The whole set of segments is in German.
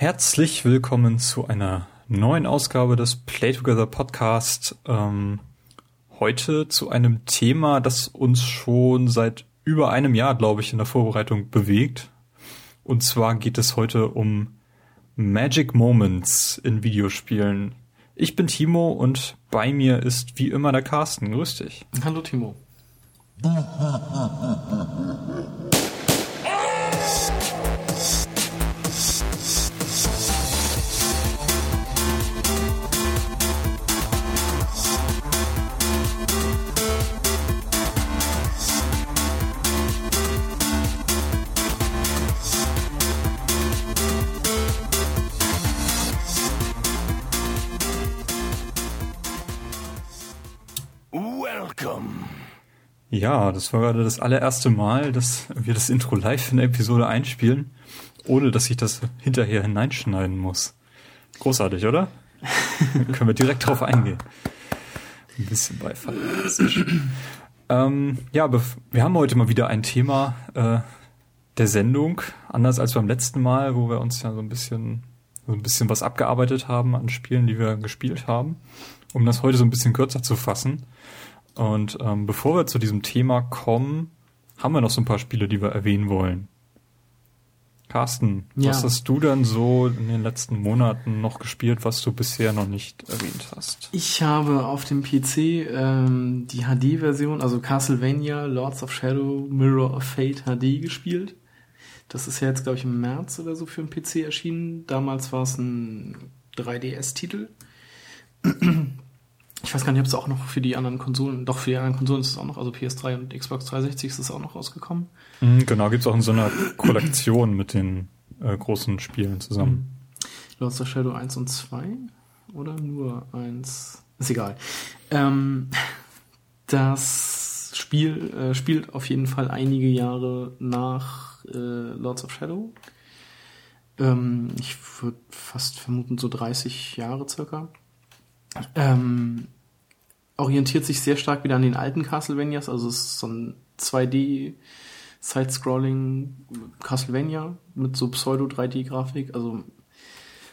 Herzlich willkommen zu einer neuen Ausgabe des Play Together Podcast. Ähm, heute zu einem Thema, das uns schon seit über einem Jahr, glaube ich, in der Vorbereitung bewegt. Und zwar geht es heute um Magic Moments in Videospielen. Ich bin Timo und bei mir ist wie immer der Carsten. Grüß dich. Hallo Timo. Ja, das war gerade das allererste Mal, dass wir das Intro live in der Episode einspielen, ohne dass ich das hinterher hineinschneiden muss. Großartig, oder? können wir direkt drauf eingehen. Ein bisschen Beifall. ähm, ja, wir haben heute mal wieder ein Thema äh, der Sendung, anders als beim letzten Mal, wo wir uns ja so ein bisschen so ein bisschen was abgearbeitet haben an Spielen, die wir gespielt haben, um das heute so ein bisschen kürzer zu fassen. Und ähm, bevor wir zu diesem Thema kommen, haben wir noch so ein paar Spiele, die wir erwähnen wollen. Carsten, ja. was hast du denn so in den letzten Monaten noch gespielt, was du bisher noch nicht erwähnt hast? Ich habe auf dem PC ähm, die HD-Version, also Castlevania, Lords of Shadow, Mirror of Fate HD gespielt. Das ist ja jetzt, glaube ich, im März oder so für den PC erschienen. Damals war es ein 3DS-Titel. Ich weiß gar nicht, ob es auch noch für die anderen Konsolen, doch für die anderen Konsolen ist es auch noch, also PS3 und Xbox 360 ist es auch noch rausgekommen. Mhm, genau, gibt es auch in so einer Kollektion mit den äh, großen Spielen zusammen. Mhm. Lords of Shadow 1 und 2 oder nur 1? Ist egal. Ähm, das Spiel äh, spielt auf jeden Fall einige Jahre nach äh, Lords of Shadow. Ähm, ich würde fast vermuten, so 30 Jahre circa. Ähm, orientiert sich sehr stark wieder an den alten Castlevanias, also es ist so ein 2D Side-Scrolling Castlevania mit so Pseudo-3D-Grafik. Also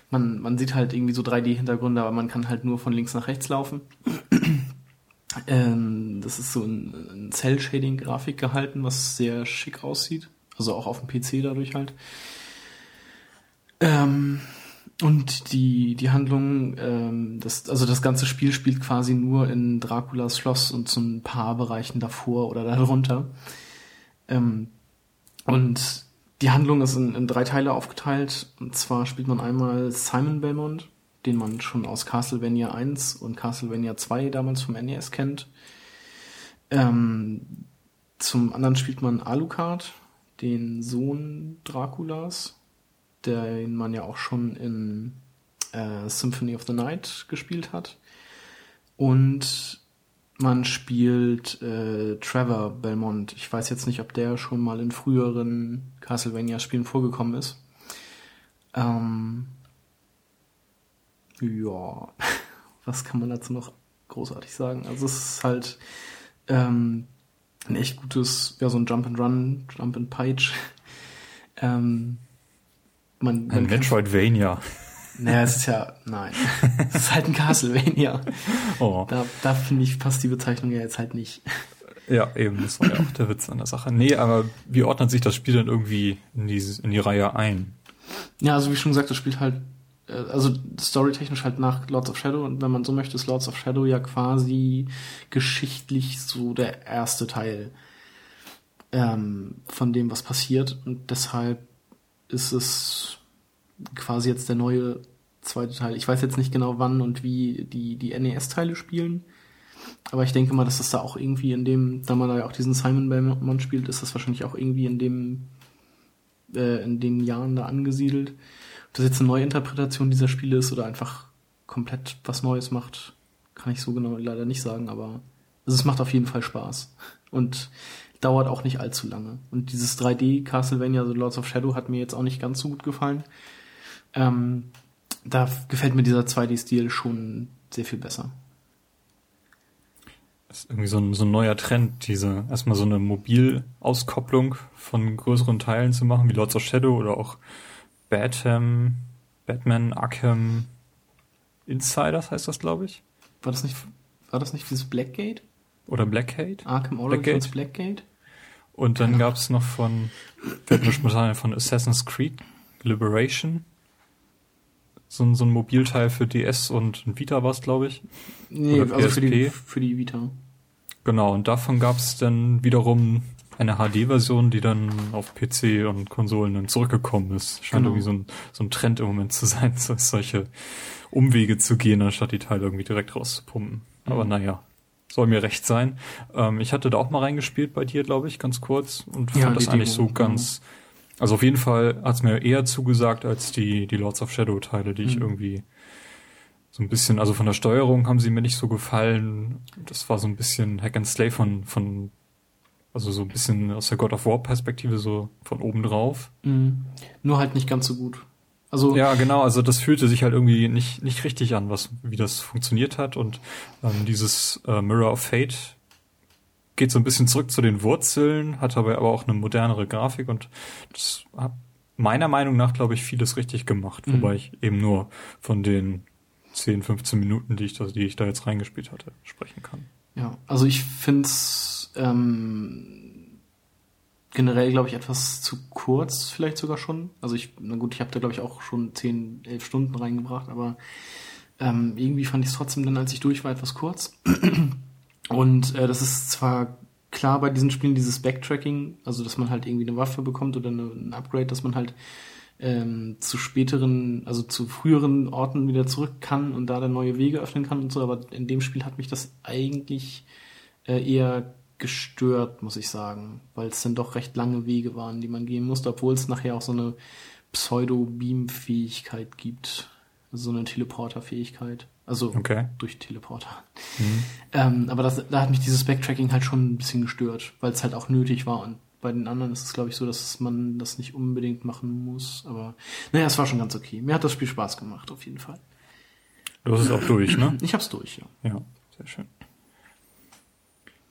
man, man sieht halt irgendwie so 3D-Hintergründe, aber man kann halt nur von links nach rechts laufen. ähm, das ist so ein, ein Cell-Shading-Grafik gehalten, was sehr schick aussieht. Also auch auf dem PC dadurch halt. Ähm, und die, die Handlung, ähm, das, also das ganze Spiel spielt quasi nur in Draculas Schloss und so ein paar Bereichen davor oder darunter. Ähm, und die Handlung ist in, in drei Teile aufgeteilt. Und zwar spielt man einmal Simon Belmont, den man schon aus Castlevania 1 und Castlevania 2 damals vom NES kennt. Ähm, zum anderen spielt man Alucard, den Sohn Draculas den man ja auch schon in äh, Symphony of the Night gespielt hat. Und man spielt äh, Trevor Belmont. Ich weiß jetzt nicht, ob der schon mal in früheren Castlevania-Spielen vorgekommen ist. Ähm, ja, was kann man dazu noch großartig sagen? Also es ist halt ähm, ein echt gutes, ja so ein Jump and Run, Jump and Peitsch. ähm, man, man ein Metroidvania. Naja, es ist ja, nein. Es ist halt ein Castlevania. Oh. Da, da finde ich, passt die Bezeichnung ja jetzt halt nicht. Ja, eben, das war ja auch der Witz an der Sache. Nee, aber wie ordnet sich das Spiel dann irgendwie in, die, in die Reihe ein? Ja, also wie schon gesagt, das spielt halt, äh, also storytechnisch halt nach Lords of Shadow und wenn man so möchte, ist Lords of Shadow ja quasi geschichtlich so der erste Teil ähm, von dem, was passiert und deshalb ist es quasi jetzt der neue zweite Teil. Ich weiß jetzt nicht genau, wann und wie die, die NES-Teile spielen. Aber ich denke mal, dass das da auch irgendwie in dem, da man da ja auch diesen Simon Belmont spielt, ist das wahrscheinlich auch irgendwie in dem, äh, in den Jahren da angesiedelt. Ob das jetzt eine neue Interpretation dieser Spiele ist oder einfach komplett was Neues macht, kann ich so genau leider nicht sagen, aber es macht auf jeden Fall Spaß. Und dauert auch nicht allzu lange. Und dieses 3D Castlevania, also Lords of Shadow, hat mir jetzt auch nicht ganz so gut gefallen. Ähm, da gefällt mir dieser 2D-Stil schon sehr viel besser. Das ist irgendwie so ein, so ein neuer Trend, diese erstmal so eine Mobilauskopplung von größeren Teilen zu machen, wie Lords of Shadow oder auch Batham Batman Arkham Insiders heißt das, glaube ich. War das nicht, war das nicht dieses Blackgate? Oder Blackgate? Arkham Origins Blackgate? Und dann gab es noch von, von Assassin's Creed Liberation. So, ein- so ein Mobilteil für DS und Vita war es, glaube ich. Nee, Oder also für die, für die Vita. Genau, und davon gab es dann wiederum eine HD-Version, die dann auf PC und Konsolen dann zurückgekommen ist. Scheint Genau. irgendwie so ein, so ein Trend im Moment zu sein, so solche Umwege zu gehen, anstatt die Teile irgendwie direkt rauszupumpen. Aber Mhm. naja, soll mir recht sein. Ähm, ich hatte da auch mal reingespielt bei dir, glaube ich, ganz kurz und Ja, fand das die eigentlich Demo, so ganz. Also auf jeden Fall hat's mir eher zugesagt als die, die Lords of Shadow Teile, die ich Mhm. irgendwie so ein bisschen, also von der Steuerung haben sie mir nicht so gefallen. Das war so ein bisschen Hack and Slay von, von, also so ein bisschen aus der God of War Perspektive so von oben drauf. Mhm. Nur halt nicht ganz so gut. Also, Ja, genau, also das fühlte sich halt irgendwie nicht, nicht richtig an, was, wie das funktioniert hat und ähm, dieses äh, Mirror of Fate geht so ein bisschen zurück zu den Wurzeln, hat aber, aber auch eine modernere Grafik und das hat meiner Meinung nach, glaube ich, vieles richtig gemacht, Mhm. wobei ich eben nur von den 10, 15 Minuten, die ich da, die ich da jetzt reingespielt hatte, sprechen kann. ja, also ich find's ähm, generell, glaube ich, etwas zu kurz, vielleicht sogar schon. Also ich, na gut, ich habe da, glaube ich, auch schon 10, 11 Stunden reingebracht, aber ähm, irgendwie fand ich es trotzdem dann, als ich durch war, etwas kurz. Und äh, das ist zwar klar bei diesen Spielen dieses Backtracking, also dass man halt irgendwie eine Waffe bekommt oder eine, ein Upgrade, dass man halt ähm, zu späteren, also zu früheren Orten wieder zurück kann und da dann neue Wege öffnen kann und so, aber in dem Spiel hat mich das eigentlich äh, eher gestört, muss ich sagen, weil es dann doch recht lange Wege waren, die man gehen musste, obwohl es nachher auch so eine Pseudo-Beam-Fähigkeit gibt, also so eine Teleporter-Fähigkeit, also Okay. durch Teleporter. Mhm. Ähm, aber das, da hat mich dieses Backtracking halt schon ein bisschen gestört, weil es halt auch nötig war. Und bei den anderen ist es, glaube ich, so, dass man das nicht unbedingt machen muss. Aber naja, es war schon ganz okay. Mir hat das Spiel Spaß gemacht, auf jeden Fall. Du hast es auch durch, ne? Ich hab's durch, ja. Ja, sehr schön.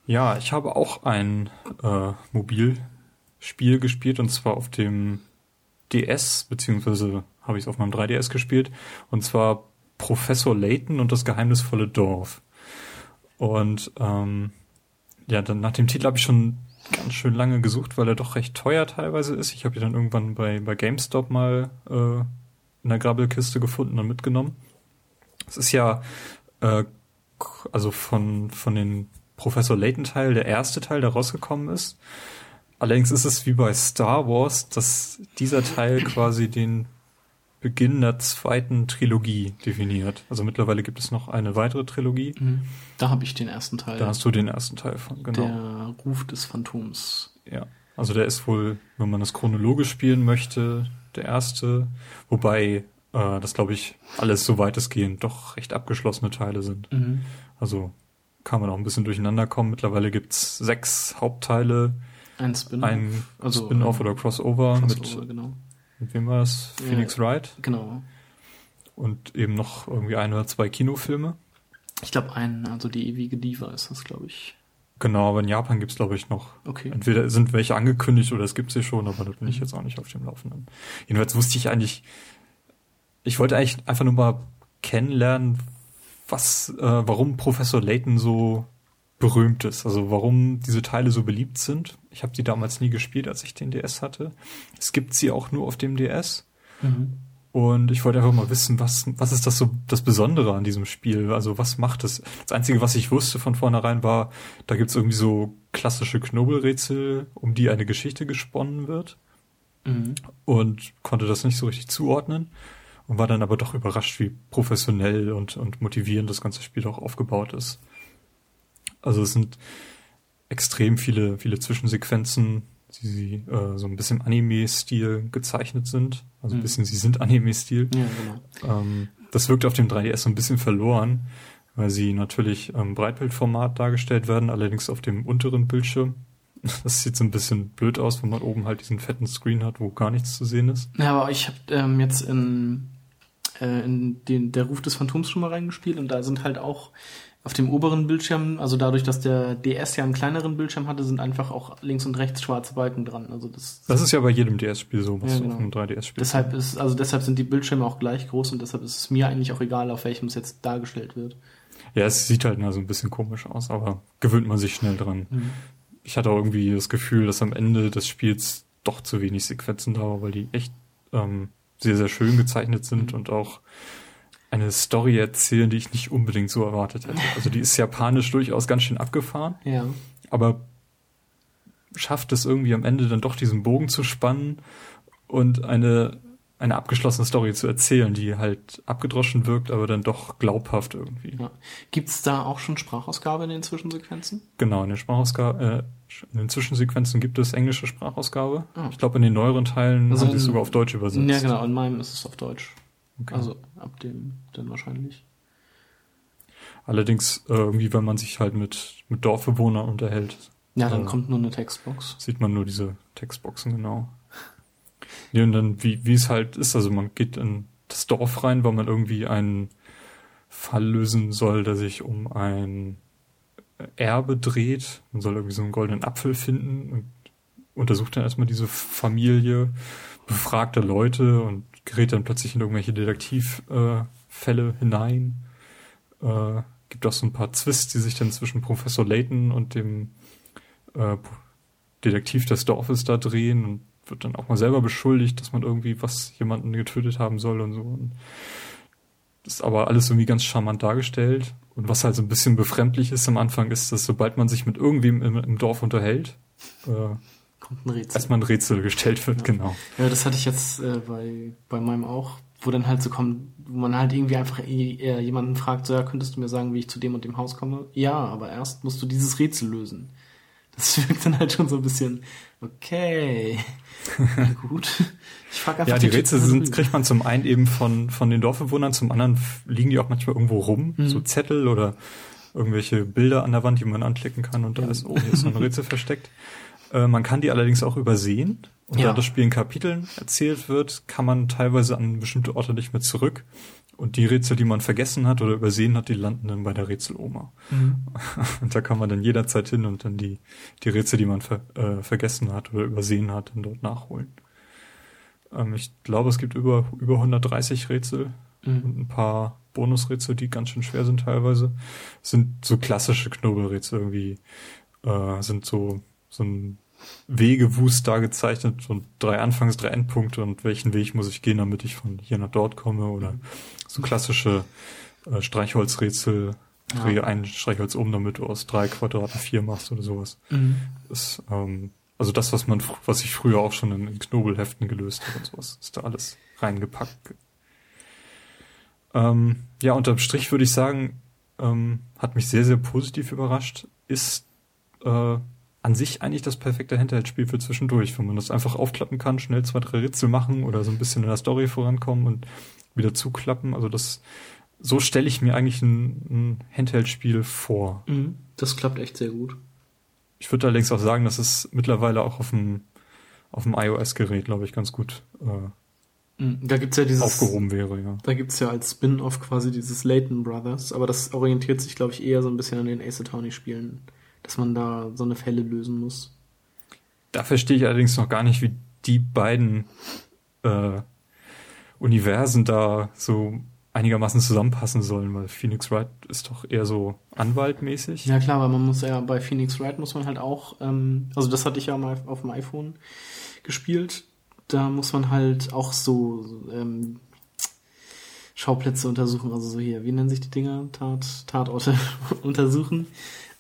Ja, ich habe auch ein äh, Mobilspiel gespielt und zwar auf dem DS, beziehungsweise habe ich es auf meinem 3DS gespielt und zwar Professor Layton und das geheimnisvolle Dorf. Und ähm, ja, dann nach dem Titel habe ich schon ganz schön lange gesucht, weil er doch recht teuer teilweise ist. Ich habe ihn dann irgendwann bei, bei GameStop mal äh, in der Grabbelkiste gefunden und mitgenommen. Es ist ja äh, also von, von den Professor Layton Teil der erste Teil, der rausgekommen ist. Allerdings ist es wie bei Star Wars, dass dieser Teil quasi den Beginn der zweiten Trilogie definiert. Also mittlerweile gibt es noch eine weitere Trilogie. Da habe ich den ersten Teil. Da hast du den ersten Teil von, genau. Der Ruf des Phantoms. Ja, also der ist wohl, wenn man das chronologisch spielen möchte, der erste, wobei äh, das glaube ich alles so weitestgehend doch recht abgeschlossene Teile sind. Also kann man auch ein bisschen durcheinander kommen. Mittlerweile gibt's sechs Hauptteile, Ein Spin-off. ein Also, Spin-off oder Crossover, Crossover, mit, genau. mit wem war? Ja. Phoenix Wright Genau. und eben noch irgendwie ein oder zwei Kinofilme. Ich glaube, ein, also die ewige Diva ist das, glaube ich. Genau, aber in Japan gibt's glaube ich noch Okay. Entweder sind welche angekündigt oder es gibt sie schon, aber da bin ich jetzt auch nicht auf dem Laufenden. Jedenfalls wusste ich eigentlich, ich wollte eigentlich einfach nur mal kennenlernen, was, äh, warum Professor Layton so berühmt ist, also warum diese Teile so beliebt sind. Ich habe die damals nie gespielt, als ich den DS hatte. Es gibt sie auch nur auf dem DS. Mhm. Und ich wollte einfach mal wissen, was, was ist das so das Besondere an diesem Spiel? Also was macht es? Das Einzige, was ich wusste von vornherein war, da gibt's irgendwie so klassische Knobelrätsel, um die eine Geschichte gesponnen wird. Mhm. Und konnte das nicht so richtig zuordnen. Und war dann aber doch überrascht, wie professionell und, und motivierend das ganze Spiel auch aufgebaut ist. Also es sind extrem viele, viele Zwischensequenzen, die äh, so ein bisschen Anime-Stil gezeichnet sind. Also ein Mhm. bisschen, sie sind Anime-Stil. Ja, genau. Ähm, das wirkt auf dem 3DS so ein bisschen verloren, weil sie natürlich im Breitbildformat dargestellt werden, allerdings auf dem unteren Bildschirm. Das sieht so ein bisschen blöd aus, wenn man oben halt diesen fetten Screen hat, wo gar nichts zu sehen ist. Ja, aber ich habe ähm, jetzt in, äh, in den, der Ruf des Phantoms schon mal reingespielt und da sind halt auch Auf dem oberen Bildschirm, also dadurch, dass der DS ja einen kleineren Bildschirm hatte, sind einfach auch links und rechts schwarze Balken dran. Also das, Das ist ja bei jedem DS-Spiel so, was Ja, genau. auf einem 3DS-Spiel deshalb ist, also deshalb sind die Bildschirme auch gleich groß und deshalb ist es mir eigentlich auch egal, auf welchem es jetzt dargestellt wird. Ja, es sieht halt mal so ein bisschen komisch aus, aber gewöhnt man sich schnell dran. Mhm. Ich hatte auch irgendwie das Gefühl, dass am Ende des Spiels doch zu wenig Sequenzen da war, weil die echt ähm, sehr, sehr schön gezeichnet sind und auch eine Story erzählen, die ich nicht unbedingt so erwartet hätte. Also die ist japanisch durchaus ganz schön abgefahren, Ja. aber schafft es irgendwie am Ende dann doch diesen Bogen zu spannen und eine, eine abgeschlossene Story zu erzählen, die halt abgedroschen wirkt, aber dann doch glaubhaft irgendwie. ja. Gibt's da auch schon Sprachausgabe in den Zwischensequenzen? Genau, in den Sprachausgabe, äh, in den Zwischensequenzen gibt es englische Sprachausgabe. Ah. Ich glaube, in den neueren Teilen Also haben sie es sogar auf Deutsch übersetzt. Ja, genau, in meinem ist es auf Deutsch. Okay. Also ab dem dann wahrscheinlich. Allerdings äh, irgendwie, wenn man sich halt mit, mit Dorfbewohnern unterhält, Ja, dann Äh. kommt nur eine Textbox. sieht man nur diese Textboxen genau. Nee, und dann, wie, wie es halt ist, also man geht in das Dorf rein, weil man irgendwie einen Fall lösen soll, der sich um ein Erbe dreht. Man soll irgendwie so einen goldenen Apfel finden und untersucht dann erstmal diese Familie, befragt da Leute und gerät dann plötzlich in irgendwelche Detektivfälle äh, hinein. Äh, gibt auch so ein paar Twists, die sich dann zwischen Professor Layton und dem äh, Detektiv des Dorfes da drehen und wird dann auch mal selber beschuldigt, dass man irgendwie was jemanden getötet haben soll und so. Und das ist aber alles irgendwie ganz charmant dargestellt. Und was halt so ein bisschen befremdlich ist am Anfang, ist, dass sobald man sich mit irgendwem im, im Dorf unterhält, äh, Kommt ein Rätsel. erstmal ein Rätsel gestellt wird, Ja. genau. Ja, das hatte ich jetzt äh, bei, bei meinem auch, wo dann halt so kommt, wo man halt irgendwie einfach äh, jemanden fragt, so, ja, könntest du mir sagen, wie ich zu dem und dem Haus komme? Ja, aber erst musst du dieses Rätsel lösen. Das wirkt dann halt schon so ein bisschen, okay, gut. Ich frag einfach Ja, die Rätsel sind, kriegt man zum einen eben von, von den Dorfbewohnern, zum anderen liegen die auch manchmal irgendwo rum, Mhm. so Zettel oder irgendwelche Bilder an der Wand, die man anklicken kann und da Ja. ist, oh, hier ist so ein Rätsel versteckt. Äh, man kann die allerdings auch übersehen. Und Ja. da das Spiel in Kapiteln erzählt wird, kann man teilweise an bestimmte Orte nicht mehr zurück. Und die Rätsel, die man vergessen hat oder übersehen hat, die landen dann bei der Rätseloma. Mhm. Und da kann man dann jederzeit hin und dann die, die Rätsel, die man ver, äh, vergessen hat oder übersehen hat, dann dort nachholen. Ähm, ich glaube, es gibt über, über 130 Rätsel Mhm. und ein paar Bonusrätsel, die ganz schön schwer sind teilweise. Es sind so klassische Knobelrätsel irgendwie, äh, sind so, so ein Wegewust da gezeichnet und drei Anfangs-, drei Endpunkte und welchen Weg muss ich gehen, damit ich von hier nach dort komme oder so klassische äh, Streichholzrätsel, Ja. drehe ein Streichholz um, damit du aus drei Quadraten vier machst oder sowas. Mhm. ist, ähm, also das, was man, was ich früher auch schon in, in Knobelheften gelöst habe und sowas, ist da alles reingepackt. Ähm, ja, unterm Strich würde ich sagen, ähm, hat mich sehr, sehr positiv überrascht, ist äh, an sich eigentlich das perfekte Handheld-Spiel für zwischendurch, wenn man das einfach aufklappen kann, schnell zwei, drei Rätsel machen oder so ein bisschen in der Story vorankommen und wieder zuklappen. Also das, so stelle ich mir eigentlich ein, ein Handheld-Spiel vor. Mhm. Das klappt echt sehr gut. Ich würde allerdings auch sagen, dass es mittlerweile auch auf dem, auf dem iOS-Gerät, glaube ich, ganz gut äh, Mhm. Da gibt's ja dieses, aufgehoben wäre, ja. da gibt's ja als Spin-off quasi dieses Layton Brothers, aber das orientiert sich, glaube ich, eher so ein bisschen an den Ace Attorney-Spielen, dass man da so eine Fälle lösen muss. Da verstehe ich allerdings noch gar nicht, wie die beiden äh, Universen da so einigermaßen zusammenpassen sollen, weil Phoenix Wright ist doch eher so anwaltmäßig. Ja klar, weil man muss ja bei Phoenix Wright muss man halt auch, ähm, also das hatte ich ja mal auf dem iPhone gespielt. Da muss man halt auch so ähm, Schauplätze untersuchen, also so hier, wie nennen sich die Dinger? Tat, Tatorte untersuchen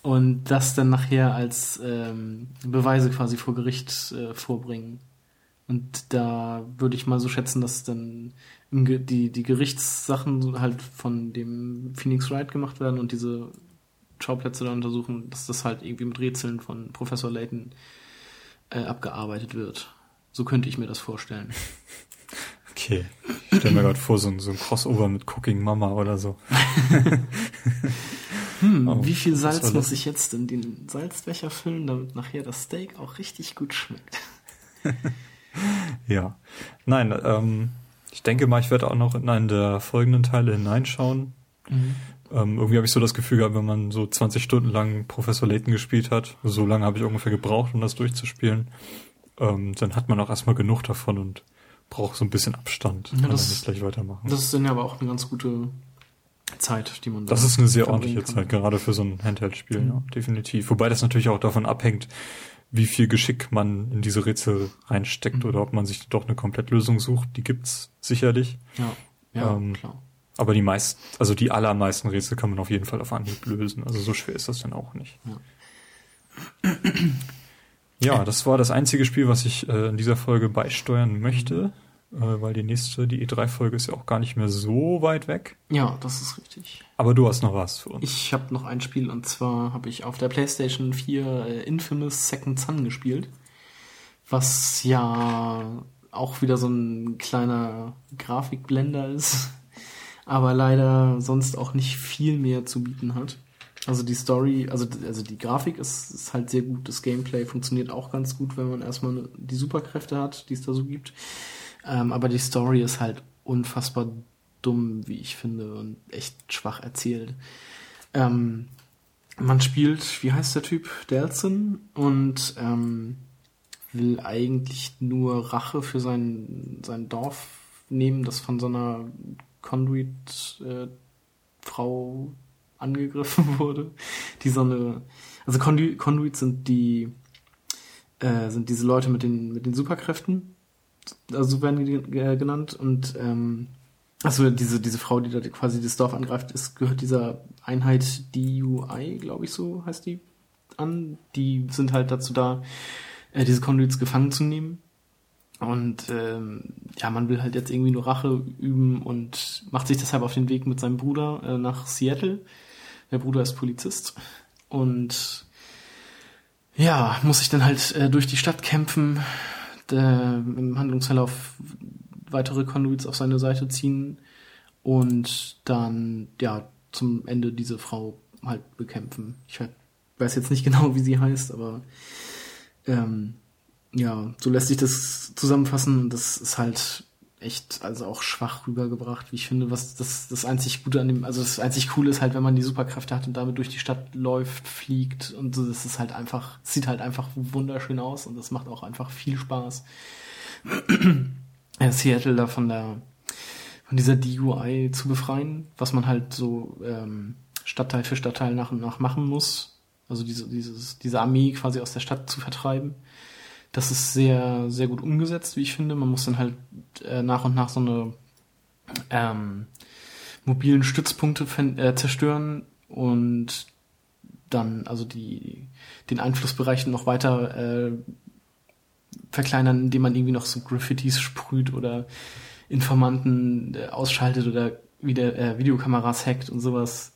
und das dann nachher als ähm, Beweise quasi vor Gericht äh, vorbringen. Und da würde ich mal so schätzen, dass dann die, die Gerichtssachen halt von dem Phoenix Wright gemacht werden und diese Schauplätze da untersuchen, dass das halt irgendwie mit Rätseln von Professor Layton äh, abgearbeitet wird. So könnte ich mir das vorstellen. Okay. Ich stelle mir gerade vor, so ein, so ein Crossover mit Cooking Mama oder so. Hm, Oh, wie viel Salz muss ich jetzt in den Salzbecher füllen, damit nachher das Steak auch richtig gut schmeckt? Ja. Nein, ähm, ich denke mal, ich werde auch noch in einen der folgenden Teile hineinschauen. Ähm, irgendwie habe ich so das Gefühl gehabt, wenn man so 20 Stunden lang Professor Layton gespielt hat, so lange habe ich ungefähr gebraucht, um das durchzuspielen, ähm, dann hat man auch erstmal genug davon und braucht so ein bisschen Abstand. Ja, das- nicht gleich weitermachen. Das ist dann ja aber auch eine ganz gute Zeit, die man Das da ist eine sehr ordentliche. Zeit, gerade für so ein Handheld-Spiel, Mhm. ja, definitiv. Wobei das natürlich auch davon abhängt, wie viel Geschick man in diese Rätsel reinsteckt Mhm. oder ob man sich doch eine Komplettlösung sucht. Die gibt's sicherlich. Ja, ja Ähm, klar. Aber die meisten, also die allermeisten Rätsel kann man auf jeden Fall auf Anhieb lösen. Also so schwer ist das dann auch nicht. Ja. Ja, das war das einzige Spiel, was ich äh, in dieser Folge beisteuern möchte, weil die nächste, die E3-Folge ist ja auch gar nicht mehr so weit weg. Ja, das ist richtig. Aber du hast noch was für uns. Ich habe noch ein Spiel und zwar habe ich auf der PlayStation 4 äh, Infamous Second Son gespielt, was ja auch wieder so ein kleiner Grafikblender ist, aber leider sonst auch nicht viel mehr zu bieten hat. Also die Story, also, also die Grafik ist, ist halt sehr gut, das Gameplay funktioniert auch ganz gut, wenn man erstmal die Superkräfte hat, die es da so gibt. Ähm, aber die Story ist halt unfassbar dumm, wie ich finde, und echt schwach erzählt. Ähm, man spielt, wie heißt der Typ? Delson und ähm, will eigentlich nur Rache für sein, sein Dorf nehmen, das von so einer Conduit-Frau angegriffen wurde. Die so eine, also Conduit sind die, äh, sind diese Leute mit den, mit den Superkräften, also so werden genannt und ähm, also diese, diese Frau, die da quasi das Dorf angreift, ist, gehört dieser Einheit DUI, glaube ich, so heißt die, an. Die sind halt dazu da, äh, diese Conduits gefangen zu nehmen. Und ähm, ja, man will halt jetzt irgendwie nur Rache üben und macht sich deshalb auf den Weg mit seinem Bruder äh, nach Seattle. Der Bruder ist Polizist und ja, muss sich dann halt äh, durch die Stadt kämpfen, der, im Handlungsverlauf weitere Conduits auf seine Seite ziehen und dann ja zum Ende diese Frau halt bekämpfen. Ich weiß jetzt nicht genau, wie sie heißt, aber ähm, ja, so lässt sich das zusammenfassen und das ist halt echt also auch schwach rübergebracht, wie ich finde, was das das einzig Gute an dem, also das einzig Coole ist halt, wenn man die Superkräfte hat und damit durch die Stadt läuft, fliegt und so, das ist halt einfach, sieht halt einfach wunderschön aus und das macht auch einfach viel Spaß. Seattle da von der von dieser DUI zu befreien, was man halt so ähm, Stadtteil für Stadtteil nach und nach machen muss. Also diese, dieses, diese Armee quasi aus der Stadt zu vertreiben. Das ist sehr, sehr gut umgesetzt, wie ich finde. Man muss dann halt äh, nach und nach so eine ähm, mobilen Stützpunkte äh, zerstören und dann also die den Einflussbereich noch weiter äh, verkleinern, indem man irgendwie noch so Graffitis sprüht oder Informanten äh, ausschaltet oder wieder äh, Videokameras hackt und sowas.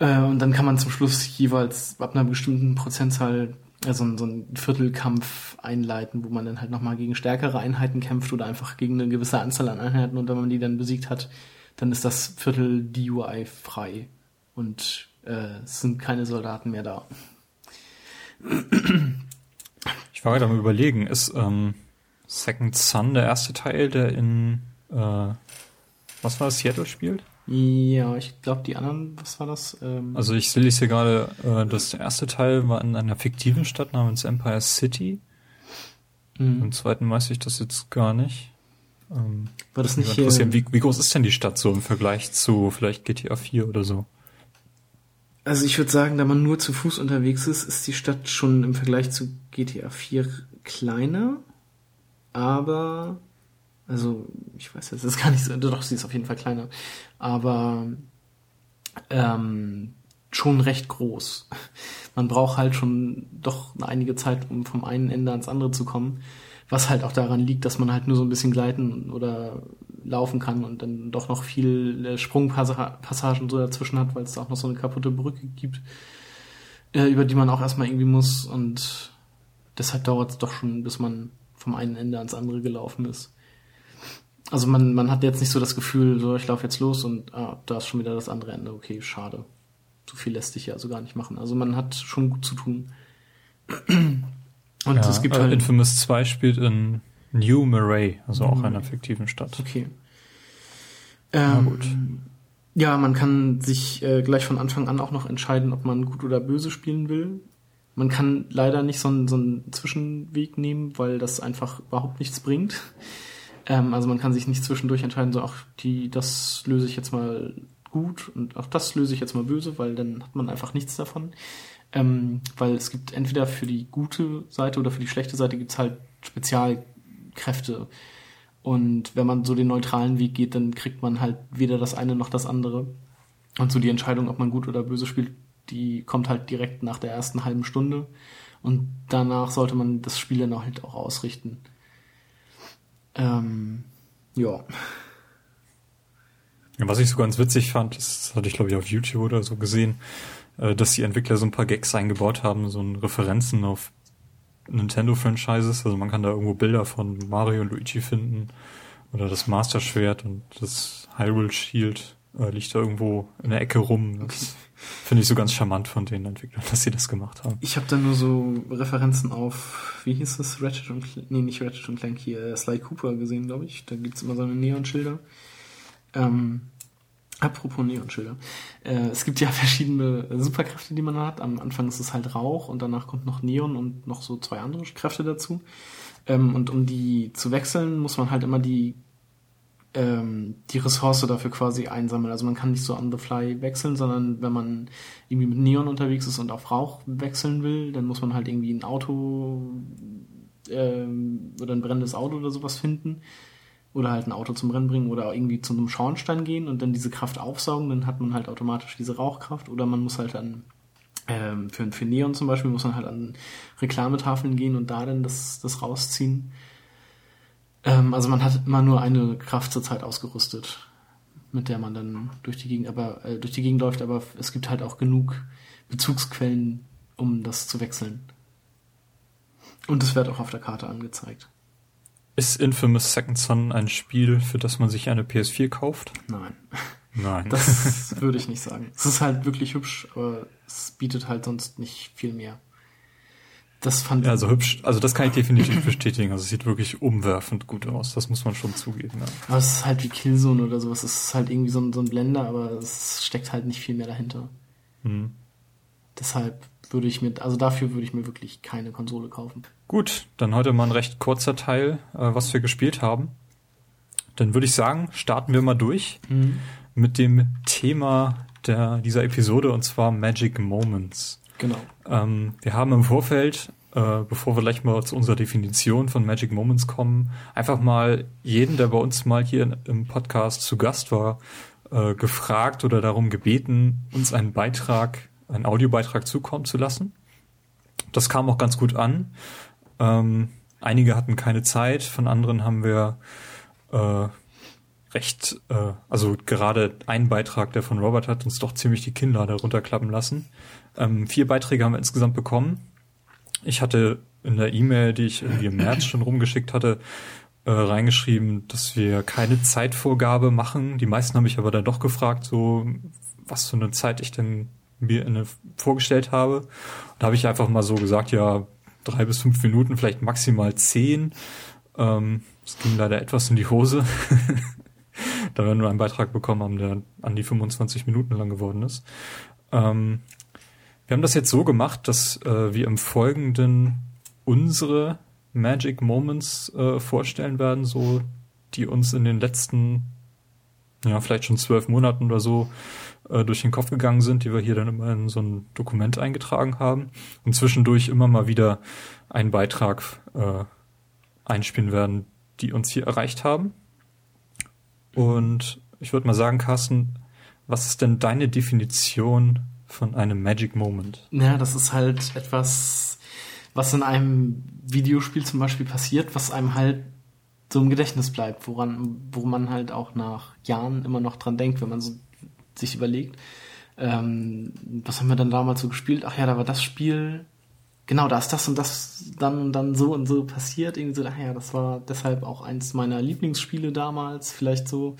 Äh, und dann kann man zum Schluss jeweils ab einer bestimmten Prozentzahl äh, so, einen Viertelkampf einleiten, wo man dann halt nochmal gegen stärkere Einheiten kämpft oder einfach gegen eine gewisse Anzahl an Einheiten und wenn man die dann besiegt hat, dann ist das Viertel DUI frei und äh, es sind keine Soldaten mehr da. Ich war gerade am überlegen, ist ähm, Second Son der erste Teil, der in äh, was war das, Seattle spielt? Ja, ich glaube, die anderen, was war das? Ähm, Also ich sehe hier gerade, äh, der erste Teil war in einer fiktiven Stadt namens Empire City. mh. Im zweiten weiß ich das jetzt gar nicht. Ähm, war das nicht hier? wie, wie groß ist denn die Stadt so im Vergleich zu vielleicht GTA 4 oder so? Also ich würde sagen, da man nur zu Fuß unterwegs ist, ist die Stadt schon im Vergleich zu GTA 4 kleiner. Aber, also ich weiß jetzt, das ist gar nicht so, doch, sie ist auf jeden Fall kleiner. Aber ähm, schon recht groß. Man braucht halt schon doch einige Zeit, um vom einen Ende ans andere zu kommen. Was halt auch daran liegt, dass man halt nur so ein bisschen gleiten oder laufen kann und dann doch noch viel Sprungpassagen so dazwischen hat, weil es auch noch so eine kaputte Brücke gibt, äh, über die man auch erstmal irgendwie muss und deshalb dauert es doch schon, bis man vom einen Ende ans andere gelaufen ist. Also man, man hat jetzt nicht so das Gefühl, so ich laufe jetzt los und ah, da ist schon wieder das andere Ende. Okay, schade. So viel lässt sich ja also gar nicht machen. Also man hat schon gut zu tun. Und ja, es gibt halt. Infamous 2 spielt in New Murray, also auch New einer Murray. fiktiven Stadt. Okay. Na Ähm, gut. Ja, man kann sich äh, gleich von Anfang an auch noch entscheiden, ob man gut oder böse spielen will. Man kann leider nicht so einen, so einen Zwischenweg nehmen, weil das einfach überhaupt nichts bringt. Ähm, also man kann sich nicht zwischendurch entscheiden, so, ach, die, das löse ich jetzt mal gut und auch das löse ich jetzt mal böse, weil dann hat man einfach nichts davon. Ähm, weil es gibt entweder für die gute Seite oder für die schlechte Seite gibt's halt Spezialkräfte. Und wenn man so den neutralen Weg geht, dann kriegt man halt weder das eine noch das andere. Und so die Entscheidung, ob man gut oder böse spielt, die kommt halt direkt nach der ersten halben Stunde. Und danach sollte man das Spiel dann halt auch ausrichten. Ähm, ja. ja. Was ich so ganz witzig fand, das hatte ich glaube ich auf YouTube oder so gesehen, äh, dass die Entwickler so ein paar Gags eingebaut haben, so ein Referenzen auf Nintendo-Franchises. Also man kann da irgendwo Bilder von Mario und Luigi finden oder das Master Schwert und das Hyrule Shield äh, liegt da irgendwo in der Ecke rum. Das finde ich so ganz charmant von den Entwicklern, dass sie das gemacht haben. Ich habe da nur so Referenzen auf, wie hieß es, Ratchet und Clank, nee, nicht Ratchet und Clank hier, äh, Sly Cooper gesehen, glaube ich. Da gibt's immer so eine Neonschilder. Ähm, Apropos Neonschilder. Äh, es gibt ja verschiedene Superkräfte, die man hat. Am Anfang ist es halt Rauch und danach kommt noch Neon und noch so zwei andere Kräfte dazu. Ähm, und um die zu wechseln, muss man halt immer die, ähm, die Ressource dafür quasi einsammeln. Also man kann nicht so on the fly wechseln, sondern wenn man irgendwie mit Neon unterwegs ist und auf Rauch wechseln will, dann muss man halt irgendwie ein Auto ähm, oder ein brennendes Auto oder sowas finden oder halt ein Auto zum Rennen bringen oder irgendwie zu einem Schornstein gehen und dann diese Kraft aufsaugen, dann hat man halt automatisch diese Rauchkraft oder man muss halt dann ähm, für, für Neon zum Beispiel muss man halt an Reklametafeln gehen und da dann das, das rausziehen. Ähm, also man hat immer nur eine Kraft zur Zeit ausgerüstet, mit der man dann durch die Gegend, aber äh, durch die Gegend läuft, aber es gibt halt auch genug Bezugsquellen, um das zu wechseln. Und es wird auch auf der Karte angezeigt. Ist Infamous Second Son ein Spiel, für das man sich eine PS4 kauft? Nein. Nein. Das würde ich nicht sagen. Es ist halt wirklich hübsch, aber es bietet halt sonst nicht viel mehr. Das fand ja, also hübsch, also das kann ich definitiv bestätigen. Also es sieht wirklich umwerfend gut aus. Das muss man schon zugeben. Ja. Aber es ist halt wie Killzone oder sowas. Es ist halt irgendwie so ein, so ein Blender, aber es steckt halt nicht viel mehr dahinter. Mhm. Deshalb würde ich mir, also dafür würde ich mir wirklich keine Konsole kaufen. Gut, dann heute mal ein recht kurzer Teil, äh, was wir gespielt haben. Dann würde ich sagen, starten wir mal durch mhm. mit dem Thema der, dieser Episode und zwar Magic Moments. Genau. Ähm, wir haben im Vorfeld, äh, bevor wir gleich mal zu unserer Definition von Magic Moments kommen, einfach mal jeden, der bei uns mal hier im Podcast zu Gast war, äh, gefragt oder darum gebeten, uns einen Beitrag einen Audiobeitrag zukommen zu lassen. Das kam auch ganz gut an. Ähm, einige hatten keine Zeit, von anderen haben wir äh, recht, äh, also gerade ein Beitrag, der von Robert hat uns doch ziemlich die Kinnlade runterklappen lassen. Ähm, vier Beiträge haben wir insgesamt bekommen. Ich hatte in der E-Mail, die ich irgendwie im März schon rumgeschickt hatte, äh, reingeschrieben, dass wir keine Zeitvorgabe machen. Die meisten haben mich aber dann doch gefragt, so was für eine Zeit ich denn mir eine, vorgestellt habe. Da habe ich einfach mal so gesagt, ja, drei bis fünf Minuten, vielleicht maximal zehn. Ähm, ging leider etwas in die Hose. da wir nur einen Beitrag bekommen haben, der an die 25 Minuten lang geworden ist. Ähm, wir haben das jetzt so gemacht, dass äh, wir im Folgenden unsere Magic Moments äh, vorstellen werden, so die uns in den letzten, ja, vielleicht schon zwölf Monaten oder so äh, durch den Kopf gegangen sind, die wir hier dann immer in so ein Dokument eingetragen haben und zwischendurch immer mal wieder einen Beitrag äh, einspielen werden, die uns hier erreicht haben. Und ich würde mal sagen, Carsten, was ist denn deine Definition von einem Magic Moment? Ja, das ist halt etwas, was in einem Videospiel zum Beispiel passiert, was einem halt so im Gedächtnis bleibt, woran, wo man halt auch nach Jahren immer noch dran denkt, wenn man so sich überlegt, ähm, was haben wir dann damals so gespielt? Ach ja, da war das Spiel, genau, da ist das und das dann und dann so und so passiert. Irgendwie so, ach ja, das war deshalb auch eins meiner Lieblingsspiele damals, vielleicht so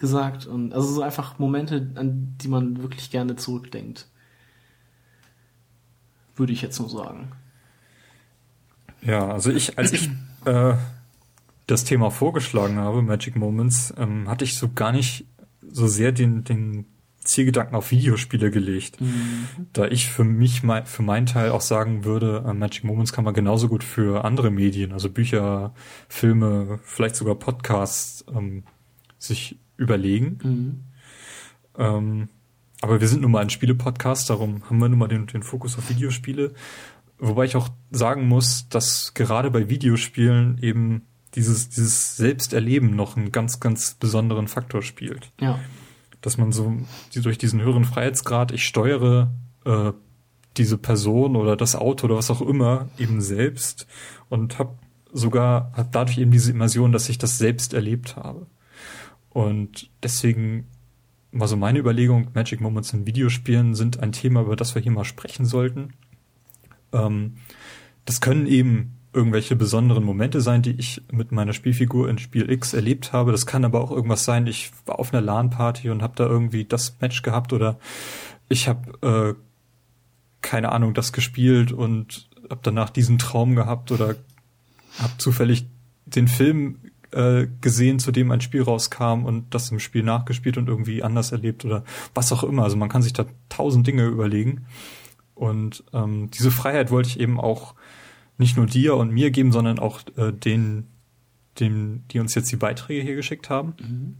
gesagt. Und also so einfach Momente, an die man wirklich gerne zurückdenkt. Würde ich jetzt nur sagen. Ja, also ich, als ich äh, das Thema vorgeschlagen habe, Magic Moments, ähm, hatte ich so gar nicht so sehr den, den Zielgedanken auf Videospiele gelegt. Mhm. Da ich für mich, für meinen Teil auch sagen würde, äh, Magic Moments kann man genauso gut für andere Medien, also Bücher, Filme, vielleicht sogar Podcasts, ähm, sich überlegen. Mhm. Ähm, aber wir sind nun mal ein Spiele-Podcast, darum haben wir nun mal den, den Fokus auf Videospiele. Wobei ich auch sagen muss, dass gerade bei Videospielen eben dieses, dieses Selbsterleben noch einen ganz, ganz besonderen Faktor spielt. Ja. Dass man so die, durch diesen höheren Freiheitsgrad, ich steuere äh, diese Person oder das Auto oder was auch immer eben selbst und habe sogar hab dadurch eben diese Immersion, dass ich das selbst erlebt habe. Und deswegen war so meine Überlegung, Magic Moments in Videospielen sind ein Thema, über das wir hier mal sprechen sollten. Ähm, das können eben irgendwelche besonderen Momente sein, die ich mit meiner Spielfigur in Spiel X erlebt habe. Das kann aber auch irgendwas sein, ich war auf einer LAN-Party und habe da irgendwie das Match gehabt oder ich habe äh, keine Ahnung das gespielt und habe danach diesen Traum gehabt oder habe zufällig den Film äh, gesehen, zu dem ein Spiel rauskam und das im Spiel nachgespielt und irgendwie anders erlebt oder was auch immer. Also man kann sich da tausend Dinge überlegen. Und ähm, diese Freiheit wollte ich eben auch nicht nur dir und mir geben, sondern auch äh, den, den, die uns jetzt die Beiträge hier geschickt haben. Mhm.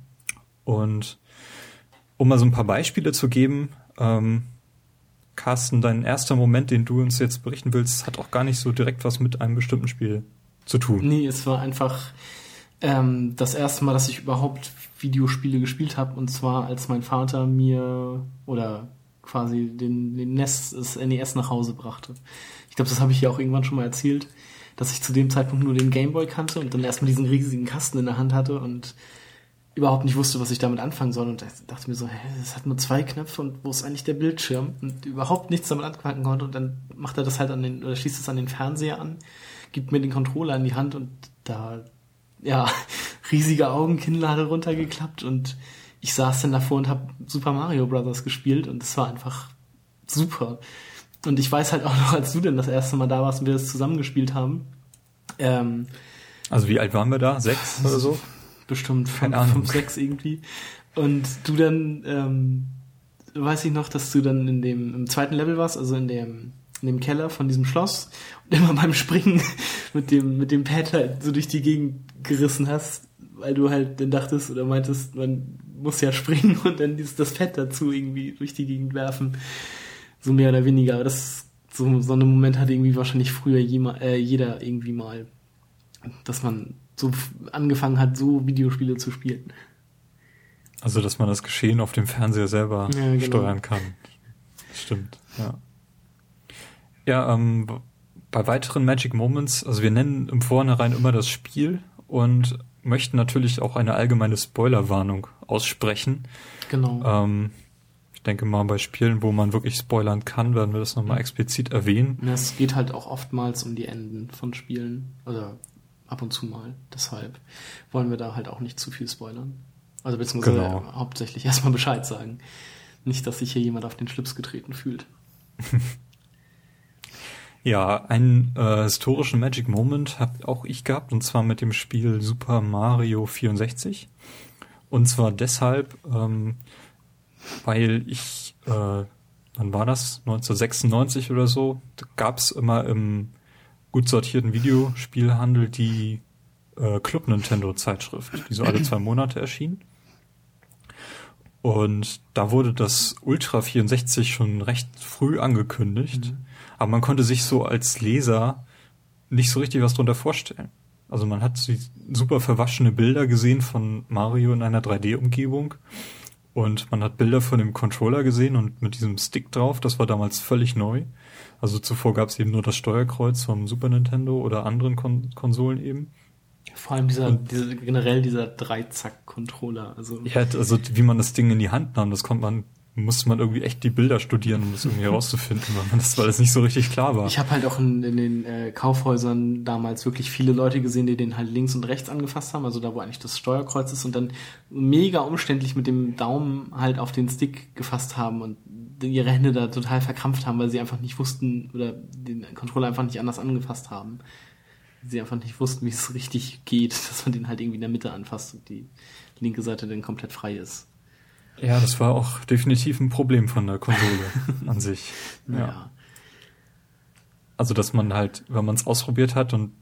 Und um mal so ein paar Beispiele zu geben, ähm, Carsten, dein erster Moment, den du uns jetzt berichten willst, hat auch gar nicht so direkt was mit einem bestimmten Spiel zu tun. Nee, es war einfach ähm, das erste Mal, dass ich überhaupt Videospiele gespielt habe, und zwar als mein Vater mir oder quasi den, den NES, das NES nach Hause brachte. Ich glaube, das habe ich ja auch irgendwann schon mal erzählt, dass ich zu dem Zeitpunkt nur den Gameboy kannte und dann erstmal diesen riesigen Kasten in der Hand hatte und überhaupt nicht wusste, was ich damit anfangen soll. Und dachte mir so, hä, das hat nur zwei Knöpfe und wo ist eigentlich der Bildschirm? Und überhaupt nichts damit anfangen konnte. Und dann macht er das halt an den oder schließt es an den Fernseher an, gibt mir den Controller in die Hand und da ja riesige Augen, Kinnlade runtergeklappt und ich saß dann davor und habe Super Mario Brothers gespielt und es war einfach super. Und ich weiß halt auch noch, als du denn das erste Mal da warst und wir das zusammengespielt haben. Ähm, also wie alt waren wir da? Sechs oder so? Bestimmt fünf, fünf, sechs irgendwie. Und du dann, ähm, weiß ich noch, dass du dann in dem im zweiten Level warst, also in dem in dem Keller von diesem Schloss und immer beim Springen mit dem mit dem Pad halt so durch die Gegend gerissen hast, weil du halt dann dachtest oder meintest, man muss ja springen und dann dieses das Pad dazu irgendwie durch die Gegend werfen so mehr oder weniger. Aber das so, so einen Moment hatte irgendwie wahrscheinlich früher jema, äh, jeder irgendwie mal, dass man so angefangen hat, so Videospiele zu spielen. Also, dass man das Geschehen auf dem Fernseher selber ja, genau. steuern kann. Stimmt, ja. Ja, ähm, bei weiteren Magic Moments, also wir nennen im Vornherein immer das Spiel und möchten natürlich auch eine allgemeine Spoilerwarnung aussprechen. Genau. Ähm, ich denke mal, bei Spielen, wo man wirklich spoilern kann, werden wir das nochmal explizit erwähnen. Es geht halt auch oftmals um die Enden von Spielen. Oder ab und zu mal. Deshalb wollen wir da halt auch nicht zu viel spoilern. Also beziehungsweise genau. hauptsächlich erstmal Bescheid sagen. Nicht, dass sich hier jemand auf den Schlips getreten fühlt. ja, einen äh, historischen Magic Moment habe auch ich gehabt, und zwar mit dem Spiel Super Mario 64. Und zwar deshalb, ähm, weil ich, äh, wann war das? 1996 oder so, gab es immer im gut sortierten Videospielhandel die äh, Club Nintendo Zeitschrift, die so alle zwei Monate erschien. Und da wurde das Ultra 64 schon recht früh angekündigt, mhm. Aber man konnte sich so als Leser nicht so richtig was drunter vorstellen. Also man hat super verwaschene Bilder gesehen von Mario in einer 3D-Umgebung und man hat Bilder von dem Controller gesehen und mit diesem Stick drauf, das war damals völlig neu. Also zuvor gab es eben nur das Steuerkreuz vom Super Nintendo oder anderen Kon Konsolen eben. Vor allem dieser, diese, generell dieser Dreizack-Controller. Also ja, also wie man das Ding in die Hand nahm, das konnte man musste man irgendwie echt die Bilder studieren, um das irgendwie herauszufinden, weil, das, weil das nicht so richtig klar war. Ich habe halt auch in, in den äh, Kaufhäusern damals wirklich viele Leute gesehen, die den halt links und rechts angefasst haben, also da, wo eigentlich das Steuerkreuz ist und dann mega umständlich mit dem Daumen halt auf den Stick gefasst haben und ihre Hände da total verkrampft haben, weil sie einfach nicht wussten oder den Controller einfach nicht anders angefasst haben. Sie einfach nicht wussten, wie es richtig geht, dass man den halt irgendwie in der Mitte anfasst und die linke Seite dann komplett frei ist. Ja, das war auch definitiv ein Problem von der Konsole an sich. Ja. Ja. Also, dass man halt, wenn man es ausprobiert hat und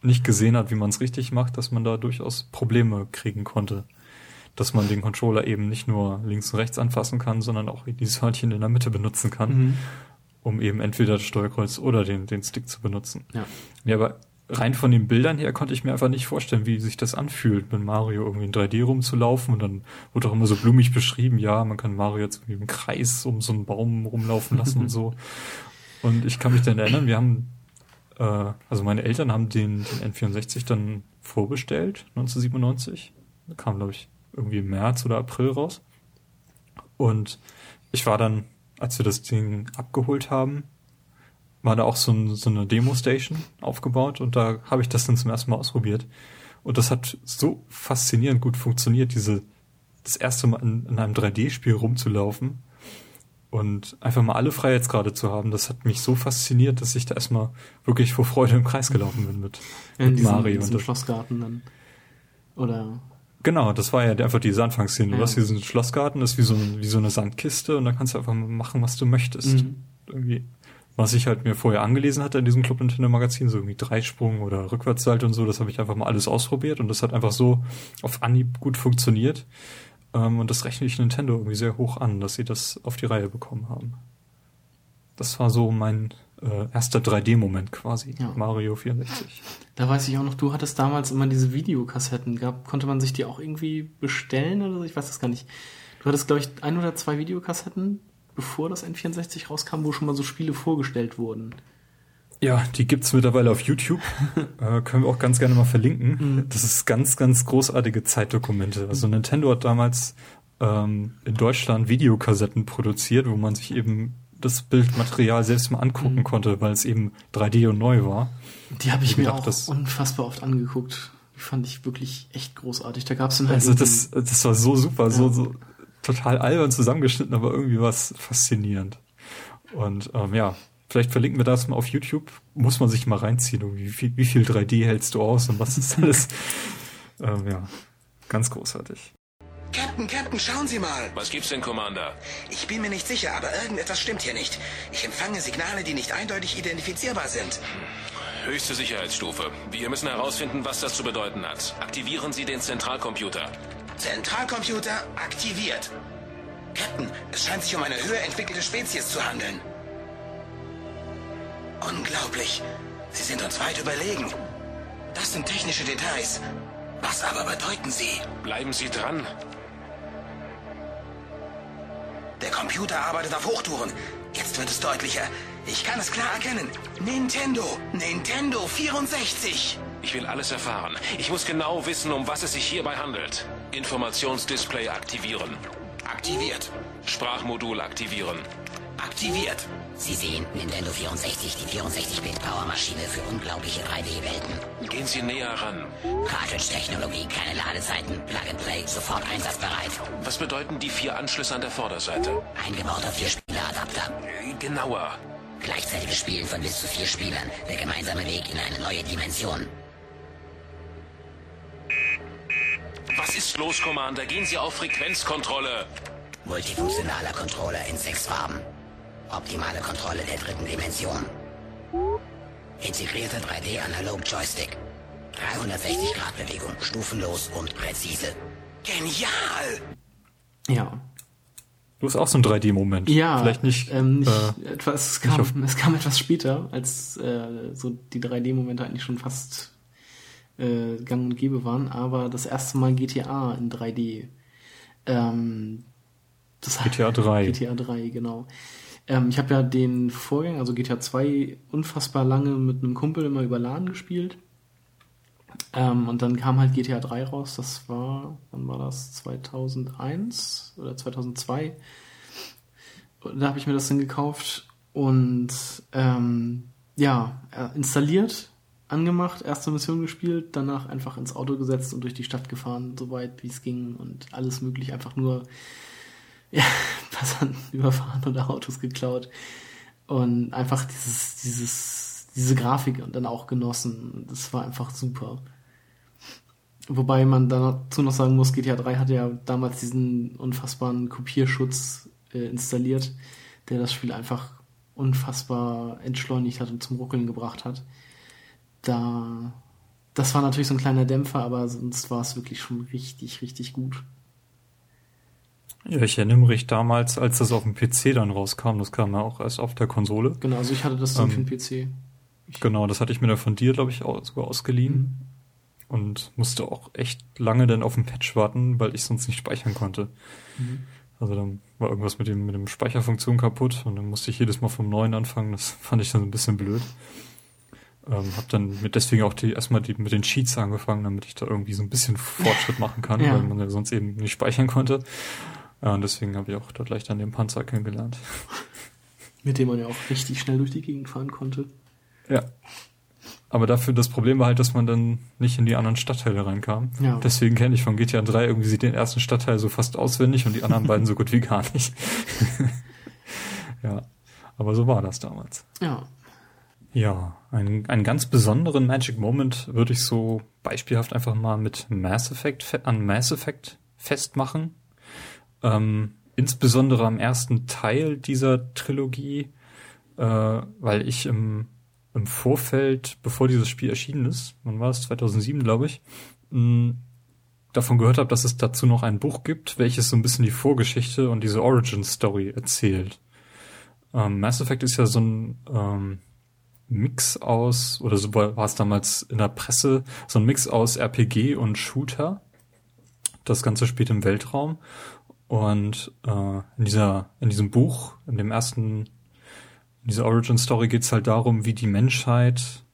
nicht gesehen hat, wie man es richtig macht, dass man da durchaus Probleme kriegen konnte. Dass man den Controller eben nicht nur links und rechts anfassen kann, sondern auch dieses Hörnchen in der Mitte benutzen kann, Mhm. um eben entweder das Steuerkreuz oder den, den Stick zu benutzen. Ja. Ja, aber rein von den Bildern her konnte ich mir einfach nicht vorstellen, wie sich das anfühlt, mit Mario irgendwie in 3D rumzulaufen und dann wurde auch immer so blumig beschrieben, ja, man kann Mario jetzt irgendwie im Kreis um so einen Baum rumlaufen lassen und so. Und ich kann mich dann erinnern, wir haben, äh, also meine Eltern haben den, den N64 dann vorbestellt, 1997. Kam, glaube ich, irgendwie im März oder April raus. Und ich war dann, als wir das Ding abgeholt haben, war da auch so, ein, so eine Demo-Station aufgebaut und da habe ich das dann zum ersten Mal ausprobiert. Und das hat so faszinierend gut funktioniert, diese das erste Mal in, in einem 3D-Spiel rumzulaufen und einfach mal alle Freiheitsgrade zu haben. Das hat mich so fasziniert, dass ich da erstmal wirklich vor Freude im Kreis gelaufen bin mit, In mit diesem, Mario. in Und diesem das, Schlossgarten dann. Oder. genau, das war ja einfach diese Anfangsszene. Du Ja. hast diesen Schlossgarten, das ist wie so, wie so eine Sandkiste und da kannst du einfach mal machen, was du möchtest. Mhm. irgendwie, was ich halt mir vorher angelesen hatte in diesem Club Nintendo Magazin, so irgendwie Dreisprung oder Rückwärtssalto und so, das habe ich einfach mal alles ausprobiert und das hat einfach so auf Anhieb gut funktioniert. Ähm, und das rechne ich Nintendo irgendwie sehr hoch an, dass sie das auf die Reihe bekommen haben. Das war so mein äh, erster 3D-Moment quasi. Ja. Mario 64. Da weiß ich auch noch, du hattest damals immer diese Videokassetten gehabt. Konnte man sich die auch irgendwie bestellen oder so? Ich weiß das gar nicht. Du hattest, glaube ich, ein oder zwei Videokassetten, bevor das N64 rauskam, wo schon mal so Spiele vorgestellt wurden. Ja, die gibt's mittlerweile auf YouTube. äh, können wir auch ganz gerne mal verlinken. Mhm. Das ist ganz, ganz großartige Zeitdokumente. Also Nintendo hat damals ähm, in Deutschland Videokassetten produziert, wo man sich eben das Bildmaterial selbst mal angucken Mhm. konnte, weil es eben 3D und neu war. Die habe ich Wie mir gesagt, auch unfassbar oft angeguckt. Die fand ich wirklich echt großartig. Da gab's dann halt Also das, das war so super, so, Ja. so total albern zusammengeschnitten, aber irgendwie was faszinierend. Und ähm, ja, vielleicht verlinken wir das mal auf YouTube. Muss man sich mal reinziehen, wie viel, wie viel 3D hältst du aus und was ist alles. ähm, ja, ganz großartig. Captain, Captain, schauen Sie mal. Was gibt's denn, Commander? Ich bin mir nicht sicher, aber irgendetwas stimmt hier nicht. Ich empfange Signale, die nicht eindeutig identifizierbar sind. Höchste Sicherheitsstufe. Wir müssen herausfinden, was das zu bedeuten hat. Aktivieren Sie den Zentralcomputer. Zentralcomputer aktiviert. Captain, es scheint sich um eine höher entwickelte Spezies zu handeln. Unglaublich. Sie sind uns weit überlegen. Das sind technische Details. Was aber bedeuten sie? Bleiben Sie dran. Der Computer arbeitet auf Hochtouren. Jetzt wird es deutlicher. Ich kann es klar erkennen. Nintendo. Nintendo 64. Ich will alles erfahren. Ich muss genau wissen, um was es sich hierbei handelt. Informationsdisplay aktivieren. Aktiviert. Sprachmodul aktivieren. Aktiviert. Sie sehen Nintendo 64, die 64-Bit-Powermaschine für unglaubliche 3D-Welten. Gehen Sie näher ran. Cartridge-Technologie, keine Ladezeiten, Plug-and-Play, sofort einsatzbereit. Was bedeuten die vier Anschlüsse an der Vorderseite? Eingebauter Vierspieler-Adapter. Äh, Genauer. Gleichzeitiges Spielen von bis zu vier Spielern. Der gemeinsame Weg in eine neue Dimension. Was ist los, Commander? Gehen Sie auf Frequenzkontrolle. Multifunktionaler Controller in sechs Farben. Optimale Kontrolle der dritten Dimension. Integrierter 3D-Analog-Joystick. 360 Grad Bewegung, stufenlos und präzise. Genial. ja. Du hast auch so einen 3D-Moment. Ja, Vielleicht nicht. ähm, nicht äh, etwas, es, kam, es kam etwas später, als äh, so die 3D-Momente eigentlich schon fast äh, gang und gäbe waren, aber das erste Mal GTA in 3D. Ähm, GTA 3. GTA 3, genau. Ähm, ich habe ja den Vorgänger, also GTA 2, unfassbar lange mit einem Kumpel immer über LAN gespielt. Ähm, und dann kam halt GTA 3 raus, das war, wann war das? 2001 oder 2002? Und Da habe ich mir das dann gekauft und ähm, ja, äh, installiert, angemacht, erste Mission gespielt, danach einfach ins Auto gesetzt und durch die Stadt gefahren, so weit wie es ging und alles möglich, einfach nur ja, Passanten überfahren oder Autos geklaut und einfach dieses, dieses, diese Grafik und dann auch genossen. Das war einfach super. Wobei man dazu noch sagen muss, GTA 3 hatte ja damals diesen unfassbaren Kopierschutz äh, installiert, der das Spiel einfach unfassbar entschleunigt hat und zum Ruckeln gebracht hat. Da, das war natürlich so ein kleiner Dämpfer, aber sonst war es wirklich schon richtig, richtig gut. Ja, ich erinnere mich damals, als das auf dem PC dann rauskam, das kam ja auch erst auf der Konsole. Genau, also ich hatte das dann Ähm, für den PC. Ich, Genau, das hatte ich mir da von dir, glaube ich, auch sogar ausgeliehen. Und musste auch echt lange dann auf den Patch warten, weil ich sonst nicht speichern konnte. Also dann war irgendwas mit dem, mit dem Speicherfunktion kaputt und dann musste ich jedes Mal vom Neuen anfangen. Das fand ich dann ein bisschen blöd. Ähm, hab dann mit deswegen auch die, erstmal die, mit den Cheats angefangen, damit ich da irgendwie so ein bisschen Fortschritt machen kann, Ja. weil man ja sonst eben nicht speichern konnte. Ja, und deswegen habe ich auch dort gleich dann den Panzer kennengelernt. mit dem man ja auch richtig schnell durch die Gegend fahren konnte. Ja. Aber dafür, das Problem war halt, dass man dann nicht in die anderen Stadtteile reinkam. Ja. Deswegen kenne ich von GTA 3 irgendwie den ersten Stadtteil so fast auswendig und die anderen beiden so gut wie gar nicht. ja. Aber so war das damals. Ja. Ja, einen, einen ganz besonderen Magic Moment würde ich so beispielhaft einfach mal mit Mass Effect fe- an Mass Effect festmachen. Ähm, insbesondere am ersten Teil dieser Trilogie, äh, weil ich im, im Vorfeld, bevor dieses Spiel erschienen ist, wann war es, 2007 glaube ich, davon gehört habe, dass es dazu noch ein Buch gibt, welches so ein bisschen die Vorgeschichte und diese Origin Story erzählt. Ähm, Mass Effect ist ja so ein ähm, Mix aus, oder so war es damals in der Presse, so ein Mix aus RPG und Shooter. Das Ganze spielt im Weltraum. Und äh, in dieser, in diesem Buch, in dem ersten, in dieser Origin Story geht es halt darum, wie die Menschheit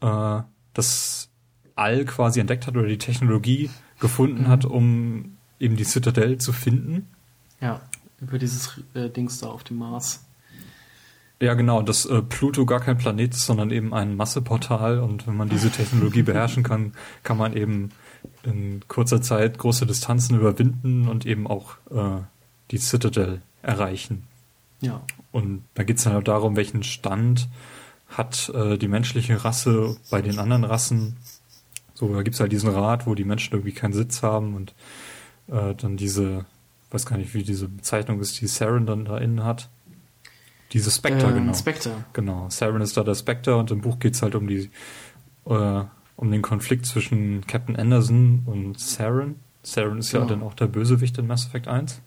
äh, das All quasi entdeckt hat oder die Technologie gefunden hat, um eben die Citadel zu finden. Ja. Über dieses äh, Dings da auf dem Mars. Ja, genau, dass äh, Pluto gar kein Planet ist, sondern eben ein Masseportal und wenn man diese Technologie beherrschen kann, kann man eben in kurzer Zeit große Distanzen überwinden und eben auch äh, die Citadel erreichen. Ja. Und da geht's dann auch darum, welchen Stand hat äh, die menschliche Rasse bei den anderen Rassen. So, da gibt's halt diesen Rat, wo die Menschen irgendwie keinen Sitz haben und äh, dann diese, weiß gar nicht, wie diese Bezeichnung ist, die Saren dann da innen hat. Diese Spectre, Ähm, genau. Spectre. Genau, Saren ist da der Spectre und im Buch geht's halt um die äh, um den Konflikt zwischen Captain Anderson und Saren. Saren ist ja Genau. dann auch der Bösewicht in Mass Effect 1.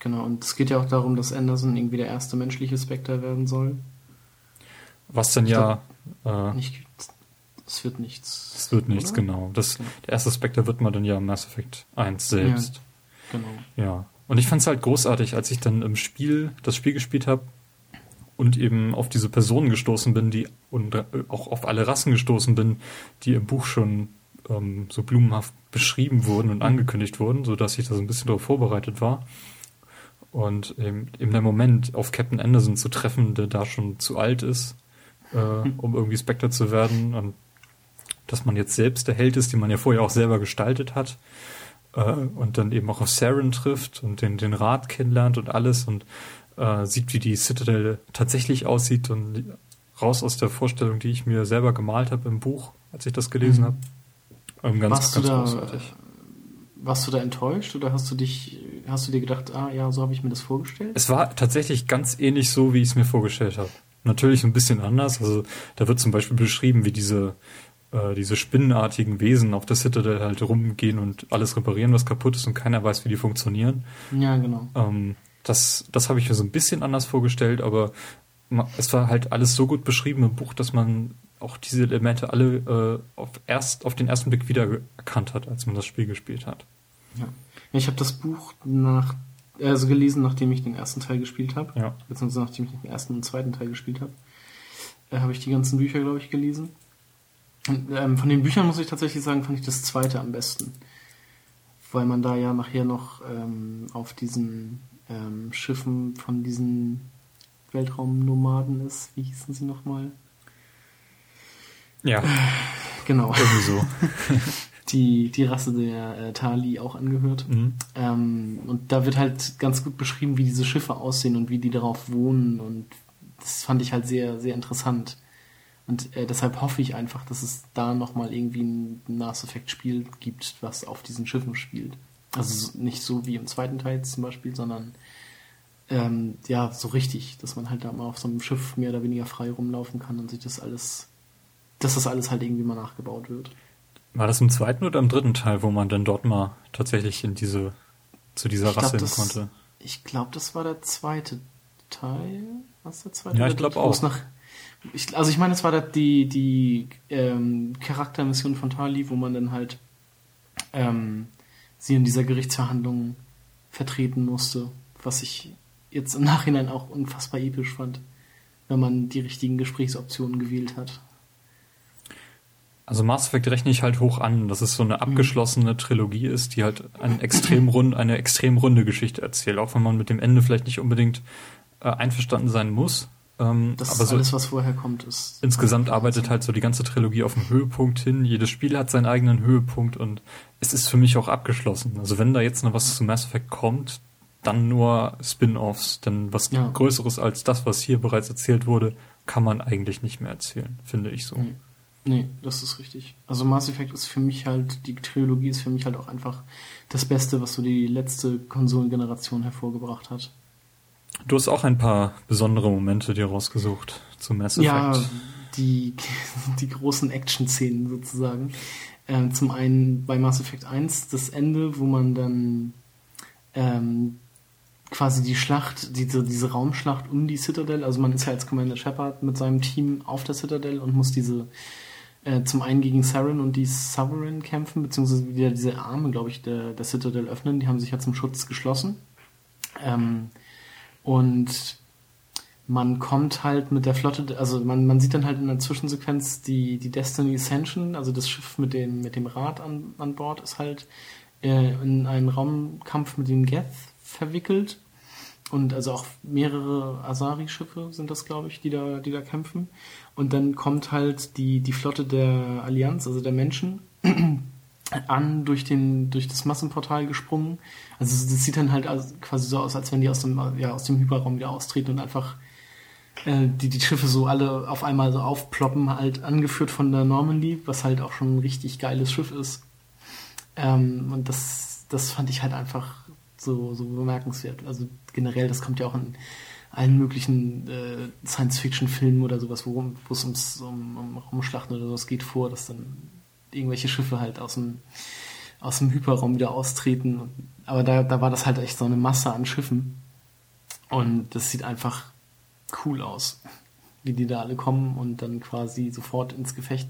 Genau. Und es geht ja auch darum, dass Anderson irgendwie der erste menschliche Spectre werden soll. Was dann ja äh, Nicht, es wird nichts. Es wird nichts, oder? genau. Das, der erste Spectre wird man dann ja im Mass Effect 1 selbst. Genau. Ja. Und ich fand es halt großartig, als ich dann im Spiel, das Spiel gespielt habe und eben auf diese Personen gestoßen bin, die und äh, auch auf alle Rassen gestoßen bin, die im Buch schon ähm, so blumenhaft beschrieben wurden und angekündigt wurden, so dass ich da so ein bisschen darauf vorbereitet war. Und eben, eben der Moment, auf Captain Anderson zu treffen, der da schon zu alt ist, äh, um irgendwie Spectre zu werden und dass man jetzt selbst der Held ist, den man ja vorher auch selber gestaltet hat äh, und dann eben auch auf Saren trifft und den, den Rat kennenlernt und alles und äh, sieht, wie die Citadel tatsächlich aussieht und raus aus der Vorstellung, die ich mir selber gemalt habe im Buch, als ich das gelesen Mhm. habe. Ähm, ganz, Warst du ganz da, großartig. warst du da enttäuscht oder hast du dich, hast du dir gedacht, ah ja, so habe ich mir das vorgestellt? Es war tatsächlich ganz ähnlich so, wie ich es mir vorgestellt habe. Natürlich ein bisschen anders. Also da wird zum Beispiel beschrieben, wie diese äh, diese spinnenartigen Wesen auf der Citadel halt rumgehen und alles reparieren, was kaputt ist und keiner weiß, wie die funktionieren. Ja, genau. Ähm, das das habe ich mir so ein bisschen anders vorgestellt, aber es war halt alles so gut beschrieben im Buch, dass man auch diese Elemente alle äh, auf, erst, auf den ersten Blick wiedererkannt hat, als man das Spiel gespielt hat. Ja. Ich habe das Buch nach, also gelesen, nachdem ich den ersten Teil gespielt habe. Ja. Beziehungsweise nachdem ich den ersten und zweiten Teil gespielt habe. Äh, habe ich die ganzen Bücher, glaube ich, gelesen. Und, ähm, von den Büchern muss ich tatsächlich sagen, fand ich das zweite am besten. Weil man da ja nachher noch ähm, auf diesen ähm, Schiffen von diesen Weltraumnomaden ist. Wie hießen sie nochmal? Ja, Genau. irgendwie so. Die, die Rasse der äh, Tali auch angehört. Mhm. Ähm, und da wird halt ganz gut beschrieben, wie diese Schiffe aussehen und wie die darauf wohnen. Und das fand ich halt sehr, sehr interessant. Und äh, deshalb hoffe ich einfach, dass es da nochmal irgendwie ein Mass Effect-Spiel gibt, was auf diesen Schiffen spielt. Also nicht so wie im zweiten Teil zum Beispiel, sondern ähm, ja, so richtig, dass man halt da mal auf so einem Schiff mehr oder weniger frei rumlaufen kann und sich das alles, dass das alles halt irgendwie mal nachgebaut wird. War das im zweiten oder im dritten Teil, wo man dann dort mal tatsächlich in diese, zu dieser Ich glaub, Rasse hin das- konnte? Ich glaube, das war der zweite Teil. Was der zweite? Ja, oder ich glaub es auch. Nach, ich, also ich meine, es war da die, die ähm, Charaktermission von Tali, wo man dann halt ähm, sie in dieser Gerichtsverhandlung vertreten musste, was ich jetzt im Nachhinein auch unfassbar episch fand, wenn man die richtigen Gesprächsoptionen gewählt hat. Also Mass Effect rechne ich halt hoch an, dass es so Mhm. eine abgeschlossene Trilogie ist, die halt eine extrem, rund, eine extrem runde Geschichte erzählt, auch wenn man mit dem Ende vielleicht nicht unbedingt äh, einverstanden sein muss. Ähm, Das aber ist so alles, was vorher kommt, ist. insgesamt arbeitet halt so die ganze Trilogie auf den Höhepunkt hin. Jedes Spiel hat seinen eigenen Höhepunkt und es ist für mich auch abgeschlossen. Also wenn da jetzt noch was zu Mass Effect kommt, dann nur Spin-offs, denn was Ja. Größeres als das, was hier bereits erzählt wurde, kann man eigentlich nicht mehr erzählen, finde ich so. Nee. Nee, das ist richtig. Also Mass Effect ist für mich halt, die Trilogie ist für mich halt auch einfach das Beste, was so die letzte Konsolengeneration hervorgebracht hat. Du hast auch ein paar besondere Momente dir rausgesucht zu Mass Effect. Ja, die, die großen Action-Szenen sozusagen. Ähm, zum einen bei Mass Effect 1 das Ende, wo man dann ähm, quasi die Schlacht, diese, diese Raumschlacht um die Citadel, also man ist ja als Commander Shepard mit seinem Team auf der Citadel und muss diese äh, zum einen gegen Saren und die Sovereign kämpfen, beziehungsweise wieder diese Arme, glaube ich, der, der Citadel öffnen. Die haben sich ja zum Schutz geschlossen. Ähm, und man kommt halt mit der Flotte, also man, man sieht dann halt in der Zwischensequenz die, die Destiny Ascension, also das Schiff mit dem, mit dem Rad an, an Bord ist halt äh, in einen Raumkampf mit den Geth verwickelt. Und also auch mehrere Asari-Schiffe sind das, glaube ich, die da, die da kämpfen. Und dann kommt halt die, die Flotte der Allianz, also der Menschen, an durch den durch das Massenportal gesprungen. Also das sieht dann halt quasi so aus, als wenn die aus dem ja aus dem Hyperraum wieder austreten und einfach äh, die die Schiffe so alle auf einmal so aufploppen, halt angeführt von der Normandy, was halt auch schon ein richtig geiles Schiff ist. Ähm, und das das fand ich halt einfach so so bemerkenswert. Also generell, das kommt ja auch in allen möglichen äh, Science-Fiction-Filmen oder sowas, wo es ums um, um Raumschlachten oder sowas geht vor, dass dann irgendwelche Schiffe halt aus dem, aus dem Hyperraum wieder austreten. Und, aber da, da war das halt echt so eine Masse an Schiffen. Und das sieht einfach cool aus, wie die da alle kommen und dann quasi sofort ins Gefecht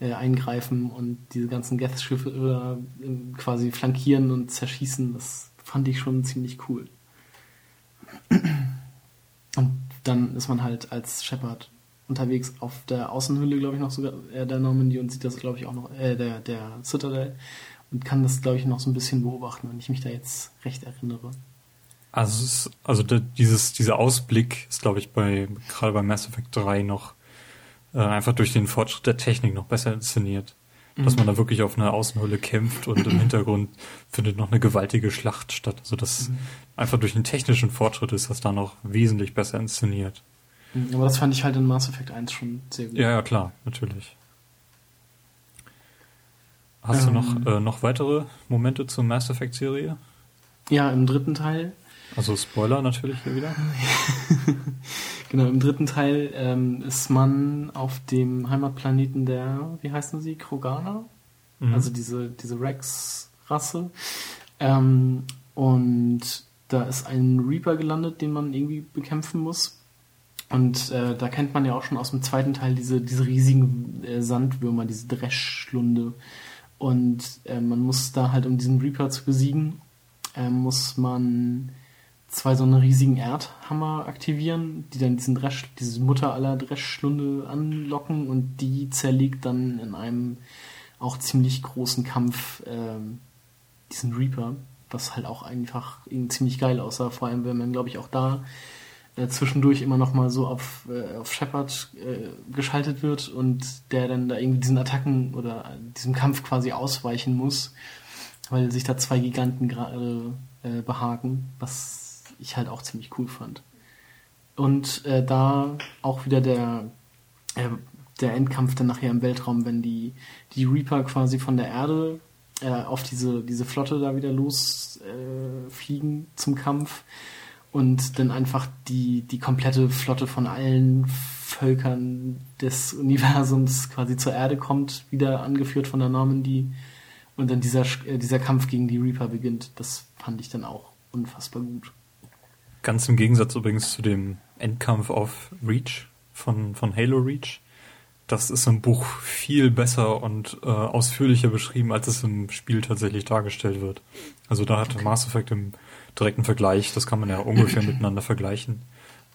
äh, eingreifen und diese ganzen Geth-Schiffe äh, quasi flankieren und zerschießen. Das fand ich schon ziemlich cool. Und dann ist man halt als Shepard unterwegs auf der Außenhülle, glaube ich, noch sogar äh, der Normandy und sieht das, glaube ich, auch noch, äh, der, der Citadel und kann das, glaube ich, noch so ein bisschen beobachten, wenn ich mich da jetzt recht erinnere. Also, ist, also dieses, dieser Ausblick ist, glaube ich, bei gerade bei Mass Effect 3 noch äh, einfach durch den Fortschritt der Technik noch besser inszeniert. Dass man da wirklich auf einer Außenhülle kämpft und im Hintergrund findet noch eine gewaltige Schlacht statt. Also das einfach durch den technischen Fortschritt ist das da noch wesentlich besser inszeniert. Aber das fand ich halt in Mass Effect 1 schon sehr gut. Ja, ja, klar, natürlich. Hast Ähm. du noch, äh, noch weitere Momente zur Mass Effect Serie? Ja, im dritten Teil Also Spoiler natürlich hier wieder. Genau, im dritten Teil ähm, ist man auf dem Heimatplaneten der, wie heißen sie, Kroganer? Mhm. Also diese, diese Rex-Rasse. Ähm, und da ist ein Reaper gelandet, den man irgendwie bekämpfen muss. Und äh, da kennt man ja auch schon aus dem zweiten Teil diese, diese riesigen äh, Sandwürmer, diese Dreschschlunde. Und äh, man muss da halt, um diesen Reaper zu besiegen, äh, muss man zwei so einen riesigen Erdhammer aktivieren, die dann diesen Dresch, diese Mutter aller Dreschschlunde anlocken und die zerlegt dann in einem auch ziemlich großen Kampf ähm, diesen Reaper, was halt auch einfach ziemlich geil aussah, vor allem wenn man, glaube ich, auch da äh, zwischendurch immer noch mal so auf, äh, auf Shepard äh, geschaltet wird und der dann da irgendwie diesen Attacken oder diesem Kampf quasi ausweichen muss, weil sich da zwei Giganten gerade äh, behaken, was ich halt auch ziemlich cool fand. Und äh, da auch wieder der äh, der Endkampf dann nachher im Weltraum, wenn die, die Reaper quasi von der Erde äh, auf diese, diese Flotte da wieder losfliegen äh, zum Kampf und dann einfach die, die komplette Flotte von allen Völkern des Universums quasi zur Erde kommt, wieder angeführt von der Normandy und dann dieser, äh, dieser Kampf gegen die Reaper beginnt. Das fand ich dann auch unfassbar gut. Ganz im Gegensatz übrigens zu dem Endkampf auf Reach von, von Halo Reach. Das ist im Buch viel besser und äh, ausführlicher beschrieben, als es im Spiel tatsächlich dargestellt wird. Also da hatte okay. Mass Effect im direkten Vergleich, das kann man ja ungefähr miteinander vergleichen,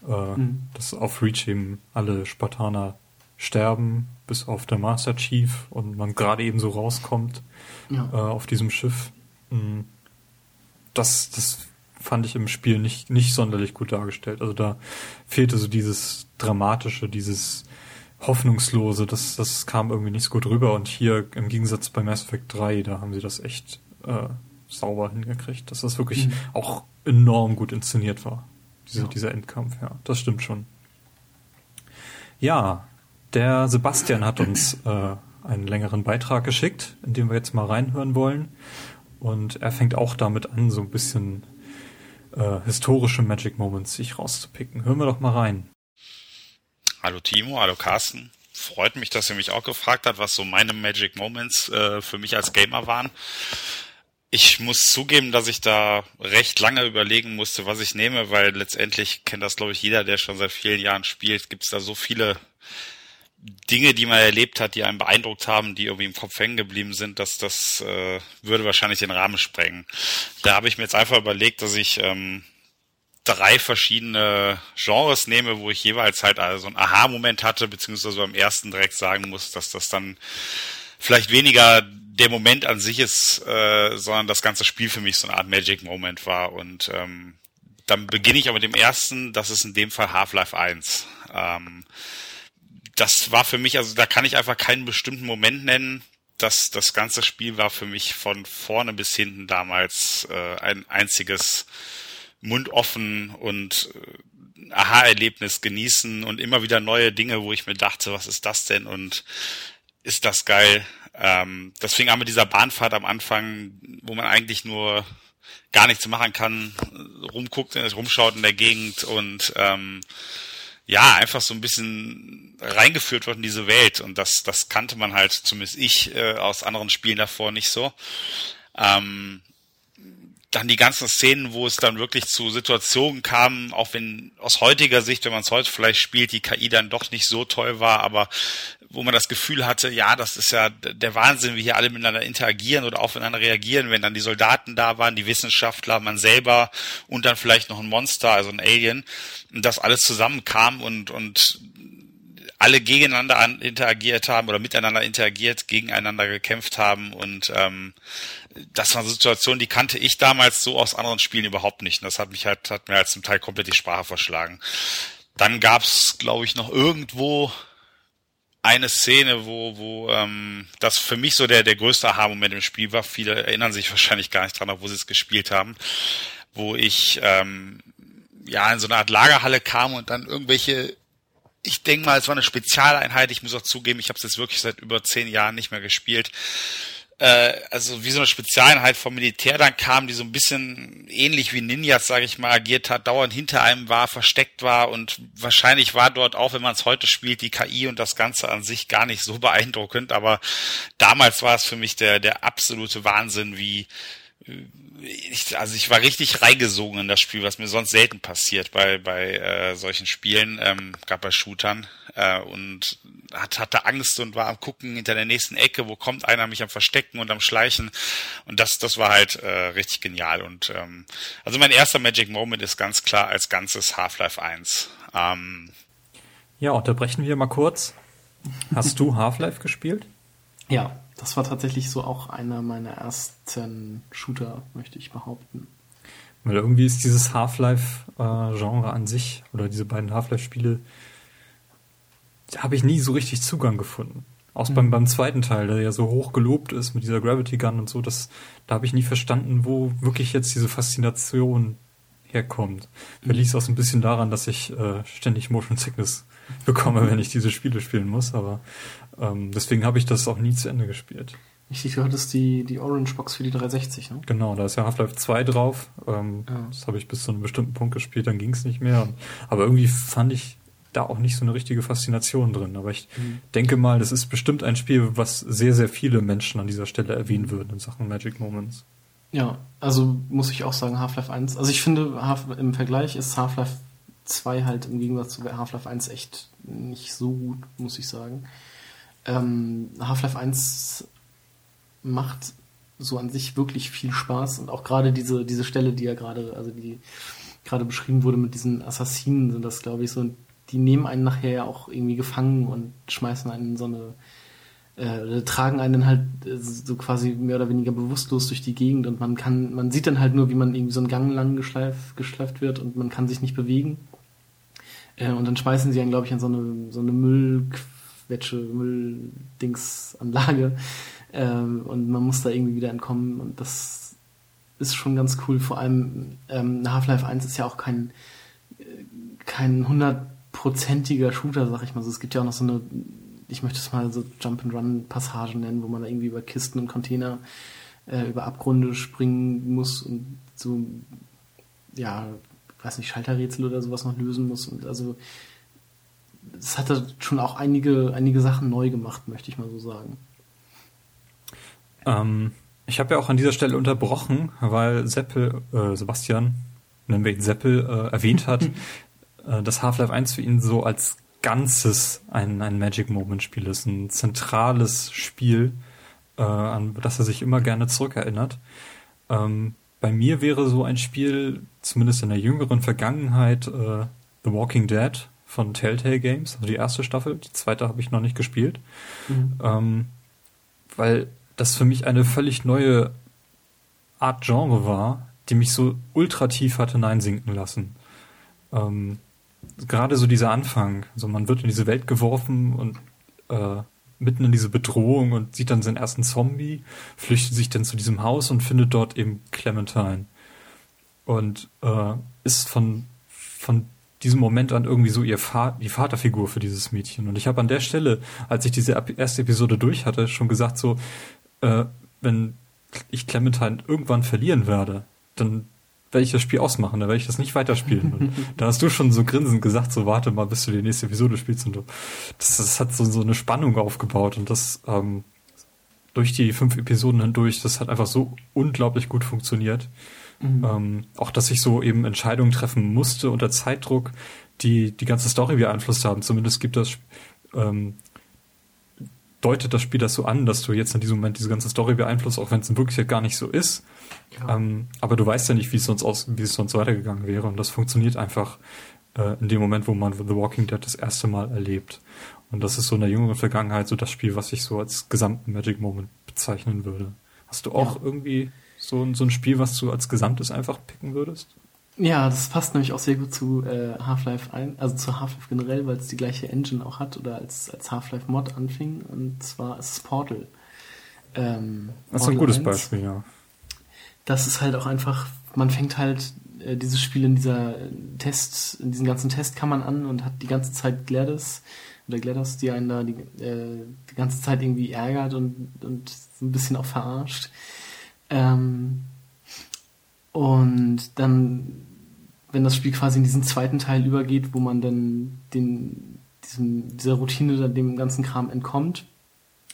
äh, mhm. dass auf Reach eben alle Spartaner sterben, bis auf der Master Chief und man gerade eben so rauskommt ja. äh, auf diesem Schiff. Mhm. Das, das fand ich im Spiel nicht, nicht sonderlich gut dargestellt. Also da fehlte so dieses Dramatische, dieses Hoffnungslose, das, das kam irgendwie nicht so gut rüber. Und hier im Gegensatz bei Mass Effect 3, da haben sie das echt äh, sauber hingekriegt, dass das wirklich mhm. auch enorm gut inszeniert war. Diese, ja. Dieser Endkampf, ja, das stimmt schon. Ja, der Sebastian hat uns äh, einen längeren Beitrag geschickt, in dem wir jetzt mal reinhören wollen. Und er fängt auch damit an, so ein bisschen äh, historische Magic Moments sich rauszupicken. Hören wir doch mal rein. Hallo Timo, hallo Carsten. Freut mich, dass ihr mich auch gefragt habt, was so meine Magic Moments äh, für mich als Gamer waren. Ich muss zugeben, dass ich da recht lange überlegen musste, was ich nehme, weil letztendlich kennt das, glaube ich, jeder, der schon seit vielen Jahren spielt, gibt es da so viele Dinge, die man erlebt hat, die einen beeindruckt haben, die irgendwie im Kopf hängen geblieben sind, dass das äh, würde wahrscheinlich den Rahmen sprengen. Da habe ich mir jetzt einfach überlegt, dass ich ähm, drei verschiedene Genres nehme, wo ich jeweils halt also so einen Aha-Moment hatte, beziehungsweise beim ersten direkt sagen muss, dass das dann vielleicht weniger der Moment an sich ist, äh, sondern das ganze Spiel für mich so eine Art Magic Moment war. Und ähm, dann beginne ich aber mit dem ersten, das ist in dem Fall Half-Life 1. Ähm, das war für mich, also da kann ich einfach keinen bestimmten Moment nennen. Das, das ganze Spiel war für mich von vorne bis hinten damals äh, ein einziges Mund offen und äh, Aha-Erlebnis genießen und immer wieder neue Dinge, wo ich mir dachte, was ist das denn und ist das geil. Ähm, das fing an mit dieser Bahnfahrt am Anfang, wo man eigentlich nur gar nichts machen kann, rumguckt, rumschaut in der Gegend und ähm, ja, einfach so ein bisschen reingeführt wird in diese Welt. Und das, das kannte man halt, zumindest ich, äh, aus anderen Spielen davor nicht so. Ähm, dann die ganzen Szenen, wo es dann wirklich zu Situationen kam, auch wenn aus heutiger Sicht, wenn man es heute vielleicht spielt, die KI dann doch nicht so toll war, aber wo man das Gefühl hatte, ja, das ist ja der Wahnsinn, wie hier alle miteinander interagieren oder aufeinander reagieren, wenn dann die Soldaten da waren, die Wissenschaftler, man selber und dann vielleicht noch ein Monster, also ein Alien, und das alles zusammenkam und, und alle gegeneinander interagiert haben oder miteinander interagiert, gegeneinander gekämpft haben und ähm, das war eine Situation, die kannte ich damals so aus anderen Spielen überhaupt nicht. Und das hat mich halt, hat mir halt zum Teil komplett die Sprache verschlagen. Dann gab's, glaube ich, noch irgendwo eine Szene, wo, wo ähm, das für mich so der, der größte Aha-Moment im Spiel war. Viele erinnern sich wahrscheinlich gar nicht dran, obwohl sie es gespielt haben, wo ich ähm, ja in so eine Art Lagerhalle kam und dann irgendwelche ich denke mal, es war eine Spezialeinheit. Ich muss auch zugeben, ich habe es jetzt wirklich seit über zehn Jahren nicht mehr gespielt. Äh, also wie so eine Spezialeinheit vom Militär dann kam, die so ein bisschen ähnlich wie Ninjas, sage ich mal, agiert hat, dauernd hinter einem war, versteckt war und wahrscheinlich war dort auch, wenn man es heute spielt, die KI und das Ganze an sich gar nicht so beeindruckend. Aber damals war es für mich der der absolute Wahnsinn, wie ich, also ich war richtig reingesogen in das Spiel, was mir sonst selten passiert bei bei äh, solchen Spielen, ähm, gerade bei Shootern äh, und hat, hatte Angst und war am gucken hinter der nächsten Ecke, wo kommt einer mich am Verstecken und am Schleichen und das das war halt äh, richtig genial und ähm, also mein erster Magic Moment ist ganz klar als ganzes Half-Life 1. Ähm, ja, unterbrechen wir mal kurz. Hast du Half-Life gespielt? Ja, das war tatsächlich so auch einer meiner ersten Shooter, möchte ich behaupten. Weil irgendwie ist dieses Half-Life-Genre an sich oder diese beiden Half-Life-Spiele, da habe ich nie so richtig Zugang gefunden. Auch mhm. beim, beim zweiten Teil, der ja so hoch gelobt ist mit dieser Gravity Gun und so, das, da habe ich nie verstanden, wo wirklich jetzt diese Faszination herkommt. Vielleicht liegt es auch so ein bisschen daran, dass ich äh, ständig Motion Sickness bekomme, wenn ich diese Spiele spielen muss, aber ähm, deswegen habe ich das auch nie zu Ende gespielt. Richtig, du hattest die, die Orange Box für die 360, ne? Genau, da ist ja Half-Life 2 drauf. Ähm, Ja. Das habe ich bis zu einem bestimmten Punkt gespielt, dann ging es nicht mehr. Aber irgendwie fand ich da auch nicht so eine richtige Faszination drin. Aber ich denke mal, das ist bestimmt ein Spiel, was sehr, sehr viele Menschen an dieser Stelle erwähnen würden in Sachen Magic Moments. Ja, also muss ich auch sagen, Half-Life 1. Also ich finde, im Vergleich ist Half-Life 2 halt im Gegensatz zu Half-Life 1 echt nicht so gut, muss ich sagen. Ähm, Half-Life 1 macht so an sich wirklich viel Spaß und auch gerade diese, diese Stelle, die ja gerade, also die gerade beschrieben wurde mit diesen Assassinen, sind das, glaube ich, so, die nehmen einen nachher ja auch irgendwie gefangen und schmeißen einen in so eine äh, tragen einen halt äh, so quasi mehr oder weniger bewusstlos durch die Gegend und man kann, man sieht dann halt nur, wie man irgendwie so einen Gang lang geschleift, geschleift wird und man kann sich nicht bewegen. Äh, und dann schmeißen sie einen, glaube ich, in so eine, so eine Müllquetsche, Mülldingsanlage. Ähm, und man muss da irgendwie wieder entkommen und das ist schon ganz cool. Vor allem ähm, Half-Life 1 ist ja auch kein, äh, kein hundertprozentiger Shooter, sag ich mal so. Es gibt ja auch noch so eine, ich möchte es mal so Jump-and-Run-Passagen nennen, wo man da irgendwie über Kisten und Container äh, über Abgründe springen muss und so, ja, weiß nicht, Schalterrätsel oder sowas noch lösen muss. Und also es hat da schon auch einige, einige Sachen neu gemacht, möchte ich mal so sagen. Ähm, ich habe ja auch an dieser Stelle unterbrochen, weil Seppel, äh, Sebastian, nennen wir ihn Seppel, äh, erwähnt hat, äh, dass Half-Life 1 für ihn so als Ganzes ein, ein Magic Moment Spiel ist, ein zentrales Spiel, äh, an das er sich immer gerne zurückerinnert. Ähm, bei mir wäre so ein Spiel, zumindest in der jüngeren Vergangenheit, äh, The Walking Dead von Telltale Games, also die erste Staffel, die zweite habe ich noch nicht gespielt. Ähm, weil das für mich eine völlig neue Art Genre war, die mich so ultra tief hat hineinsinken lassen. Ähm, gerade so dieser Anfang, also man wird in diese Welt geworfen und äh, mitten in diese Bedrohung und sieht dann seinen ersten Zombie, flüchtet sich dann zu diesem Haus und findet dort eben Clementine. Und äh, ist von, von diesem Moment an irgendwie so ihr Va die Vaterfigur für dieses Mädchen. Und ich habe an der Stelle, als ich diese erste Episode durch hatte, schon gesagt, so, äh, wenn ich Clementine irgendwann verlieren werde, dann werde ich das Spiel ausmachen, dann werde ich das nicht weiterspielen. Und da hast du schon so grinsend gesagt, so warte mal, bis du die nächste Episode spielst. Und du, das, das hat so, so eine Spannung aufgebaut und das ähm, durch die fünf Episoden hindurch, das hat einfach so unglaublich gut funktioniert. Ähm, auch, dass ich so eben Entscheidungen treffen musste unter Zeitdruck, die die ganze Story beeinflusst haben. Zumindest gibt das, ähm, deutet das Spiel das so an, dass du jetzt in diesem Moment diese ganze Story beeinflusst, auch wenn es in Wirklichkeit gar nicht so ist. Ähm, aber du weißt ja nicht, wie es sonst aus, wie es sonst weitergegangen wäre. Und das funktioniert einfach äh, in dem Moment, wo man The Walking Dead das erste Mal erlebt. Und das ist so in der jüngeren Vergangenheit so das Spiel, was ich so als gesamten Magic Moment bezeichnen würde. Hast du auch Ja. irgendwie so, ein- so ein Spiel, was du als Gesamtes einfach picken würdest? Ja, das passt nämlich auch sehr gut zu äh, Half-Life 1, also zu Half-Life generell, weil es die gleiche Engine auch hat oder als, als Half-Life Mod anfing. Und zwar ist es Portal. Ähm, Das ist ein gutes 1. Beispiel, ja. das ist halt auch einfach, man fängt halt äh, dieses Spiel in dieser Test, in diesen ganzen Testkammern an und hat die ganze Zeit Gladys oder Gladys, die einen da die, äh, die ganze Zeit irgendwie ärgert und, und so ein bisschen auch verarscht. Ähm, und dann, wenn das Spiel quasi in diesen zweiten Teil übergeht, wo man dann den, diesem, dieser Routine, dann dem ganzen Kram entkommt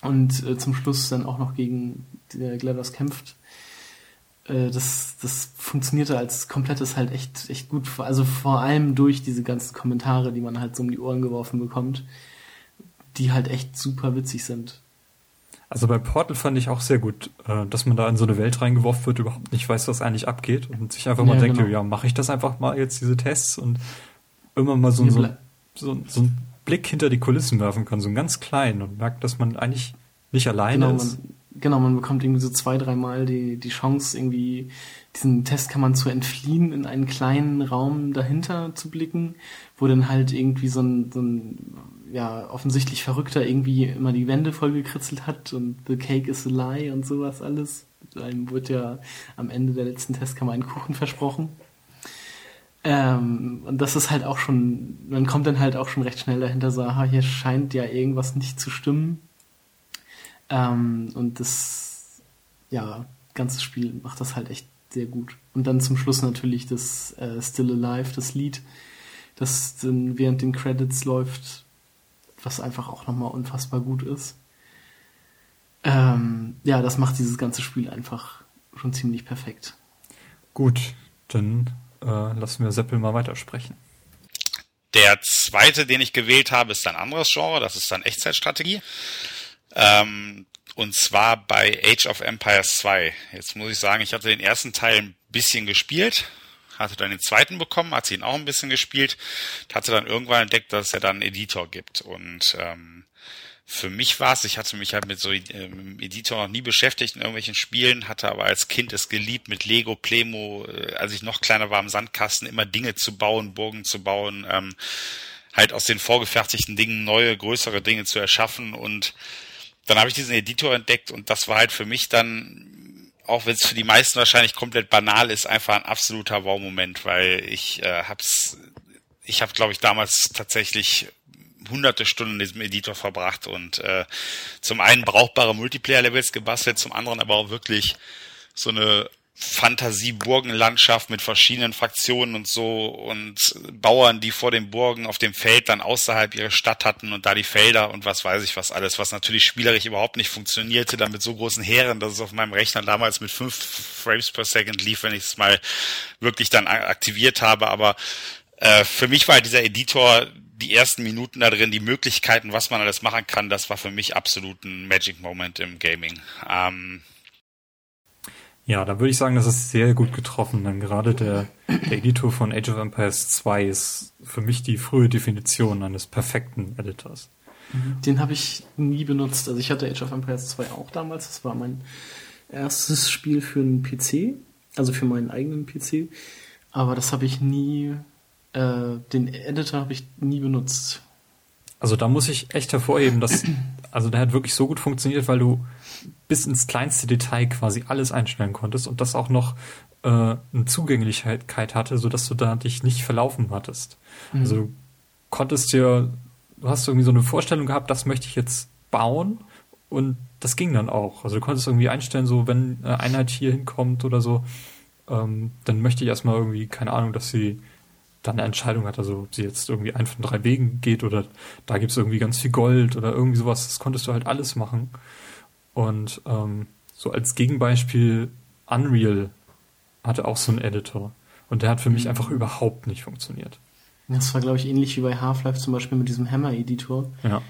und äh, zum Schluss dann auch noch gegen äh, Gladys kämpft, äh, das, das funktionierte als komplettes halt echt, echt gut. Also vor allem durch diese ganzen Kommentare, die man halt so um die Ohren geworfen bekommt, die halt echt super witzig sind. Also bei Portal fand ich auch sehr gut, äh, dass man da in so eine Welt reingeworfen wird, überhaupt nicht weiß, was eigentlich abgeht und sich einfach mal Ja, denkt, genau. ja, mache ich das einfach mal jetzt, diese Tests und immer mal so, Ja, so, so, so einen Blick hinter die Kulissen werfen kann, so einen ganz kleinen und merkt, dass man eigentlich nicht alleine Genau ist. man, genau, man bekommt irgendwie so zwei, dreimal die, die Chance, irgendwie diesen Testkammern zu entfliehen, in einen kleinen Raum dahinter zu blicken, wo dann halt irgendwie so ein, so ein ja, offensichtlich Verrückter irgendwie immer die Wände vollgekritzelt hat und The Cake is a Lie und sowas alles. Einem wird ja am Ende der letzten Testkammer ein Kuchen versprochen. Ähm, und das ist halt auch schon, man kommt dann halt auch schon recht schnell dahinter, so, aha, hier scheint ja irgendwas nicht zu stimmen. Ähm, und das, ja, ganze Spiel macht das halt echt sehr gut. Und dann zum Schluss natürlich das äh, Still Alive, das Lied, das dann während den Credits läuft, was einfach auch nochmal unfassbar gut ist. Ähm, ja, das macht dieses ganze Spiel einfach schon ziemlich perfekt. Gut, dann äh, lassen wir Seppel mal weitersprechen. Der zweite, den ich gewählt habe, ist ein anderes Genre, das ist dann Echtzeitstrategie. Ähm, und zwar bei Age of Empires 2. Jetzt muss ich sagen, ich hatte den ersten Teil ein bisschen gespielt, hatte dann den zweiten bekommen, hat sie ihn auch ein bisschen gespielt, hatte dann irgendwann entdeckt, dass es ja dann einen Editor gibt. Und ähm, für mich war es, ich hatte mich halt mit so ähm, Editor noch nie beschäftigt in irgendwelchen Spielen, hatte aber als Kind es geliebt, mit Lego, Plemo, äh, als ich noch kleiner war im Sandkasten, immer Dinge zu bauen, Burgen zu bauen, ähm, halt aus den vorgefertigten Dingen neue, größere Dinge zu erschaffen und dann habe ich diesen Editor entdeckt und das war halt für mich dann, auch wenn es für die meisten wahrscheinlich komplett banal ist, einfach ein absoluter Wow-Moment, weil ich äh, hab's, ich habe glaube ich damals tatsächlich hunderte Stunden in diesem Editor verbracht und äh, zum einen brauchbare Multiplayer-Levels gebastelt, zum anderen aber auch wirklich so eine Fantasie-Burgenlandschaft mit verschiedenen Fraktionen und so und Bauern, die vor den Burgen auf dem Feld dann außerhalb ihre Stadt hatten und da die Felder und was weiß ich was alles, was natürlich spielerisch überhaupt nicht funktionierte, dann mit so großen Heeren, dass es auf meinem Rechner damals mit fünf Frames per Second lief, wenn ich es mal wirklich dann aktiviert habe, aber äh, für mich war dieser Editor die ersten Minuten da drin, die Möglichkeiten, was man alles machen kann, das war für mich absolut ein Magic Moment im Gaming. Ähm, ja, da würde ich sagen, das ist sehr gut getroffen, denn gerade der, der Editor von Age of Empires 2 ist für mich die frühe Definition eines perfekten Editors. Den habe ich nie benutzt. Also ich hatte Age of Empires 2 auch damals. Das war mein erstes Spiel für einen PC, also für meinen eigenen PC. Aber das habe ich nie, äh, den Editor habe ich nie benutzt. Also da muss ich echt hervorheben, dass, also der hat wirklich so gut funktioniert, weil du bis ins kleinste Detail quasi alles einstellen konntest und das auch noch äh, eine Zugänglichkeit hatte, sodass du da dich nicht verlaufen hattest. Mhm. Also du konntest dir, du hast irgendwie so eine Vorstellung gehabt, das möchte ich jetzt bauen und das ging dann auch. Also du konntest irgendwie einstellen, so wenn eine Einheit hier hinkommt oder so, ähm, dann möchte ich erstmal irgendwie, keine Ahnung, dass sie dann eine Entscheidung hat, also ob sie jetzt irgendwie einen von drei Wegen geht oder da gibt es irgendwie ganz viel Gold oder irgendwie sowas, das konntest du halt alles machen. Und ähm, so als Gegenbeispiel Unreal hatte auch so einen Editor. Und der hat für mich mhm. einfach überhaupt nicht funktioniert. Das war, glaube ich, ähnlich wie bei Half-Life zum Beispiel mit diesem Hammer-Editor. Ja.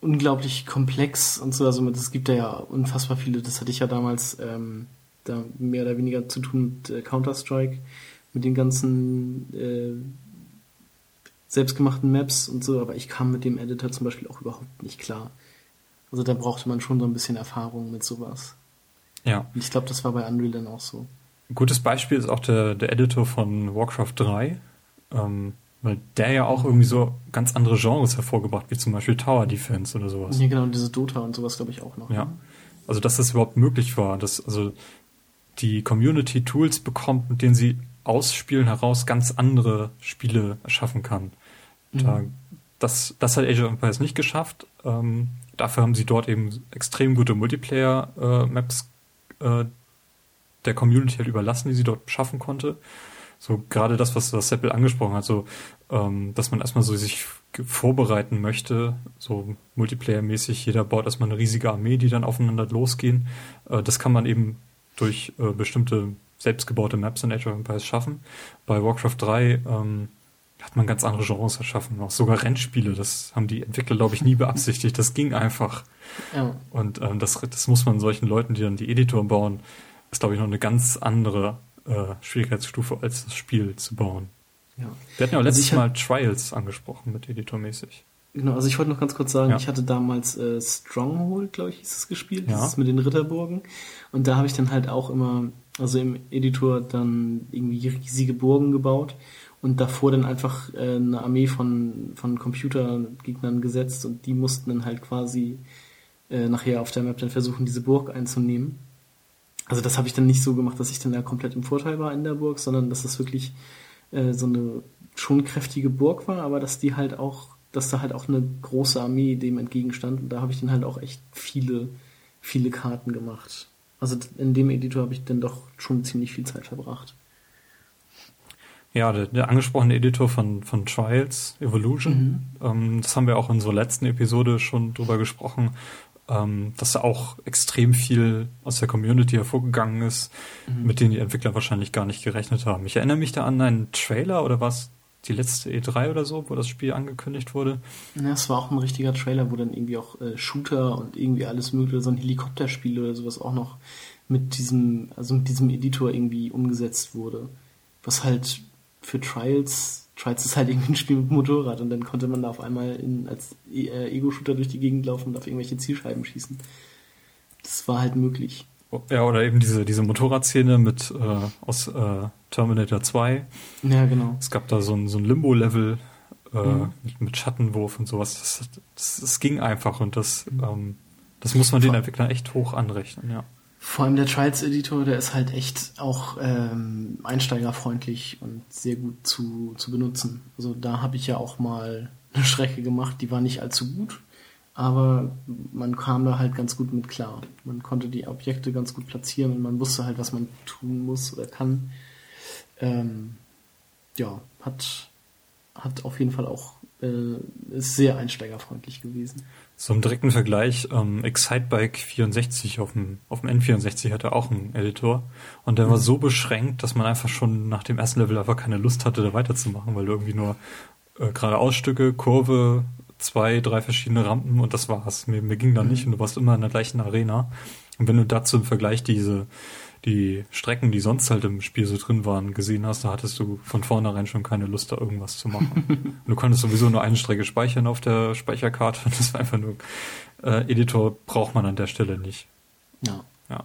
Unglaublich komplex und so. Also es gibt ja unfassbar viele. Das hatte ich ja damals ähm, da mehr oder weniger zu tun mit äh, Counter-Strike, mit den ganzen äh, selbstgemachten Maps und so. Aber ich kam mit dem Editor zum Beispiel auch überhaupt nicht klar. Also da brauchte man schon so ein bisschen Erfahrung mit sowas. Ja. Und ich glaube, das war bei Unreal dann auch so. Ein gutes Beispiel ist auch der, der Editor von Warcraft 3, ähm, weil der ja auch irgendwie so ganz andere Genres hervorgebracht, wie zum Beispiel Tower Defense oder sowas. Ja, genau, diese Dota und sowas glaube ich auch noch. Ja. Ne? Also, dass das überhaupt möglich war, dass also die Community Tools bekommt, mit denen sie aus Spielen heraus ganz andere Spiele erschaffen kann. Da, mhm. das, das hat Age of Empires nicht geschafft. Ähm, dafür haben sie dort eben extrem gute Multiplayer-Maps äh, der Community halt überlassen, die sie dort schaffen konnte. So gerade das, was, was Seppel angesprochen hat, so ähm, dass man erstmal so sich vorbereiten möchte, so Multiplayer-mäßig, jeder baut erstmal eine riesige Armee, die dann aufeinander losgehen. Äh, das kann man eben durch äh, bestimmte selbstgebaute Maps in Age of Empires schaffen. Bei Warcraft 3 ähm, hat man ganz andere Genres erschaffen. Auch sogar Rennspiele, das haben die Entwickler, glaube ich, nie beabsichtigt. Das ging einfach. Ja. Und ähm, das, das muss man solchen Leuten, die dann die Editor bauen, ist, glaube ich, noch eine ganz andere äh, Schwierigkeitsstufe, als das Spiel zu bauen. Ja. Wir hatten ja auch also letztes also Mal Trials angesprochen mit Editor-mäßig. Genau, also ich wollte noch ganz kurz sagen, ja. ich hatte damals äh, Stronghold, glaube ich, hieß es gespielt, ja. das ist mit den Ritterburgen. Und da habe ich dann halt auch immer, also im Editor dann irgendwie riesige Burgen gebaut und davor dann einfach äh, eine Armee von, von Computergegnern gesetzt und die mussten dann halt quasi äh, nachher auf der Map dann versuchen, diese Burg einzunehmen. Also das habe ich dann nicht so gemacht, dass ich dann da komplett im Vorteil war in der Burg, sondern dass das wirklich äh, so eine schon kräftige Burg war, aber dass die halt auch, dass da halt auch eine große Armee dem entgegenstand. Und da habe ich dann halt auch echt viele, viele Karten gemacht. Also in dem Editor habe ich dann doch schon ziemlich viel Zeit verbracht. Ja, der, der angesprochene Editor von, von Trials, Evolution, mhm. ähm, das haben wir auch in unserer letzten Episode schon drüber gesprochen, ähm, dass da auch extrem viel aus der Community hervorgegangen ist, mhm. mit denen die Entwickler wahrscheinlich gar nicht gerechnet haben. Ich erinnere mich da an einen Trailer oder was die letzte E3 oder so, wo das Spiel angekündigt wurde. Ja, es war auch ein richtiger Trailer, wo dann irgendwie auch äh, Shooter und irgendwie alles mögliche, so ein Helikopterspiel oder sowas auch noch mit diesem, also mit diesem Editor irgendwie umgesetzt wurde. Was halt für Trials, Trials ist halt irgendwie ein Spiel mit Motorrad und dann konnte man da auf einmal in, als äh, Ego-Shooter durch die Gegend laufen und auf irgendwelche Zielscheiben schießen. Das war halt möglich. Ja, oder eben diese, diese Motorradszene mit äh, aus äh, Terminator 2. Ja, genau. Es gab da so ein, so ein Limbo-Level äh, mhm. mit, mit, Schattenwurf und sowas. Das, das, das ging einfach und das, ähm, das muss man den Entwicklern echt hoch anrechnen, ja. Vor allem der Trials-Editor, der ist halt echt auch ähm, einsteigerfreundlich und sehr gut zu, zu benutzen. Also da habe ich ja auch mal eine Strecke gemacht, die war nicht allzu gut, aber man kam da halt ganz gut mit klar. Man konnte die Objekte ganz gut platzieren und man wusste halt, was man tun muss oder kann. Ähm, ja, hat, hat auf jeden Fall auch äh, ist sehr einsteigerfreundlich gewesen. So im direkten Vergleich, ähm, Excitebike 64 auf dem, auf dem N64 hatte auch einen Editor und der mhm. war so beschränkt, dass man einfach schon nach dem ersten Level einfach keine Lust hatte, da weiterzumachen, weil du irgendwie nur äh, geradeausstücke, Kurve, zwei, drei verschiedene Rampen und das war's. Mir, mir ging da mhm. nicht und du warst immer in der gleichen Arena. Und wenn du dazu im Vergleich diese die Strecken, die sonst halt im Spiel so drin waren, gesehen hast, da hattest du von vornherein schon keine Lust, da irgendwas zu machen. du konntest sowieso nur eine Strecke speichern auf der Speicherkarte. Das war einfach nur, äh, Editor braucht man an der Stelle nicht. Ja. Ja.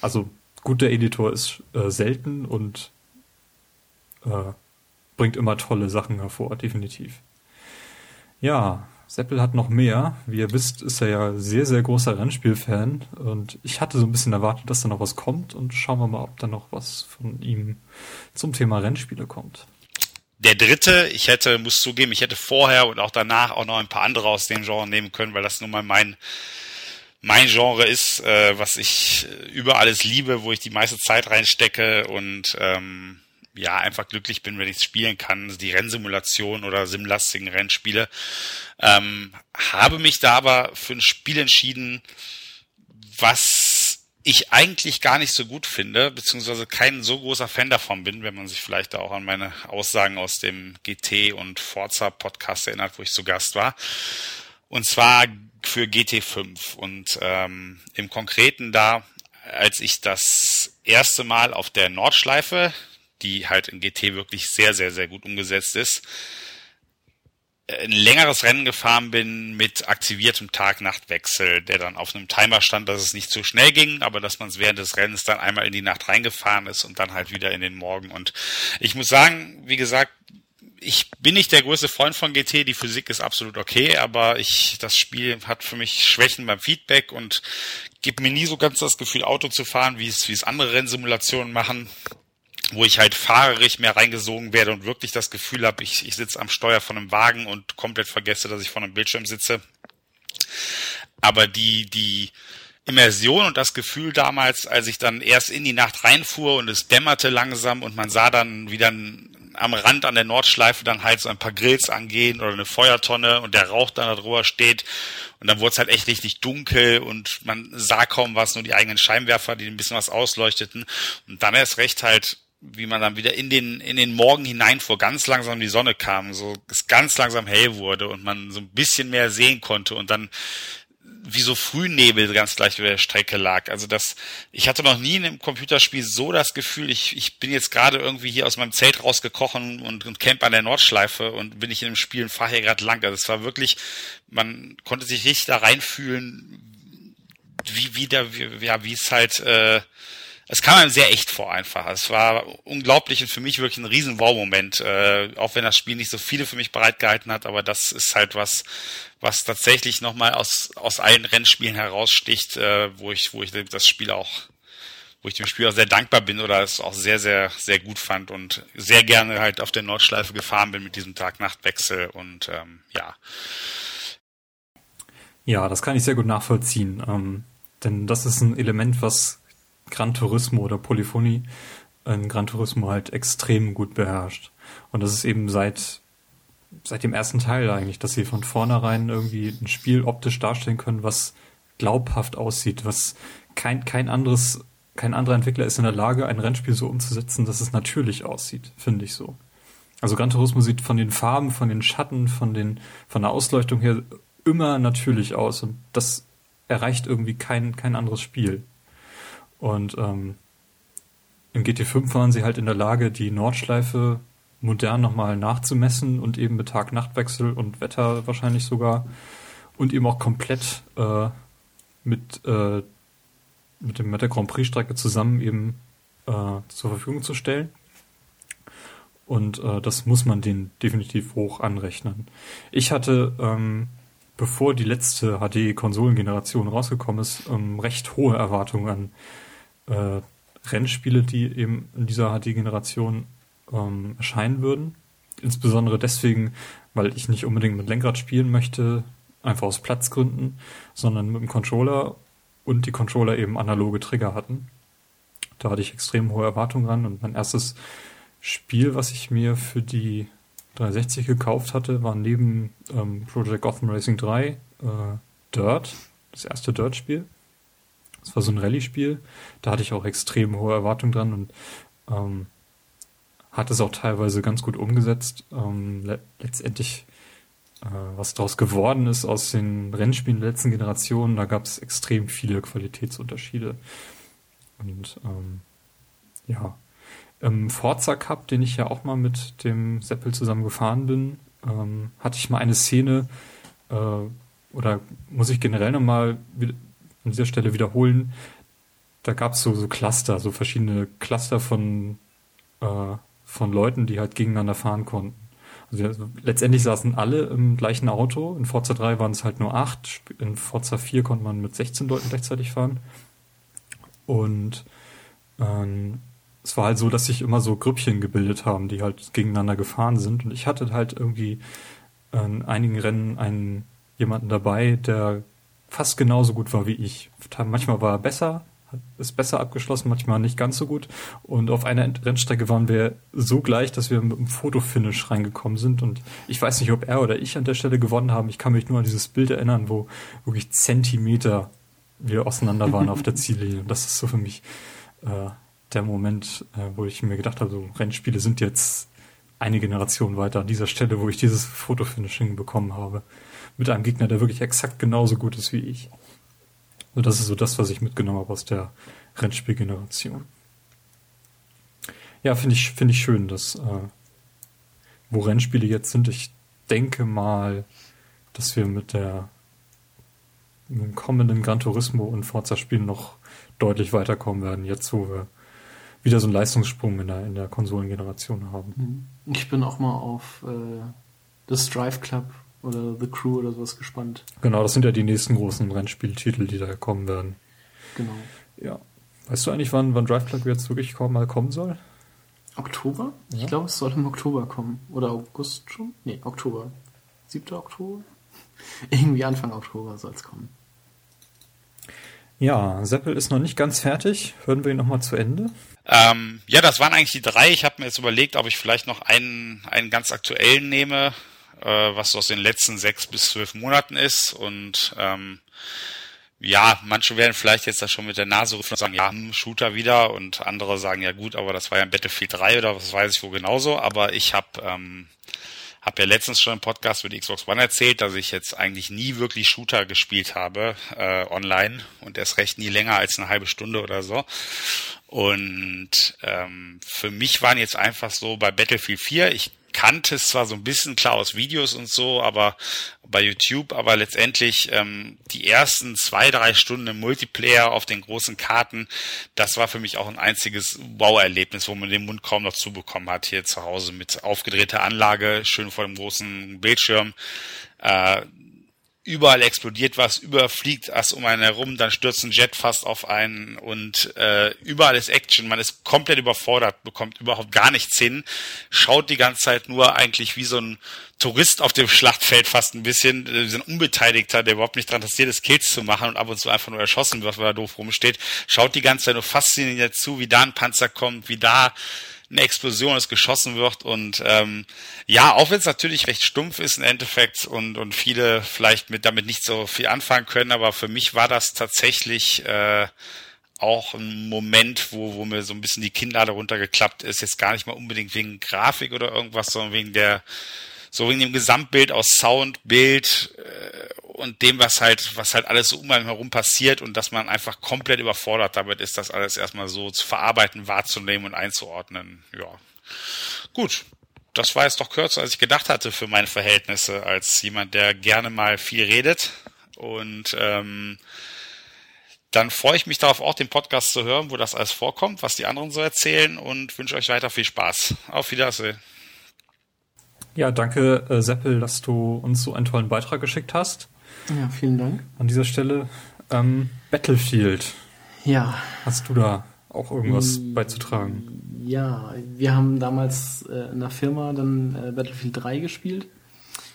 Also, guter Editor ist äh, selten und äh, bringt immer tolle Sachen hervor, definitiv. Ja, Seppel hat noch mehr. Wie ihr wisst, ist er ja sehr, sehr großer Rennspielfan. Und ich hatte so ein bisschen erwartet, dass da noch was kommt. Und schauen wir mal, ob da noch was von ihm zum Thema Rennspiele kommt. Der dritte, ich hätte, muss zugeben, ich hätte vorher und auch danach auch noch ein paar andere aus dem Genre nehmen können, weil das nun mal mein, mein Genre ist, äh, was ich über alles liebe, wo ich die meiste Zeit reinstecke und ähm, ja, einfach glücklich bin, wenn ich es spielen kann, die Rennsimulation oder simlastigen Rennspiele. Ähm, habe mich da aber für ein Spiel entschieden, was ich eigentlich gar nicht so gut finde, beziehungsweise kein so großer Fan davon bin, wenn man sich vielleicht auch an meine Aussagen aus dem GT und Forza Podcast erinnert, wo ich zu Gast war. Und zwar für GT5 und ähm, im Konkreten da, als ich das erste Mal auf der Nordschleife die halt in GT wirklich sehr, sehr, sehr gut umgesetzt ist, ein längeres Rennen gefahren bin mit aktiviertem Tag-Nacht-Wechsel, der dann auf einem Timer stand, dass es nicht zu schnell ging, aber dass man es während des Rennens dann einmal in die Nacht reingefahren ist und dann halt wieder in den Morgen. Und ich muss sagen, wie gesagt, ich bin nicht der größte Freund von GT, die Physik ist absolut okay, aber ich, das Spiel hat für mich Schwächen beim Feedback und gibt mir nie so ganz das Gefühl, Auto zu fahren, wie es, wie es andere Rennsimulationen machen wo ich halt fahrerisch mehr reingesogen werde und wirklich das Gefühl habe, ich, ich sitze am Steuer von einem Wagen und komplett vergesse, dass ich vor einem Bildschirm sitze. Aber die, die Immersion und das Gefühl damals, als ich dann erst in die Nacht reinfuhr und es dämmerte langsam und man sah dann wieder am Rand an der Nordschleife dann halt so ein paar Grills angehen oder eine Feuertonne und der Rauch dann darüber steht und dann wurde es halt echt richtig dunkel und man sah kaum was, nur die eigenen Scheinwerfer, die ein bisschen was ausleuchteten und dann erst recht halt wie man dann wieder in den, in den Morgen hineinfuhr, ganz langsam die Sonne kam, so es ganz langsam hell wurde und man so ein bisschen mehr sehen konnte und dann wie so Frühnebel ganz gleich über der Strecke lag. Also das, ich hatte noch nie in einem Computerspiel so das Gefühl, ich, ich bin jetzt gerade irgendwie hier aus meinem Zelt rausgekochen und, und camp an der Nordschleife und bin ich in einem Spiel und fahre hier gerade lang. Also es war wirklich, man konnte sich richtig da reinfühlen, wie, wie da, wie, ja, wie es halt, äh, es kam einem sehr echt vor einfach. Es war unglaublich und für mich wirklich ein riesen Wow-Moment, äh, auch wenn das Spiel nicht so viele für mich bereitgehalten hat, aber das ist halt was, was tatsächlich nochmal aus, aus allen Rennspielen heraussticht, äh, wo ich, wo ich das Spiel auch wo ich dem Spiel auch sehr dankbar bin oder es auch sehr, sehr, sehr gut fand und sehr gerne halt auf der Nordschleife gefahren bin mit diesem Tag-Nacht-Wechsel und ähm, ja. Ja, das kann ich sehr gut nachvollziehen. Ähm, denn das ist ein Element, was Gran Turismo oder Polyphonie in Gran Turismo halt extrem gut beherrscht. Und das ist eben seit, seit dem ersten Teil eigentlich, dass sie von vornherein irgendwie ein Spiel optisch darstellen können, was glaubhaft aussieht, was kein, kein anderes, kein anderer Entwickler ist in der Lage, ein Rennspiel so umzusetzen, dass es natürlich aussieht, finde ich so. Also Gran Turismo sieht von den Farben, von den Schatten, von den, von der Ausleuchtung her immer natürlich aus und das erreicht irgendwie kein, kein anderes Spiel. Und ähm, im GT5 waren sie halt in der Lage, die Nordschleife modern nochmal nachzumessen und eben mit Tag-Nacht-Wechsel und Wetter wahrscheinlich sogar und eben auch komplett äh, mit, äh, mit, dem, mit der Grand Prix-Strecke zusammen eben äh, zur Verfügung zu stellen. Und äh, das muss man denen definitiv hoch anrechnen. Ich hatte, ähm, bevor die letzte HD-Konsolengeneration rausgekommen ist, ähm, recht hohe Erwartungen an äh, Rennspiele, die eben in dieser HD-Generation ähm, erscheinen würden. Insbesondere deswegen, weil ich nicht unbedingt mit Lenkrad spielen möchte, einfach aus Platzgründen, sondern mit dem Controller und die Controller eben analoge Trigger hatten. Da hatte ich extrem hohe Erwartungen dran und mein erstes Spiel, was ich mir für die 360 gekauft hatte, war neben ähm, Project Gotham Racing 3 äh, Dirt, das erste Dirt-Spiel. Das war so ein Rallye-Spiel. Da hatte ich auch extrem hohe Erwartungen dran und ähm, hat es auch teilweise ganz gut umgesetzt. Ähm, le letztendlich, äh, was daraus geworden ist aus den Rennspielen der letzten Generation, da gab es extrem viele Qualitätsunterschiede. Und ähm, ja, im Forza Cup, den ich ja auch mal mit dem Seppel zusammen gefahren bin, ähm, hatte ich mal eine Szene, äh, oder muss ich generell nochmal an dieser Stelle wiederholen, da gab es so, so Cluster, so verschiedene Cluster von, äh, von Leuten, die halt gegeneinander fahren konnten. Also letztendlich saßen alle im gleichen Auto. In Forza 3 waren es halt nur acht. In Forza 4 konnte man mit 16 Leuten gleichzeitig fahren. Und ähm, es war halt so, dass sich immer so Grüppchen gebildet haben, die halt gegeneinander gefahren sind. Und ich hatte halt irgendwie in einigen Rennen einen jemanden dabei, der fast genauso gut war wie ich. Manchmal war er besser, ist besser abgeschlossen, manchmal nicht ganz so gut. Und auf einer Rennstrecke waren wir so gleich, dass wir mit einem Fotofinish reingekommen sind. Und ich weiß nicht, ob er oder ich an der Stelle gewonnen haben. Ich kann mich nur an dieses Bild erinnern, wo wirklich Zentimeter wir auseinander waren auf der Ziellinie. Und das ist so für mich äh, der Moment, äh, wo ich mir gedacht habe, so Rennspiele sind jetzt eine Generation weiter an dieser Stelle, wo ich dieses Fotofinishing bekommen habe mit einem Gegner, der wirklich exakt genauso gut ist wie ich. Also das ist so das, was ich mitgenommen habe aus der Rennspielgeneration. Ja, finde ich, finde ich schön, dass, äh, wo Rennspiele jetzt sind, ich denke mal, dass wir mit der, mit dem kommenden Gran Turismo und Forza-Spielen noch deutlich weiterkommen werden, jetzt wo wir wieder so einen Leistungssprung in der, in der Konsolengeneration haben. Ich bin auch mal auf äh, das Drive Club oder The Crew oder sowas gespannt. Genau, das sind ja die nächsten großen Rennspieltitel, die da kommen werden. Genau. Ja. Weißt du eigentlich, wann, wann Drive Club jetzt wirklich mal kommen soll? Oktober? Ja. Ich glaube, es soll im Oktober kommen. Oder August schon? Nee, Oktober. 7. Oktober? Irgendwie Anfang Oktober soll es kommen. Ja, Seppel ist noch nicht ganz fertig. Hören wir ihn nochmal zu Ende. Ähm, ja, das waren eigentlich die drei. Ich habe mir jetzt überlegt, ob ich vielleicht noch einen, einen ganz aktuellen nehme äh, was aus den letzten sechs bis zwölf Monaten ist. Und ähm, ja, manche werden vielleicht jetzt da schon mit der Nase rufen und sagen, ja, hm, Shooter wieder. Und andere sagen, ja gut, aber das war ja ein Battlefield 3 oder was weiß ich wo genauso. Aber ich habe ähm, hab ja letztens schon im Podcast mit Xbox One erzählt, dass ich jetzt eigentlich nie wirklich Shooter gespielt habe äh, online und erst recht nie länger als eine halbe Stunde oder so. Und ähm, für mich waren jetzt einfach so bei Battlefield 4, ich kannte es zwar so ein bisschen klar aus Videos und so, aber bei YouTube, aber letztendlich ähm, die ersten zwei, drei Stunden im Multiplayer auf den großen Karten, das war für mich auch ein einziges Wow-Erlebnis, wo man den Mund kaum noch zubekommen hat hier zu Hause mit aufgedrehter Anlage, schön vor dem großen Bildschirm. Äh, überall explodiert was, überfliegt was um einen herum, dann stürzt ein Jet fast auf einen und äh, überall ist Action, man ist komplett überfordert, bekommt überhaupt gar nichts hin, schaut die ganze Zeit nur eigentlich wie so ein Tourist auf dem Schlachtfeld fast ein bisschen, äh, so ein Unbeteiligter, der überhaupt nicht dran interessiert ist, Kills zu machen und ab und zu einfach nur erschossen wird, weil er doof rumsteht, schaut die ganze Zeit nur fasziniert zu, wie da ein Panzer kommt, wie da eine Explosion ist, geschossen wird und ähm, ja, auch wenn es natürlich recht stumpf ist im Endeffekt und, und viele vielleicht mit damit nicht so viel anfangen können, aber für mich war das tatsächlich äh, auch ein Moment, wo, wo mir so ein bisschen die Kinnlade runtergeklappt ist. Jetzt gar nicht mal unbedingt wegen Grafik oder irgendwas, sondern wegen der, so wegen dem Gesamtbild aus Sound, Bild äh, und dem, was halt, was halt alles so um einen herum passiert und dass man einfach komplett überfordert damit ist, das alles erstmal so zu verarbeiten, wahrzunehmen und einzuordnen. Ja. Gut. Das war jetzt doch kürzer, als ich gedacht hatte für meine Verhältnisse, als jemand, der gerne mal viel redet. Und ähm, dann freue ich mich darauf, auch den Podcast zu hören, wo das alles vorkommt, was die anderen so erzählen und wünsche euch weiter viel Spaß. Auf Wiedersehen. Ja, danke, äh, Seppel, dass du uns so einen tollen Beitrag geschickt hast. Ja, vielen Dank. An dieser Stelle ähm, Battlefield. Ja. Hast du da auch irgendwas mm, beizutragen? Ja, wir haben damals äh, in der Firma dann äh, Battlefield 3 gespielt.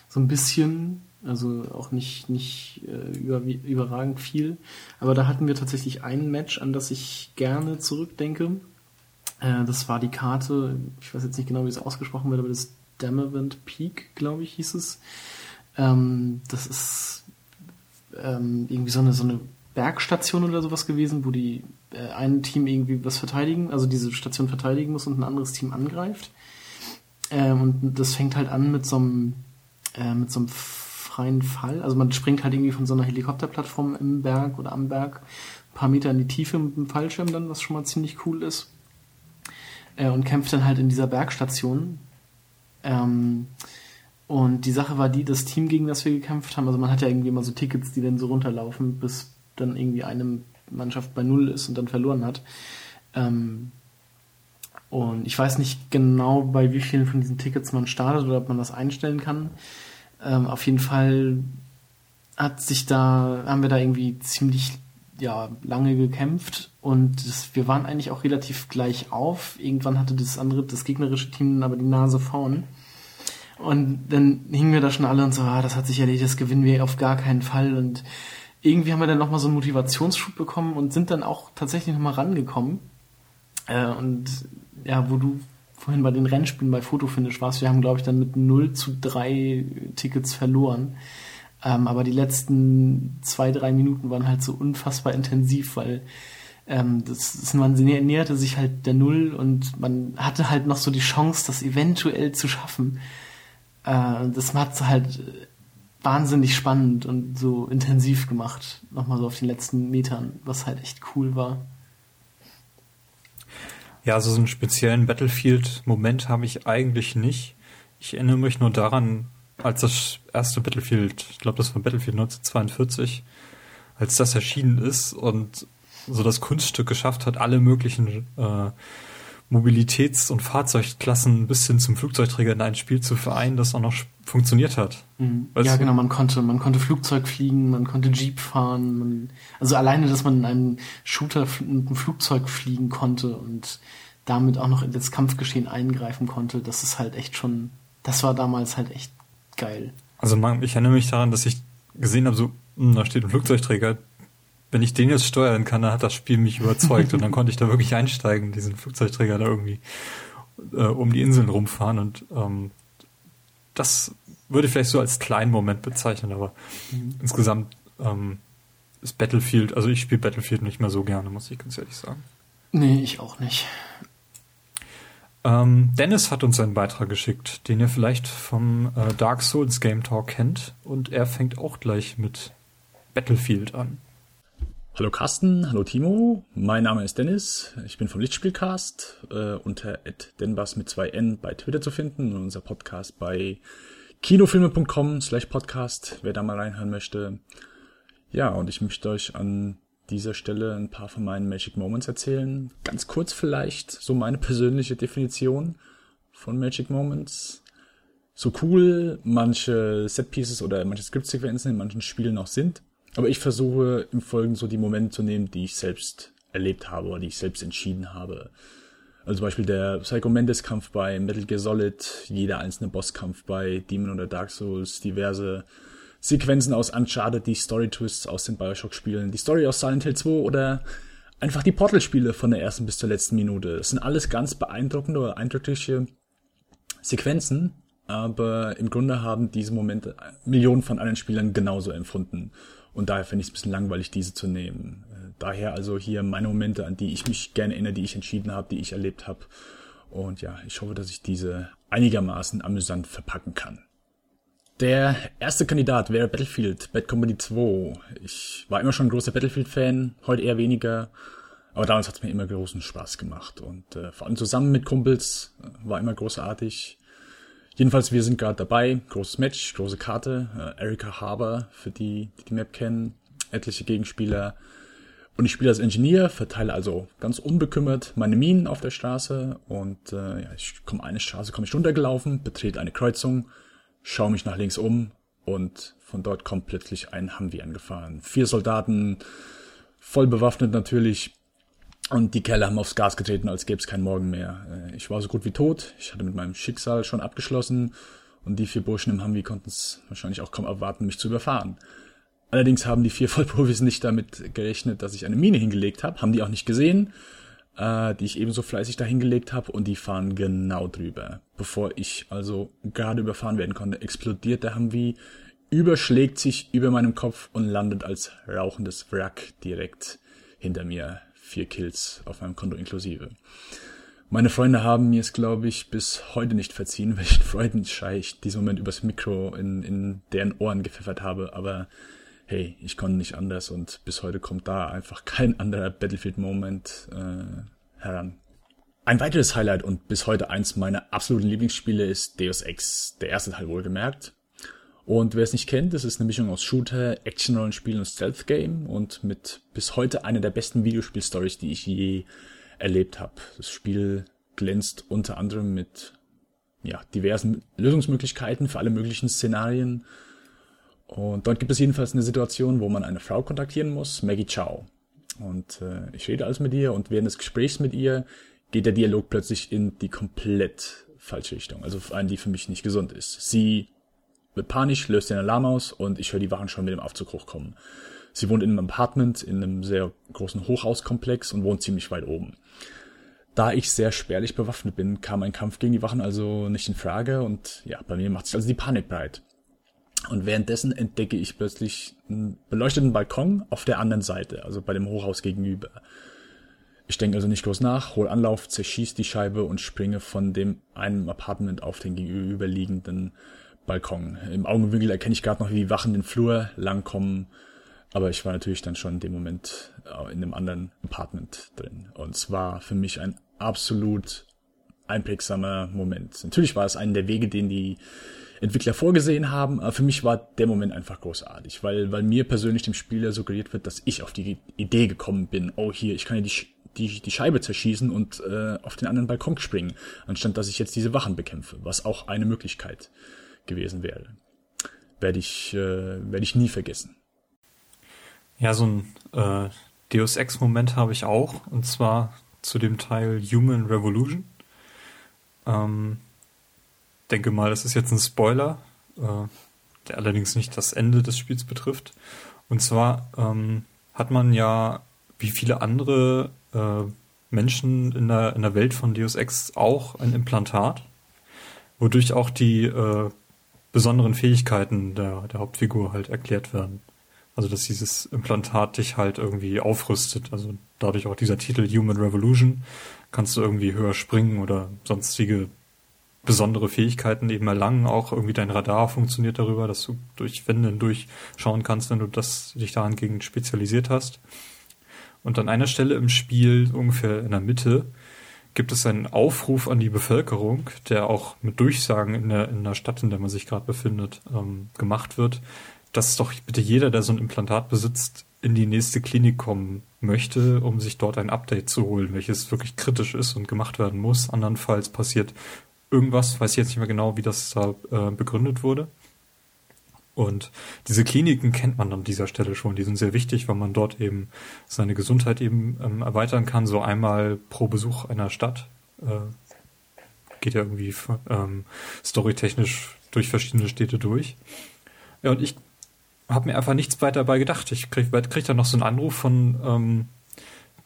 So ein bisschen, also auch nicht, nicht äh, über, überragend viel. Aber da hatten wir tatsächlich ein Match, an das ich gerne zurückdenke. Äh, das war die Karte, ich weiß jetzt nicht genau, wie es ausgesprochen wird, aber das Damavent Peak, glaube ich, hieß es. Ähm, das ist ähm, irgendwie so eine, so eine Bergstation oder sowas gewesen, wo die äh, ein Team irgendwie was verteidigen, also diese Station verteidigen muss und ein anderes Team angreift. Ähm, und das fängt halt an mit so einem, äh, mit so einem freien Fall. Also man springt halt irgendwie von so einer Helikopterplattform im Berg oder am Berg ein paar Meter in die Tiefe mit einem Fallschirm dann, was schon mal ziemlich cool ist. Äh, und kämpft dann halt in dieser Bergstation. Ähm, und die Sache war die, das Team, gegen das wir gekämpft haben, also man hat ja irgendwie immer so Tickets, die dann so runterlaufen, bis dann irgendwie eine Mannschaft bei Null ist und dann verloren hat. Ähm, und ich weiß nicht genau, bei wie vielen von diesen Tickets man startet oder ob man das einstellen kann. Ähm, auf jeden Fall hat sich da, haben wir da irgendwie ziemlich ja, lange gekämpft und das, wir waren eigentlich auch relativ gleich auf. Irgendwann hatte das andere, das gegnerische Team aber die Nase vorn. Und dann hingen wir da schon alle und so, ah, das hat sich erledigt, das gewinnen wir auf gar keinen Fall. Und irgendwie haben wir dann nochmal so einen Motivationsschub bekommen und sind dann auch tatsächlich nochmal rangekommen. Äh, und ja, wo du vorhin bei den Rennspielen bei Fotofinish warst, wir haben, glaube ich, dann mit 0 zu 3 Tickets verloren. Ähm, aber die letzten zwei, drei Minuten waren halt so unfassbar intensiv, weil ähm, das, das, man näherte sich halt der Null und man hatte halt noch so die Chance, das eventuell zu schaffen. Äh, das hat halt wahnsinnig spannend und so intensiv gemacht, nochmal so auf den letzten Metern, was halt echt cool war. Ja, also so einen speziellen Battlefield-Moment habe ich eigentlich nicht. Ich erinnere mich nur daran, als das erste Battlefield, ich glaube, das war Battlefield 1942, als das erschienen ist und so das Kunststück geschafft hat, alle möglichen äh, Mobilitäts- und Fahrzeugklassen bis hin zum Flugzeugträger in ein Spiel zu vereinen, das auch noch funktioniert hat. Mhm. Ja, genau, man konnte, man konnte Flugzeug fliegen, man konnte Jeep fahren, man, also alleine, dass man in einem Shooter mit einem Flugzeug fliegen konnte und damit auch noch in das Kampfgeschehen eingreifen konnte, das ist halt echt schon, das war damals halt echt geil. Also man, ich erinnere mich daran, dass ich gesehen habe, so, mh, hm, da steht ein Flugzeugträger, wenn ich den jetzt steuern kann, dann hat das Spiel mich überzeugt und dann konnte ich da wirklich einsteigen, diesen Flugzeugträger da irgendwie äh, um die Inseln rumfahren und ähm, das würde ich vielleicht so als kleinen Moment bezeichnen, aber mhm. insgesamt ähm, ist Battlefield, also ich spiele Battlefield nicht mehr so gerne, muss ich ganz ehrlich sagen. Nee, ich auch nicht. Ähm, Dennis hat uns einen Beitrag geschickt, den ihr vielleicht vom äh, Dark Souls Game Talk kennt und er fängt auch gleich mit Battlefield an. Hallo Carsten, hallo Timo, mein Name ist Dennis, ich bin vom Lichtspielcast äh, unter denbas mit zwei N bei Twitter zu finden und unser Podcast bei kinofilme.com slash podcast, wer da mal reinhören möchte. Ja, und ich möchte euch an dieser Stelle ein paar von meinen Magic Moments erzählen. Ganz kurz vielleicht, so meine persönliche Definition von Magic Moments. So cool manche Setpieces oder manche Skriptsequenzen in manchen Spielen auch sind. Aber ich versuche im Folgenden so die Momente zu nehmen, die ich selbst erlebt habe oder die ich selbst entschieden habe. Also zum Beispiel der Psycho Mendes Kampf bei Metal Gear Solid, jeder einzelne Bosskampf bei Demon oder Dark Souls, diverse Sequenzen aus Uncharted, die Story Twists aus den Bioshock Spielen, die Story aus Silent Hill 2 oder einfach die Portal-Spiele von der ersten bis zur letzten Minute. Das sind alles ganz beeindruckende oder eindrückliche Sequenzen, aber im Grunde haben diese Momente Millionen von anderen Spielern genauso empfunden. Und daher finde ich es ein bisschen langweilig, diese zu nehmen. Daher also hier meine Momente, an die ich mich gerne erinnere, die ich entschieden habe, die ich erlebt habe. Und ja, ich hoffe, dass ich diese einigermaßen amüsant verpacken kann. Der erste Kandidat wäre Battlefield, Bad Company 2. Ich war immer schon ein großer Battlefield-Fan, heute eher weniger. Aber damals hat es mir immer großen Spaß gemacht. Und äh, vor allem zusammen mit Kumpels äh, war immer großartig. Jedenfalls, wir sind gerade dabei. Großes Match, große Karte. Äh, Erika Harbour, für die, die die Map kennen. Etliche Gegenspieler. Und ich spiele als Ingenieur, verteile also ganz unbekümmert meine Minen auf der Straße. Und äh, ja, ich komme eine Straße, komme ich runtergelaufen, betrete eine Kreuzung schaue mich nach links um und von dort kommt plötzlich ein Humvee angefahren. Vier Soldaten, voll bewaffnet natürlich. Und die Kerle haben aufs Gas getreten, als gäbe es keinen Morgen mehr. Äh, ich war so gut wie tot. Ich hatte mit meinem Schicksal schon abgeschlossen. Und die vier Burschen im Humvee konnten es wahrscheinlich auch kaum erwarten, mich zu überfahren. Allerdings haben die vier Vollprofis nicht damit gerechnet, dass ich eine Mine hingelegt habe. Haben die auch nicht gesehen äh, die ich ebenso fleißig dahingelegt habe und die fahren genau drüber. Bevor ich also gerade überfahren werden konnte, explodiert der Humvee, überschlägt sich über meinem Kopf und landet als rauchendes Wrack direkt hinter mir. Vier Kills auf meinem Konto inklusive. Meine Freunde haben mir es, glaube ich, bis heute nicht verziehen, welchen Freudenschrei ich diesen Moment übers Mikro in, in deren Ohren gepfeffert habe, aber hey, ich konnte nicht anders und bis heute kommt da einfach kein anderer Battlefield-Moment äh, heran. Ein weiteres Highlight und bis heute eins meiner absoluten Lieblingsspiele ist Deus Ex, der erste Teil wohlgemerkt. Und wer es nicht kennt, das ist eine Mischung aus Shooter, Action-Rollenspiel und Stealth-Game und mit bis heute einer der besten Videospiel-Stories, die ich je erlebt habe. Das Spiel glänzt unter anderem mit ja, diversen Lösungsmöglichkeiten für alle möglichen Szenarien und dort gibt es jedenfalls eine Situation, wo man eine Frau kontaktieren muss, Maggie Chow. Und äh, ich rede alles mit ihr und während des Gesprächs mit ihr geht der Dialog plötzlich in die komplett falsche Richtung. Also eine, die für mich nicht gesund ist. Sie wird panisch, löst den Alarm aus und ich höre die Wachen schon mit dem Aufzug hochkommen. Sie wohnt in einem Apartment, in einem sehr großen Hochhauskomplex und wohnt ziemlich weit oben. Da ich sehr spärlich bewaffnet bin, kam ein Kampf gegen die Wachen also nicht in Frage und ja, bei mir macht sich also die Panik breit. Und währenddessen entdecke ich plötzlich einen beleuchteten Balkon auf der anderen Seite, also bei dem Hochhaus gegenüber. Ich denke also nicht groß nach, hol Anlauf, zerschieß die Scheibe und springe von dem einen Apartment auf den gegenüberliegenden Balkon. Im Augenwinkel erkenne ich gerade noch, wie die Wachen den Flur langkommen, aber ich war natürlich dann schon in dem Moment äh, in dem anderen Apartment drin. Und es war für mich ein absolut einprägsamer Moment. Natürlich war es einen der Wege, den die Entwickler vorgesehen haben. Aber für mich war der Moment einfach großartig, weil, weil mir persönlich dem Spieler suggeriert wird, dass ich auf die Idee gekommen bin, oh hier, ich kann ja die, die, die Scheibe zerschießen und äh, auf den anderen Balkon springen, anstatt dass ich jetzt diese Wachen bekämpfe, was auch eine Möglichkeit gewesen wäre. Werde ich, äh, werde ich nie vergessen. Ja, so ein äh, Deus Ex-Moment habe ich auch, und zwar zu dem Teil Human Revolution. Ähm, denke mal, das ist jetzt ein Spoiler, äh, der allerdings nicht das Ende des Spiels betrifft. Und zwar ähm, hat man ja, wie viele andere äh, Menschen in der, in der Welt von Deus Ex auch ein Implantat, wodurch auch die äh, besonderen Fähigkeiten der, der Hauptfigur halt erklärt werden. Also dass dieses Implantat dich halt irgendwie aufrüstet. Also dadurch auch dieser Titel Human Revolution kannst du irgendwie höher springen oder sonstige besondere Fähigkeiten eben erlangen. Auch irgendwie dein Radar funktioniert darüber, dass du durch Wände durchschauen kannst, wenn du das dich dahingegen spezialisiert hast. Und an einer Stelle im Spiel, ungefähr in der Mitte, gibt es einen Aufruf an die Bevölkerung, der auch mit Durchsagen in der, in der Stadt, in der man sich gerade befindet, ähm, gemacht wird, dass doch bitte jeder, der so ein Implantat besitzt, in die nächste Klinik kommen möchte, um sich dort ein Update zu holen, welches wirklich kritisch ist und gemacht werden muss. Andernfalls passiert irgendwas, weiß ich jetzt nicht mehr genau, wie das da äh, begründet wurde. Und diese Kliniken kennt man an dieser Stelle schon. Die sind sehr wichtig, weil man dort eben seine Gesundheit eben ähm, erweitern kann. So einmal pro Besuch einer Stadt. Äh, geht ja irgendwie ähm, storytechnisch durch verschiedene Städte durch. Ja, und ich habe mir einfach nichts weiter dabei gedacht. Ich krieg, krieg dann noch so einen Anruf von ähm,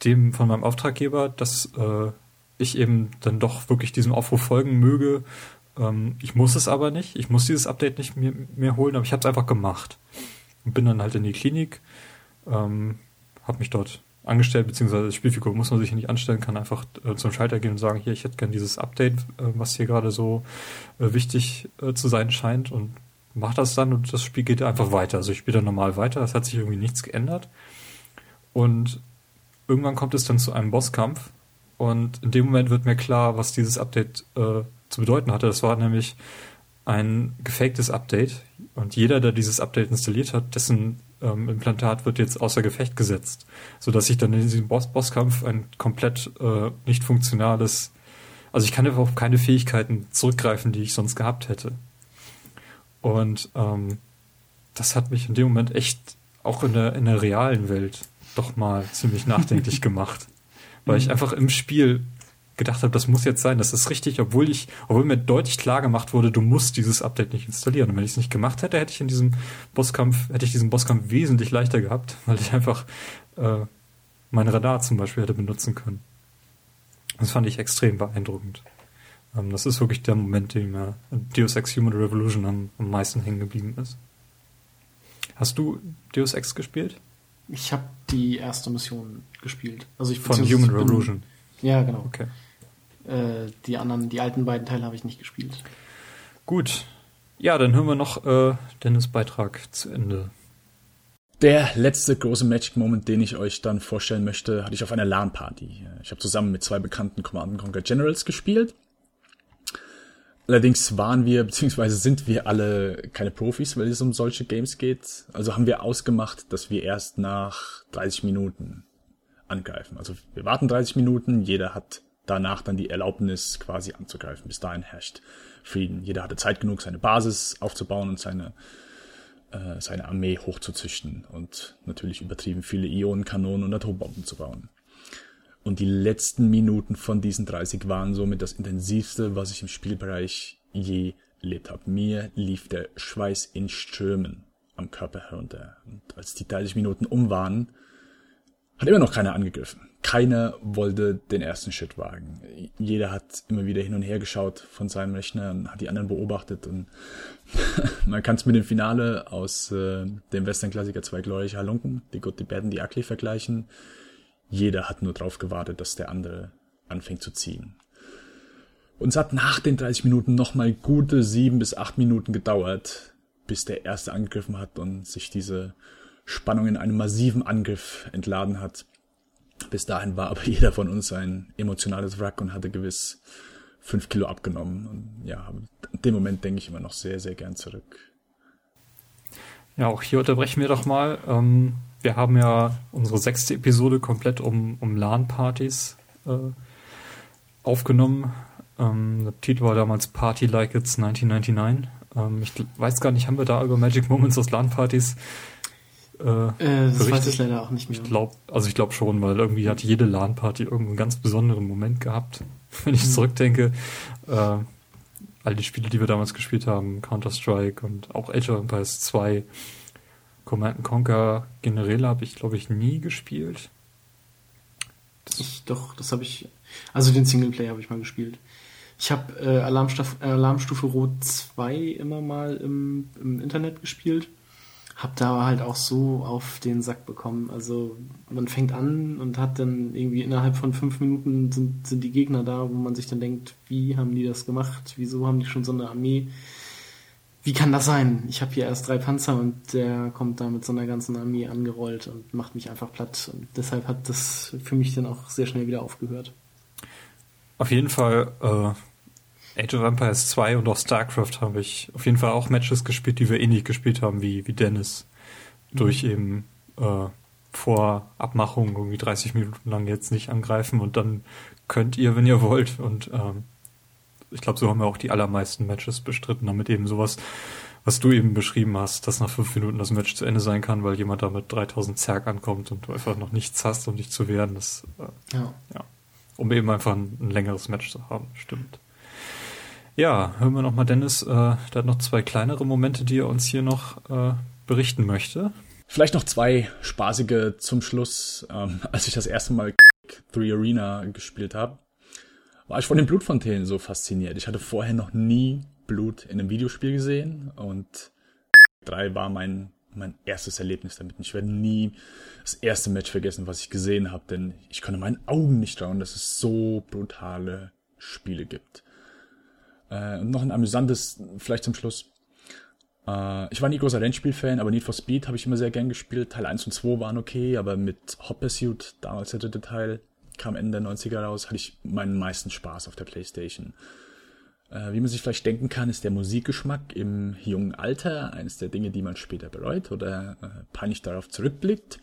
dem, von meinem Auftraggeber, dass äh, ich eben dann doch wirklich diesem Aufruf folgen möge. Ähm, ich muss es aber nicht. Ich muss dieses Update nicht mehr, mehr holen, aber ich habe es einfach gemacht. Und bin dann halt in die Klinik, ähm, habe mich dort angestellt, beziehungsweise als Spielfigur muss man sich nicht anstellen, kann einfach äh, zum Schalter gehen und sagen, hier, ich hätte gern dieses Update, äh, was hier gerade so äh, wichtig äh, zu sein scheint und macht das dann und das Spiel geht einfach weiter. Also ich spiele dann normal weiter, es hat sich irgendwie nichts geändert. Und irgendwann kommt es dann zu einem Bosskampf und in dem Moment wird mir klar, was dieses Update äh, zu bedeuten hatte. Das war nämlich ein gefaktes Update und jeder, der dieses Update installiert hat, dessen ähm, Implantat wird jetzt außer Gefecht gesetzt, sodass ich dann in diesem Boss Bosskampf ein komplett äh, nicht funktionales, also ich kann auf keine Fähigkeiten zurückgreifen, die ich sonst gehabt hätte. Und ähm, das hat mich in dem Moment echt auch in der, in der realen Welt doch mal ziemlich nachdenklich gemacht. Weil ich mhm. einfach im Spiel gedacht habe, das muss jetzt sein, das ist richtig, obwohl ich, obwohl mir deutlich klar gemacht wurde, du musst dieses Update nicht installieren. Und wenn ich es nicht gemacht hätte, hätte ich in diesem Bosskampf, hätte ich diesen Bosskampf wesentlich leichter gehabt, weil ich einfach äh, mein Radar zum Beispiel hätte benutzen können. Das fand ich extrem beeindruckend. Ähm, das ist wirklich der Moment, in dem mir Deus Ex Human Revolution am, am meisten hängen geblieben ist. Hast du Deus Ex gespielt? Ich habe die erste Mission gespielt. Also ich Von Human Revolution. Ja, genau. Okay. Äh, die anderen, die alten beiden Teile habe ich nicht gespielt. Gut. Ja, dann hören wir noch äh, Dennis Beitrag zu Ende. Der letzte große Magic Moment, den ich euch dann vorstellen möchte, hatte ich auf einer LAN-Party. Ich habe zusammen mit zwei bekannten Command Conquer Generals gespielt Allerdings waren wir, beziehungsweise sind wir alle keine Profis, weil es um solche Games geht. Also haben wir ausgemacht, dass wir erst nach 30 Minuten angreifen. Also wir warten 30 Minuten, jeder hat danach dann die Erlaubnis quasi anzugreifen. Bis dahin herrscht Frieden. Jeder hatte Zeit genug, seine Basis aufzubauen und seine, äh, seine Armee hochzuzüchten und natürlich übertrieben viele Ionenkanonen und Atombomben zu bauen. Und die letzten Minuten von diesen 30 waren somit das intensivste, was ich im Spielbereich je erlebt habe. Mir lief der Schweiß in Strömen am Körper herunter. Und als die 30 Minuten um waren, hat immer noch keiner angegriffen. Keiner wollte den ersten Schritt wagen. Jeder hat immer wieder hin und her geschaut von seinem Rechner und hat die anderen beobachtet. Und man kann es mit dem Finale aus äh, dem Western-Klassiker Zwei glorreiche Halunken, die Good, die Bad und die Ugly vergleichen jeder hat nur drauf gewartet, dass der andere anfängt zu ziehen. Und es hat nach den 30 Minuten nochmal gute sieben bis acht Minuten gedauert, bis der erste angegriffen hat und sich diese Spannung in einem massiven Angriff entladen hat. Bis dahin war aber jeder von uns ein emotionales Wrack und hatte gewiss fünf Kilo abgenommen. Und ja, in dem Moment denke ich immer noch sehr, sehr gern zurück. Ja, auch hier unterbrechen wir doch mal. Ähm, wir haben ja unsere sechste Episode komplett um, um LAN-Partys äh, aufgenommen. Ähm, der Titel war damals Party Like It's 1999. Ähm, ich weiß gar nicht, haben wir da über Magic Moments aus LAN-Partys äh, äh, das weiß ich leider auch nicht mehr. Ich glaube, also ich glaube schon, weil irgendwie hat jede LAN-Party irgendeinen ganz besonderen Moment gehabt. Wenn ich mhm. zurückdenke, äh, all die Spiele, die wir damals gespielt haben, Counter-Strike und auch Age of Empires 2, Command Conquer Generäle habe ich, glaube ich, nie gespielt. Das ich, doch, das habe ich. Also den Singleplayer habe ich mal gespielt. Ich habe äh, Alarmstufe, Alarmstufe Rot 2 immer mal im, im Internet gespielt. Hab da halt auch so auf den Sack bekommen. Also man fängt an und hat dann irgendwie innerhalb von fünf Minuten sind, sind die Gegner da, wo man sich dann denkt, wie haben die das gemacht? Wieso haben die schon so eine Armee? Wie kann das sein? Ich habe hier erst drei Panzer und der kommt da mit so einer ganzen Armee angerollt und macht mich einfach platt. Und deshalb hat das für mich dann auch sehr schnell wieder aufgehört. Auf jeden Fall, äh, Age of Empires 2 und auch StarCraft habe ich auf jeden Fall auch Matches gespielt, die wir ähnlich gespielt haben wie, wie Dennis. Mhm. Durch eben äh, vor Abmachung irgendwie 30 Minuten lang jetzt nicht angreifen und dann könnt ihr, wenn ihr wollt. Und ähm, ich glaube, so haben wir auch die allermeisten Matches bestritten, damit eben sowas, was du eben beschrieben hast, dass nach fünf Minuten das Match zu Ende sein kann, weil jemand da mit 3000 Zerg ankommt und du einfach noch nichts hast, um dich zu wehren. Das, äh, Ja. ja. Um eben einfach ein, ein längeres Match zu haben, stimmt. Ja, hören wir noch mal Dennis, äh, der hat noch zwei kleinere Momente, die er uns hier noch äh, berichten möchte. Vielleicht noch zwei spaßige zum Schluss. Ähm, als ich das erste Mal 3 Arena gespielt habe, war ich von den Blutfontänen so fasziniert. Ich hatte vorher noch nie Blut in einem Videospiel gesehen und 3 war mein, mein erstes Erlebnis damit. Ich werde nie das erste Match vergessen, was ich gesehen habe, denn ich konnte meinen Augen nicht trauen, dass es so brutale Spiele gibt. Äh, und noch ein amüsantes, vielleicht zum Schluss. Äh, ich war nie großer Rennspiel-Fan, aber Need for Speed habe ich immer sehr gern gespielt. Teil 1 und 2 waren okay, aber mit Hot Pursuit, damals der dritte Teil, kam Ende der 90er raus, hatte ich meinen meisten Spaß auf der Playstation. Äh, wie man sich vielleicht denken kann, ist der Musikgeschmack im jungen Alter eines der Dinge, die man später bereut oder äh, peinlich darauf zurückblickt.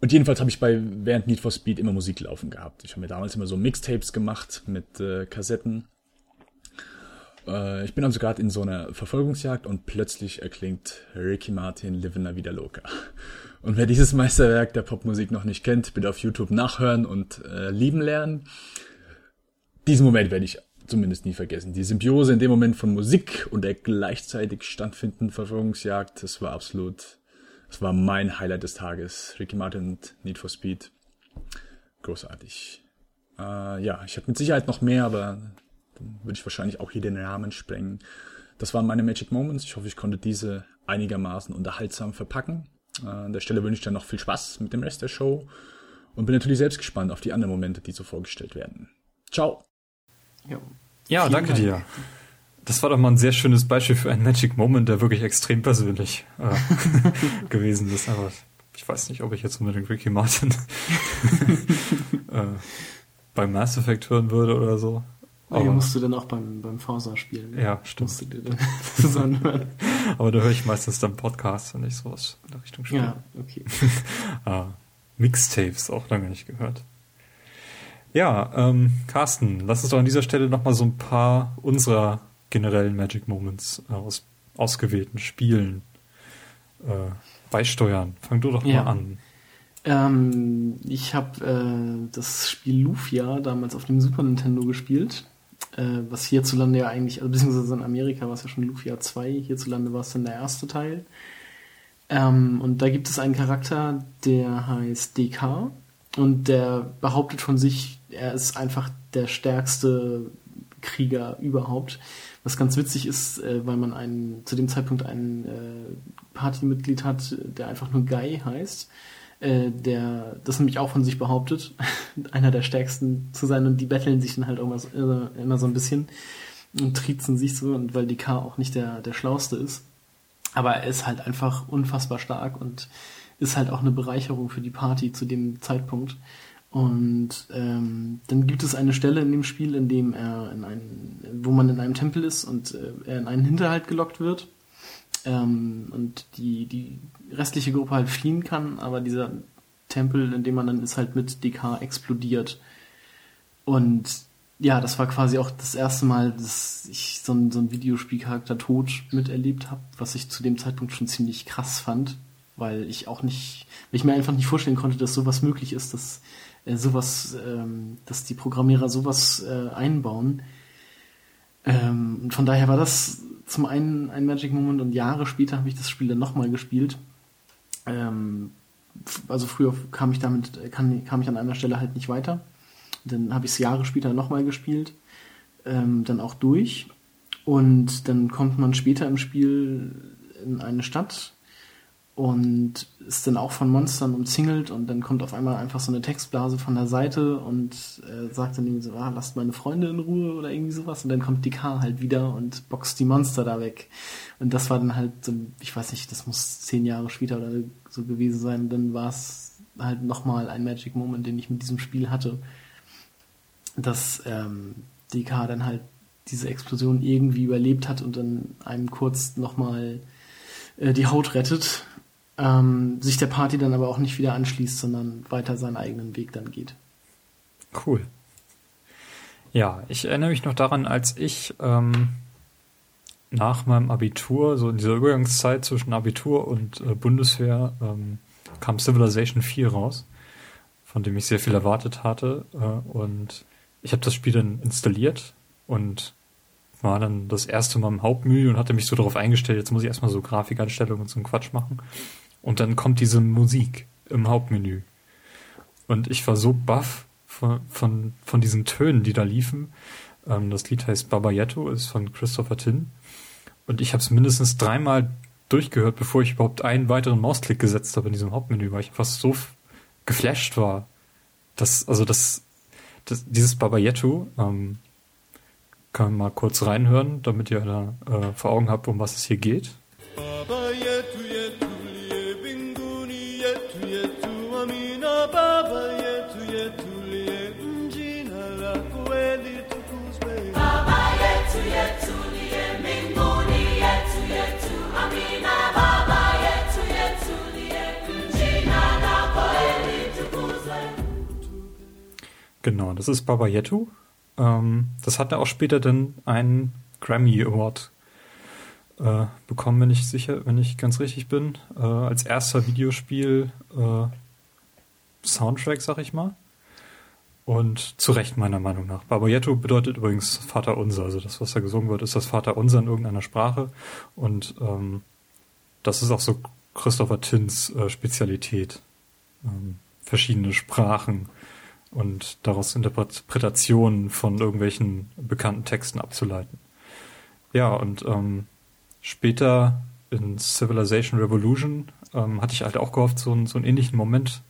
Und jedenfalls habe ich bei während Need for Speed immer Musik laufen gehabt. Ich habe mir damals immer so Mixtapes gemacht mit äh, Kassetten. Äh, ich bin also gerade in so einer Verfolgungsjagd und plötzlich erklingt Ricky Martin Livin' La Vida Loca. Und wer dieses Meisterwerk der Popmusik noch nicht kennt, bitte auf YouTube nachhören und äh, lieben lernen. Diesen Moment werde ich zumindest nie vergessen. Die Symbiose in dem Moment von Musik und der gleichzeitig stattfindenden Verfolgungsjagd, das war absolut, das war mein Highlight des Tages. Ricky Martin und Need for Speed. Großartig. Äh, ja, ich habe mit Sicherheit noch mehr, aber dann würde ich wahrscheinlich auch hier den Rahmen sprengen. Das waren meine Magic Moments. Ich hoffe, ich konnte diese einigermaßen unterhaltsam verpacken. Äh, an der Stelle wünsche ich dann noch viel Spaß mit dem Rest der Show und bin natürlich selbst gespannt auf die anderen Momente, die so vorgestellt werden. Ciao! Ja, Ja, danke Dank. dir. Das war doch mal ein sehr schönes Beispiel für einen Magic Moment, der wirklich extrem persönlich äh, gewesen ist. Aber ich weiß nicht, ob ich jetzt unbedingt Ricky Martin äh, beim Mass Effect hören würde oder so. Aber Aber, musst du dann auch beim, beim Forza spielen. ne? ja, stimmt. Musst du dir dann zusammen hören. Aber da höre ich meistens dann Podcasts und nicht sowas in der Richtung spielen. Ja, okay. Ah, Mixtapes, auch lange nicht gehört. Ja, ähm, Carsten, lass uns doch an dieser Stelle nochmal so ein paar unserer generellen Magic Moments äh, aus ausgewählten Spielen äh, beisteuern. Fang du doch Ja. mal an. Ähm, ich habe äh, das Spiel Lufia damals auf dem Super Nintendo gespielt, äh, was hierzulande ja eigentlich, also beziehungsweise in Amerika war es ja schon Lufia 2, hierzulande war es dann der erste Teil. Ähm, und da gibt es einen Charakter, der heißt DK und der behauptet von sich, er ist einfach der stärkste Krieger überhaupt. Was ganz witzig ist, äh, weil man einen, zu dem Zeitpunkt ein äh, Partymitglied hat, der einfach nur Guy heißt, äh, der das nämlich auch von sich behauptet, einer der stärksten zu sein und die betteln sich dann halt so, immer, immer so ein bisschen und triezen sich so und weil die K auch nicht der, der schlauste ist. Aber er ist halt einfach unfassbar stark und ist halt auch eine Bereicherung für die Party zu dem Zeitpunkt. Und ähm, dann gibt es eine Stelle in dem Spiel, in dem er in einen, wo man in einem Tempel ist und äh, er in einen Hinterhalt gelockt wird ähm, und die, die restliche Gruppe halt fliehen kann, aber dieser Tempel, in dem man dann ist, halt mit DK explodiert. Und ja, das war quasi auch das erste Mal, dass ich so einen, so einen Videospielcharakter tot miterlebt habe, was ich zu dem Zeitpunkt schon ziemlich krass fand, weil ich auch nicht, weil ich mir einfach nicht vorstellen konnte, dass sowas möglich ist, dass äh, sowas, ähm, dass die Programmierer sowas äh, einbauen. Ähm, von daher war das zum einen ein Magic Moment und Jahre später habe ich das Spiel dann nochmal gespielt. Ähm, also früher kam ich damit, kam, kam ich an einer Stelle halt nicht weiter. Dann habe ich es Jahre später nochmal gespielt, ähm, dann auch durch. Und dann kommt man später im Spiel in eine Stadt und ist dann auch von Monstern umzingelt und dann kommt auf einmal einfach so eine Textblase von der Seite und äh, sagt dann irgendwie so, ah, lasst meine Freunde in Ruhe oder irgendwie sowas und dann kommt die K halt wieder und boxt die Monster da weg. Und das war dann halt so, ich weiß nicht, das muss zehn Jahre später oder so gewesen sein, dann war es halt nochmal ein Magic Moment, den ich mit diesem Spiel hatte, dass ähm, die K dann halt diese Explosion irgendwie überlebt hat und dann einem kurz nochmal äh, die Haut rettet, ähm, sich der Party dann aber auch nicht wieder anschließt, sondern weiter seinen eigenen Weg dann geht. Cool. Ja, ich erinnere mich noch daran, als ich ähm, nach meinem Abitur, so in dieser Übergangszeit zwischen Abitur und äh, Bundeswehr, ähm, kam Civilization 4 raus, von dem ich sehr viel erwartet hatte. Äh, und ich habe das Spiel dann installiert und war dann das erste Mal im Hauptmenü und hatte mich so darauf eingestellt, jetzt muss ich erstmal so Grafikeinstellungen und so einen Quatsch machen. Und dann kommt diese Musik im Hauptmenü. Und ich war so baff von, von, von diesen Tönen, die da liefen. Ähm, das Lied heißt Babayetto, ist von Christopher Tin. Und ich habe es mindestens dreimal durchgehört, bevor ich überhaupt einen weiteren Mausklick gesetzt habe in diesem Hauptmenü, weil ich einfach so geflasht war. dass, also das, das dieses Babayetto, ähm, kann man mal kurz reinhören, damit ihr da äh, vor Augen habt, um was es hier geht. Genau, das ist Baba Yetu. Ähm, das hat er auch später dann einen Grammy Award äh, bekommen, wenn ich sicher, wenn ich ganz richtig bin, äh, als erster Videospiel äh, Soundtrack, sag ich mal. Und zu Recht meiner Meinung nach. Babayetto bedeutet übrigens Vater Unser. Also das, was da gesungen wird, ist das Vater Unser in irgendeiner Sprache. Und ähm, das ist auch so Christopher Tins äh, Spezialität. Ähm, verschiedene Sprachen und daraus Interpretationen von irgendwelchen bekannten Texten abzuleiten. Ja, und ähm, später in Civilization Revolution ähm, hatte ich halt auch gehofft, so, einen, so einen ähnlichen Moment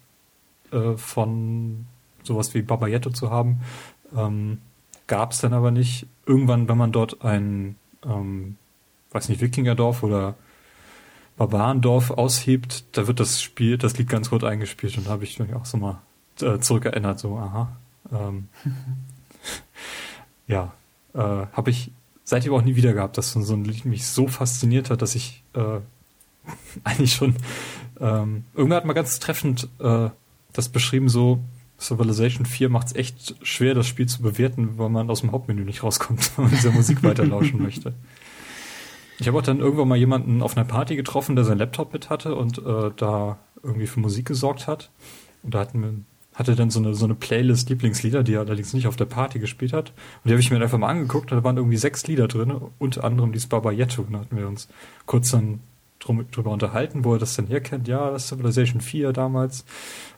äh, von sowas wie Babayetto zu haben. Ähm, Gab es dann aber nicht. Irgendwann, wenn man dort ein, ähm, weiß nicht, Wikingerdorf oder Barbarendorf aushebt, da wird das Spiel, das Lied ganz gut eingespielt und da habe ich auch so mal äh, zurückerinnert, so, aha. Ähm, ja, äh, habe ich seitdem auch nie wieder gehabt, dass so ein Lied mich so fasziniert hat, dass ich äh, eigentlich schon ähm, irgendwer hat mal ganz treffend äh, das beschrieben, so Civilization 4 macht es echt schwer, das Spiel zu bewerten, weil man aus dem Hauptmenü nicht rauskommt, wenn man dieser Musik weiterlauschen möchte. Ich habe auch dann irgendwann mal jemanden auf einer Party getroffen, der sein Laptop mit hatte und äh, da irgendwie für Musik gesorgt hat. Und da hatten wir, hatte dann so eine, so eine Playlist Lieblingslieder, die er allerdings nicht auf der Party gespielt hat. Und die habe ich mir einfach mal angeguckt, da waren irgendwie sechs Lieder drin, unter anderem dieses Babayetto. Und da hatten wir uns kurz dann drum, drüber unterhalten, wo er das denn herkennt. Ja, das Civilization 4 damals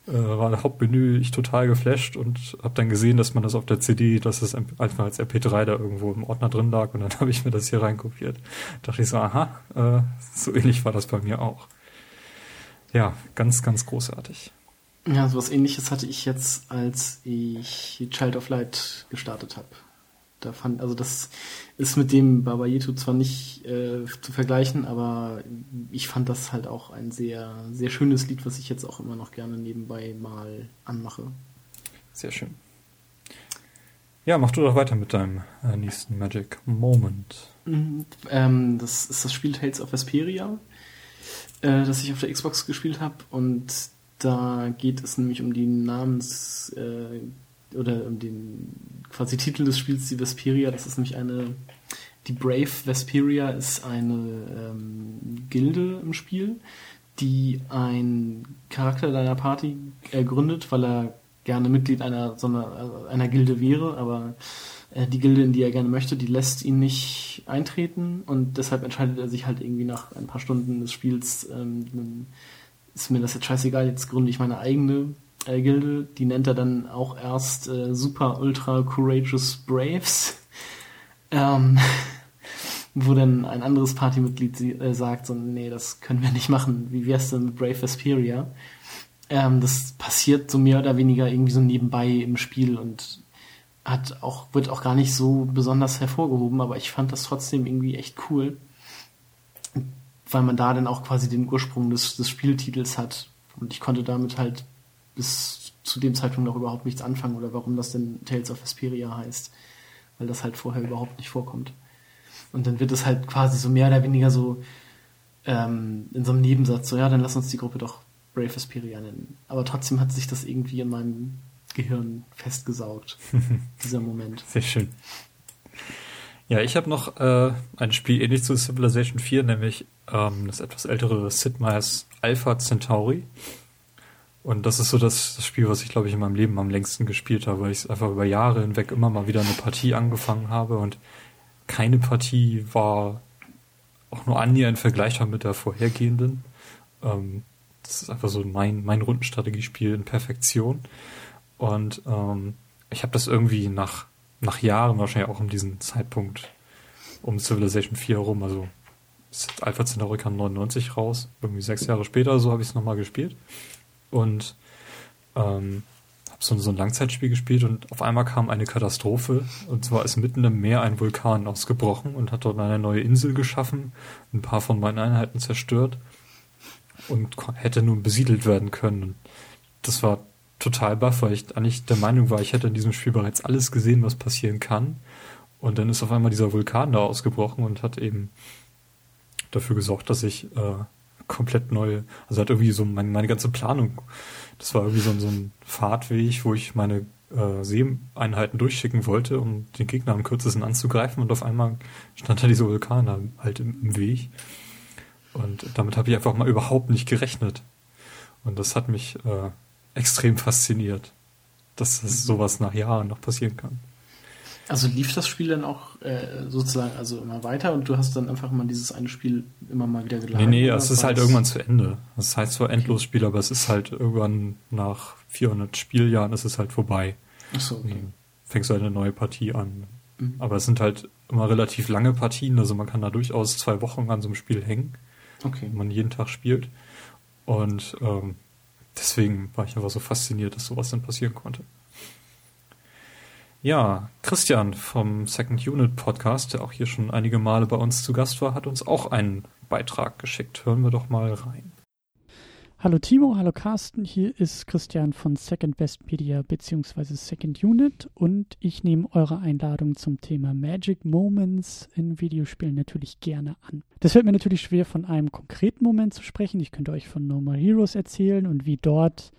äh, war der Hauptmenü, ich total geflasht und habe dann gesehen, dass man das auf der CD, dass es einfach als MP3 da irgendwo im Ordner drin lag und dann habe ich mir das hier reinkopiert. Da dachte ich so, aha, äh, so ähnlich war das bei mir auch. Ja, ganz, ganz großartig. Ja, so was ähnliches hatte ich jetzt, als ich Child of Light gestartet habe. Da fand, also das ist mit dem Babayetu zwar nicht äh, zu vergleichen, aber ich fand das halt auch ein sehr, sehr schönes Lied, was ich jetzt auch immer noch gerne nebenbei mal anmache. Sehr schön. Ja, mach du doch weiter mit deinem äh, nächsten Magic Moment. Mhm, ähm, das ist das Spiel Tales of Vesperia, äh, das ich auf der Xbox gespielt habe und da geht es nämlich um die Namens äh, oder um den quasi Titel des Spiels, die Vesperia. Das ist nämlich eine, die Brave Vesperia ist eine ähm, Gilde im Spiel, die ein Charakter deiner Party ergründet, weil er gerne Mitglied einer, so einer, einer Gilde wäre, aber äh, die Gilde, in die er gerne möchte, die lässt ihn nicht eintreten und deshalb entscheidet er sich halt irgendwie nach ein paar Stunden des Spiels ähm, ist mir das jetzt scheißegal, jetzt gründe ich meine eigene äh, Gilde. Die nennt er dann auch erst äh, Super Ultra Courageous Braves. Ähm, wo dann ein anderes Partymitglied äh, sagt, so, nee, das können wir nicht machen. Wie wär's denn mit Brave Vesperia? Ähm, das passiert so mehr oder weniger irgendwie so nebenbei im Spiel und hat auch, wird auch gar nicht so besonders hervorgehoben, aber ich fand das trotzdem irgendwie echt cool weil man da dann auch quasi den Ursprung des, des Spieltitels hat. Und ich konnte damit halt bis zu dem Zeitpunkt noch überhaupt nichts anfangen oder warum das denn Tales of Vesperia heißt. Weil das halt vorher überhaupt nicht vorkommt. Und dann wird es halt quasi so mehr oder weniger so ähm, in so einem Nebensatz so, ja, dann lass uns die Gruppe doch Brave Vesperia nennen. Aber trotzdem hat sich das irgendwie in meinem Gehirn festgesaugt, dieser Moment. Sehr schön. Ja, ich habe noch äh, ein Spiel ähnlich zu Civilization 4, nämlich ähm, das etwas ältere Sid Meier's Alpha Centauri. Und das ist so das, das Spiel, was ich, glaube ich, in meinem Leben am längsten gespielt habe, weil ich es einfach über Jahre hinweg immer mal wieder eine Partie angefangen habe und keine Partie war auch nur annähernd vergleichbar mit der vorhergehenden. Ähm, das ist einfach so mein, mein Rundenstrategiespiel in Perfektion. Und ähm, ich habe das irgendwie nach, nach Jahren, wahrscheinlich auch um diesen Zeitpunkt, um Civilization 4 herum, also Alpha Centauri kam 99 raus, irgendwie sechs Jahre später, so habe ich es nochmal gespielt. Und ähm, habe so, so ein Langzeitspiel gespielt und auf einmal kam eine Katastrophe. Und zwar ist mitten im Meer ein Vulkan ausgebrochen und hat dort eine neue Insel geschaffen, ein paar von meinen Einheiten zerstört und hätte nun besiedelt werden können. Das war total baff, weil ich eigentlich der Meinung war, ich hätte in diesem Spiel bereits alles gesehen, was passieren kann. Und dann ist auf einmal dieser Vulkan da ausgebrochen und hat eben dafür gesorgt, dass ich äh, komplett neu, also hat irgendwie so meine, meine ganze Planung, das war irgendwie so, so ein Fahrtweg, wo ich meine äh, Seeeinheiten durchschicken wollte, um den Gegner am kürzesten anzugreifen und auf einmal stand da dieser Vulkan halt im, im Weg. Und damit habe ich einfach mal überhaupt nicht gerechnet. Und das hat mich äh, extrem fasziniert, dass das sowas nach Jahren noch passieren kann. Also lief das Spiel dann auch äh, sozusagen also immer weiter und du hast dann einfach mal dieses eine Spiel immer mal wieder geladen? Nee, nee, es ist halt irgendwann zu Ende. Das heißt zwar Endlosspiel, aber es ist halt irgendwann nach 400 Spieljahren ist es halt vorbei. Ach so, okay. Fängst du halt eine neue Partie an. Mhm. Aber es sind halt immer relativ lange Partien, also man kann da durchaus zwei Wochen an so einem Spiel hängen. Okay. Wenn man jeden Tag spielt. Und ähm, deswegen war ich einfach so fasziniert, dass sowas dann passieren konnte. Ja, Christian vom Second Unit Podcast, der auch hier schon einige Male bei uns zu Gast war, hat uns auch einen Beitrag geschickt. Hören wir doch mal rein. Hallo Timo, hallo Carsten, hier ist Christian von Second Best Media bzw. Second Unit und ich nehme eure Einladung zum Thema Magic Moments in Videospielen natürlich gerne an. Das fällt mir natürlich schwer, von einem konkreten Moment zu sprechen. Ich könnte euch von No More Heroes erzählen und wie dort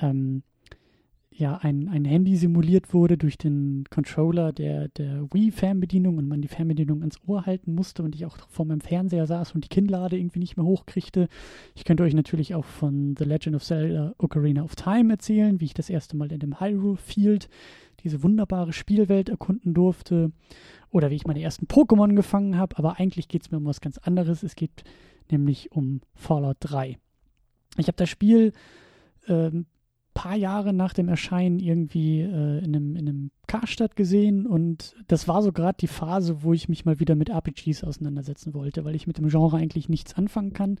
ähm, ja, ein, ein Handy simuliert wurde durch den Controller der, der Wii-Fernbedienung und man die Fernbedienung ans Ohr halten musste und ich auch vor meinem Fernseher saß und die Kinnlade irgendwie nicht mehr hochkriegte. Ich könnte euch natürlich auch von The Legend of Zelda Ocarina of Time erzählen, wie ich das erste Mal in dem Hyrule Field diese wunderbare Spielwelt erkunden durfte oder wie ich meine ersten Pokémon gefangen habe, aber eigentlich geht es mir um was ganz anderes. Es geht nämlich um Fallout 3. Ich habe das Spiel ähm, paar Jahre nach dem Erscheinen irgendwie äh, in einem, in einem Karstadt gesehen und das war so gerade die Phase, wo ich mich mal wieder mit RPGs auseinandersetzen wollte, weil ich mit dem Genre eigentlich nichts anfangen kann,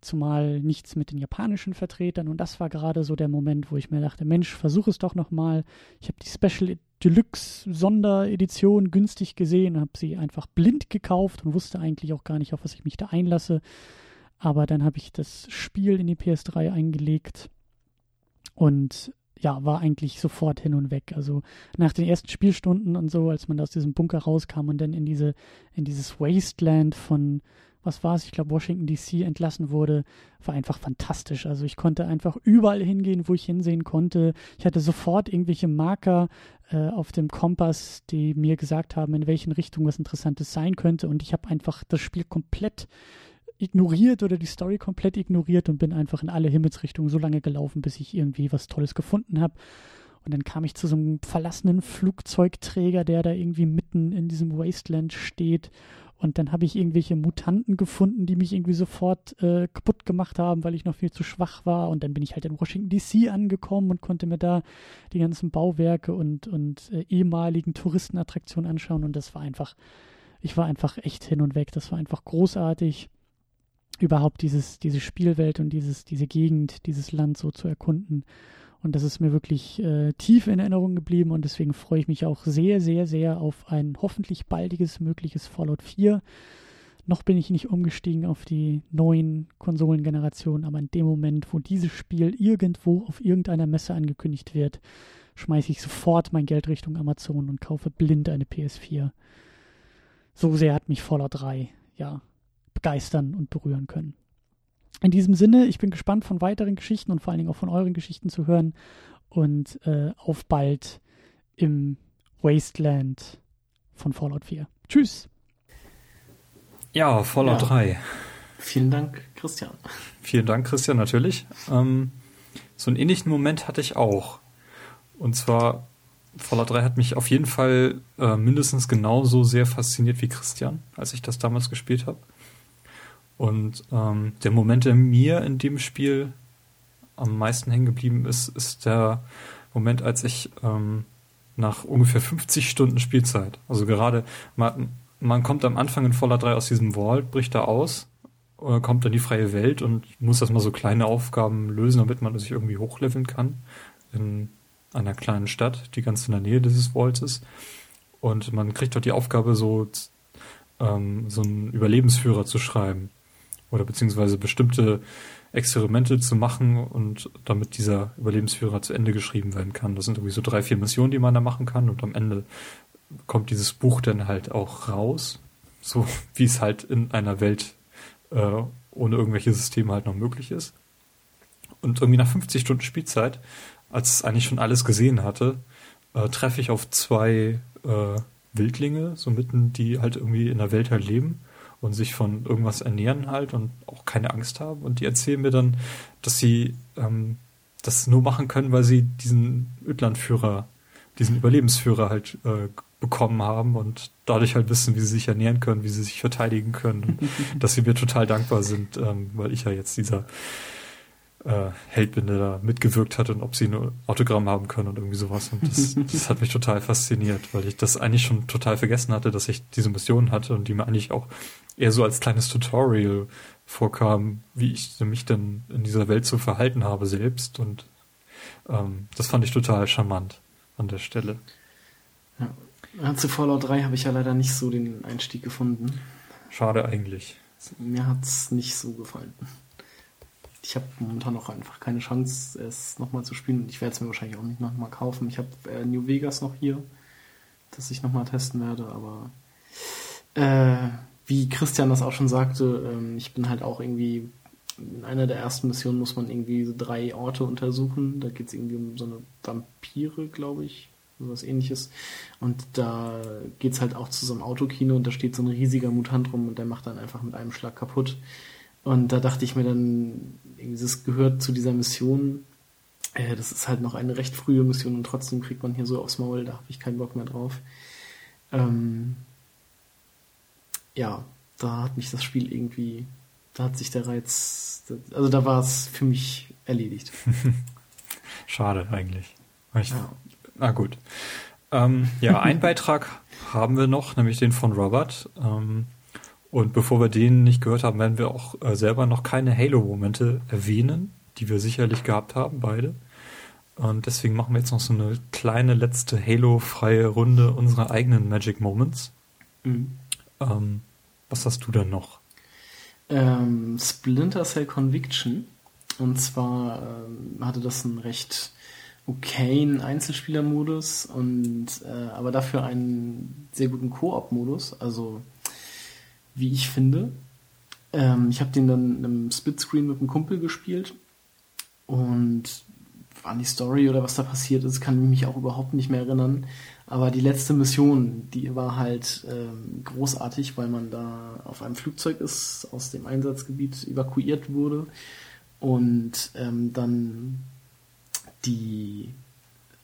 zumal nichts mit den japanischen Vertretern und das war gerade so der Moment, wo ich mir dachte, Mensch, versuch es doch nochmal. Ich habe die Special Deluxe Sonderedition günstig gesehen habe sie einfach blind gekauft und wusste eigentlich auch gar nicht, auf was ich mich da einlasse. Aber dann habe ich das Spiel in die PS3 eingelegt und ja, war eigentlich sofort hin und weg. Also nach den ersten Spielstunden und so, als man aus diesem Bunker rauskam und dann in diese, in dieses Wasteland von, was war es, ich glaube Washington DC entlassen wurde, war einfach fantastisch. Also ich konnte einfach überall hingehen, wo ich hinsehen konnte. Ich hatte sofort irgendwelche Marker äh, auf dem Kompass, die mir gesagt haben, in welchen Richtungen was Interessantes sein könnte. Und ich habe einfach das Spiel komplett ignoriert oder die Story komplett ignoriert und bin einfach in alle Himmelsrichtungen so lange gelaufen, bis ich irgendwie was Tolles gefunden habe. Und dann kam ich zu so einem verlassenen Flugzeugträger, der da irgendwie mitten in diesem Wasteland steht. Und dann habe ich irgendwelche Mutanten gefunden, die mich irgendwie sofort äh, kaputt gemacht haben, weil ich noch viel zu schwach war. Und dann bin ich halt in Washington DC angekommen und konnte mir da die ganzen Bauwerke und, und äh, ehemaligen Touristenattraktionen anschauen. Und das war einfach, ich war einfach echt hin und weg. Das war einfach großartig überhaupt dieses, diese Spielwelt und dieses, diese Gegend, dieses Land so zu erkunden. Und das ist mir wirklich äh, tief in Erinnerung geblieben und deswegen freue ich mich auch sehr, sehr, sehr auf ein hoffentlich baldiges mögliches Fallout 4. Noch bin ich nicht umgestiegen auf die neuen Konsolengenerationen, aber in dem Moment, wo dieses Spiel irgendwo auf irgendeiner Messe angekündigt wird, schmeiße ich sofort mein Geld Richtung Amazon und kaufe blind eine PS4. So sehr hat mich Fallout 3, ja, begeistern und berühren können. In diesem Sinne, ich bin gespannt von weiteren Geschichten und vor allen Dingen auch von euren Geschichten zu hören. und äh, auf bald im Wasteland von Fallout 4. Tschüss. Ja, Fallout Ja. 3. Vielen Dank, Christian. Vielen Dank, Christian, natürlich. Ähm, so einen ähnlichen Moment hatte ich auch. Und zwar, Fallout 3 hat mich auf jeden Fall äh, mindestens genauso sehr fasziniert wie Christian, als ich das damals gespielt habe. Und ähm, der Moment, der mir in dem Spiel am meisten hängen geblieben ist, ist der Moment, als ich ähm, nach ungefähr 50 Stunden Spielzeit, also gerade, man, man kommt am Anfang in Fallout 3 aus diesem Vault, bricht da aus, äh, kommt in die freie Welt und muss erstmal so kleine Aufgaben lösen, damit man sich irgendwie hochleveln kann in einer kleinen Stadt, die ganz in der Nähe dieses Vaults ist. Und man kriegt dort die Aufgabe, so, ähm, so einen Überlebensführer zu schreiben. Oder beziehungsweise bestimmte Experimente zu machen und damit dieser Überlebensführer zu Ende geschrieben werden kann. Das sind irgendwie so drei, vier Missionen, die man da machen kann und am Ende kommt dieses Buch dann halt auch raus. So wie es halt in einer Welt äh, ohne irgendwelche Systeme halt noch möglich ist. Und irgendwie nach 50 Stunden Spielzeit, als es eigentlich schon alles gesehen hatte, äh, treffe ich auf zwei äh, Wildlinge, so mitten, die halt irgendwie in der Welt halt leben und sich von irgendwas ernähren halt und auch keine Angst haben. Und die erzählen mir dann, dass sie ähm, das nur machen können, weil sie diesen Ödlandführer, diesen Überlebensführer halt äh, bekommen haben und dadurch halt wissen, wie sie sich ernähren können, wie sie sich verteidigen können. Und dass sie mir total dankbar sind, ähm, weil ich ja jetzt dieser äh, Held bin, der da mitgewirkt hat und ob sie ein Autogramm haben können und irgendwie sowas. Und das, das hat mich total fasziniert, weil ich das eigentlich schon total vergessen hatte, dass ich diese Mission hatte und die mir eigentlich auch eher so als kleines Tutorial vorkam, wie ich mich denn in dieser Welt zu verhalten habe selbst. Und ähm, das fand ich total charmant an der Stelle. Ja, zu Fallout 3 habe ich ja leider nicht so den Einstieg gefunden. Schade eigentlich. Mir hat's nicht so gefallen. Ich habe momentan auch einfach keine Chance, es nochmal zu spielen. Und ich werde es mir wahrscheinlich auch nicht nochmal kaufen. Ich habe äh, New Vegas noch hier, das ich nochmal testen werde. Aber äh, wie Christian das auch schon sagte, ähm, ich bin halt auch irgendwie in einer der ersten Missionen muss man irgendwie so drei Orte untersuchen. Da geht es irgendwie um so eine Vampire, glaube ich, sowas ähnliches. Und da geht's halt auch zu so einem Autokino und da steht so ein riesiger Mutant rum und der macht dann einfach mit einem Schlag kaputt. Und da dachte ich mir dann, das gehört zu dieser Mission. Äh, das ist halt noch eine recht frühe Mission und trotzdem kriegt man hier so aufs Maul, da habe ich keinen Bock mehr drauf. Ähm, ja, da hat mich das Spiel irgendwie, da hat sich der Reiz, also da war es für mich erledigt. Schade eigentlich. Ich, Ja. Na gut. Ähm, ja, einen Beitrag haben wir noch, nämlich den von Robert. Ähm, und bevor wir den nicht gehört haben, werden wir auch äh, selber noch keine Halo-Momente erwähnen, die wir sicherlich gehabt haben, beide. Und deswegen machen wir jetzt noch so eine kleine letzte Halo-freie Runde unserer eigenen Magic Moments. Mhm. Ähm, was hast du denn noch? ähm, Splinter Cell Conviction. Und zwar ähm, hatte das einen recht okayen Einzelspielermodus und äh, aber dafür einen sehr guten Koop-Modus, also wie ich finde. Ähm, ich habe den dann im Splitscreen mit einem Kumpel gespielt und an die Story oder was da passiert ist, kann ich mich auch überhaupt nicht mehr erinnern. Aber die letzte Mission, die war halt ähm, großartig, weil man da auf einem Flugzeug ist, aus dem Einsatzgebiet evakuiert wurde und ähm, dann die,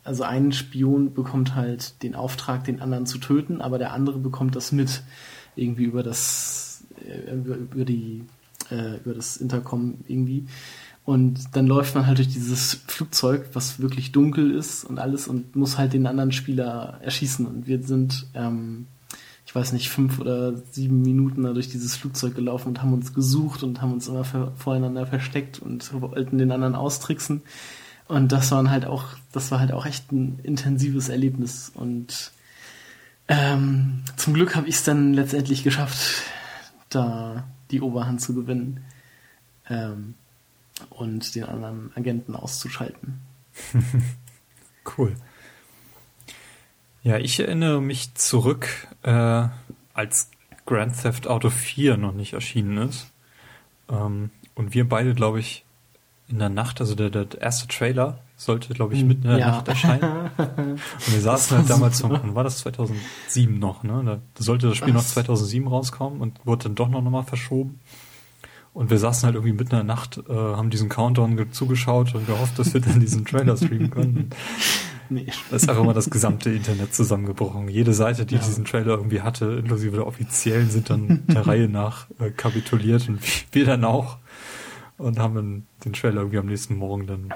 also ein Spion bekommt halt den Auftrag, den anderen zu töten, aber der andere bekommt das mit irgendwie über das, äh, über, die, äh, über das Intercom irgendwie. Und dann läuft man halt durch dieses Flugzeug, was wirklich dunkel ist und alles und muss halt den anderen Spieler erschießen. Und wir sind, ähm, ich weiß nicht, fünf oder sieben Minuten da durch dieses Flugzeug gelaufen und haben uns gesucht und haben uns immer voreinander versteckt und wollten den anderen austricksen. Und das waren halt auch, das war halt auch echt ein intensives Erlebnis. Und ähm, zum Glück habe ich es dann letztendlich geschafft, da die Oberhand zu gewinnen. Ähm, und den anderen Agenten auszuschalten. Cool. Ja, ich erinnere mich zurück, äh, als Grand Theft Auto 4 noch nicht erschienen ist. Ähm, und wir beide, glaube ich, in der Nacht, also der, der erste Trailer, sollte, glaube ich, mitten in der Ja. Nacht erscheinen. Und wir saßen halt damals, noch, wann war das 2007 noch, ne? Da sollte das Spiel noch Was? 2007 rauskommen und wurde dann doch noch mal verschoben. Und wir saßen halt irgendwie mitten in der Nacht, äh, haben diesen Countdown ge- zugeschaut und gehofft, dass wir dann diesen Trailer streamen können. Nee. Da ist einfach mal das gesamte Internet zusammengebrochen. Jede Seite, die diesen Trailer irgendwie hatte, inklusive der offiziellen, sind dann der Reihe nach äh, kapituliert und wir dann auch. Und haben dann den Trailer irgendwie am nächsten Morgen dann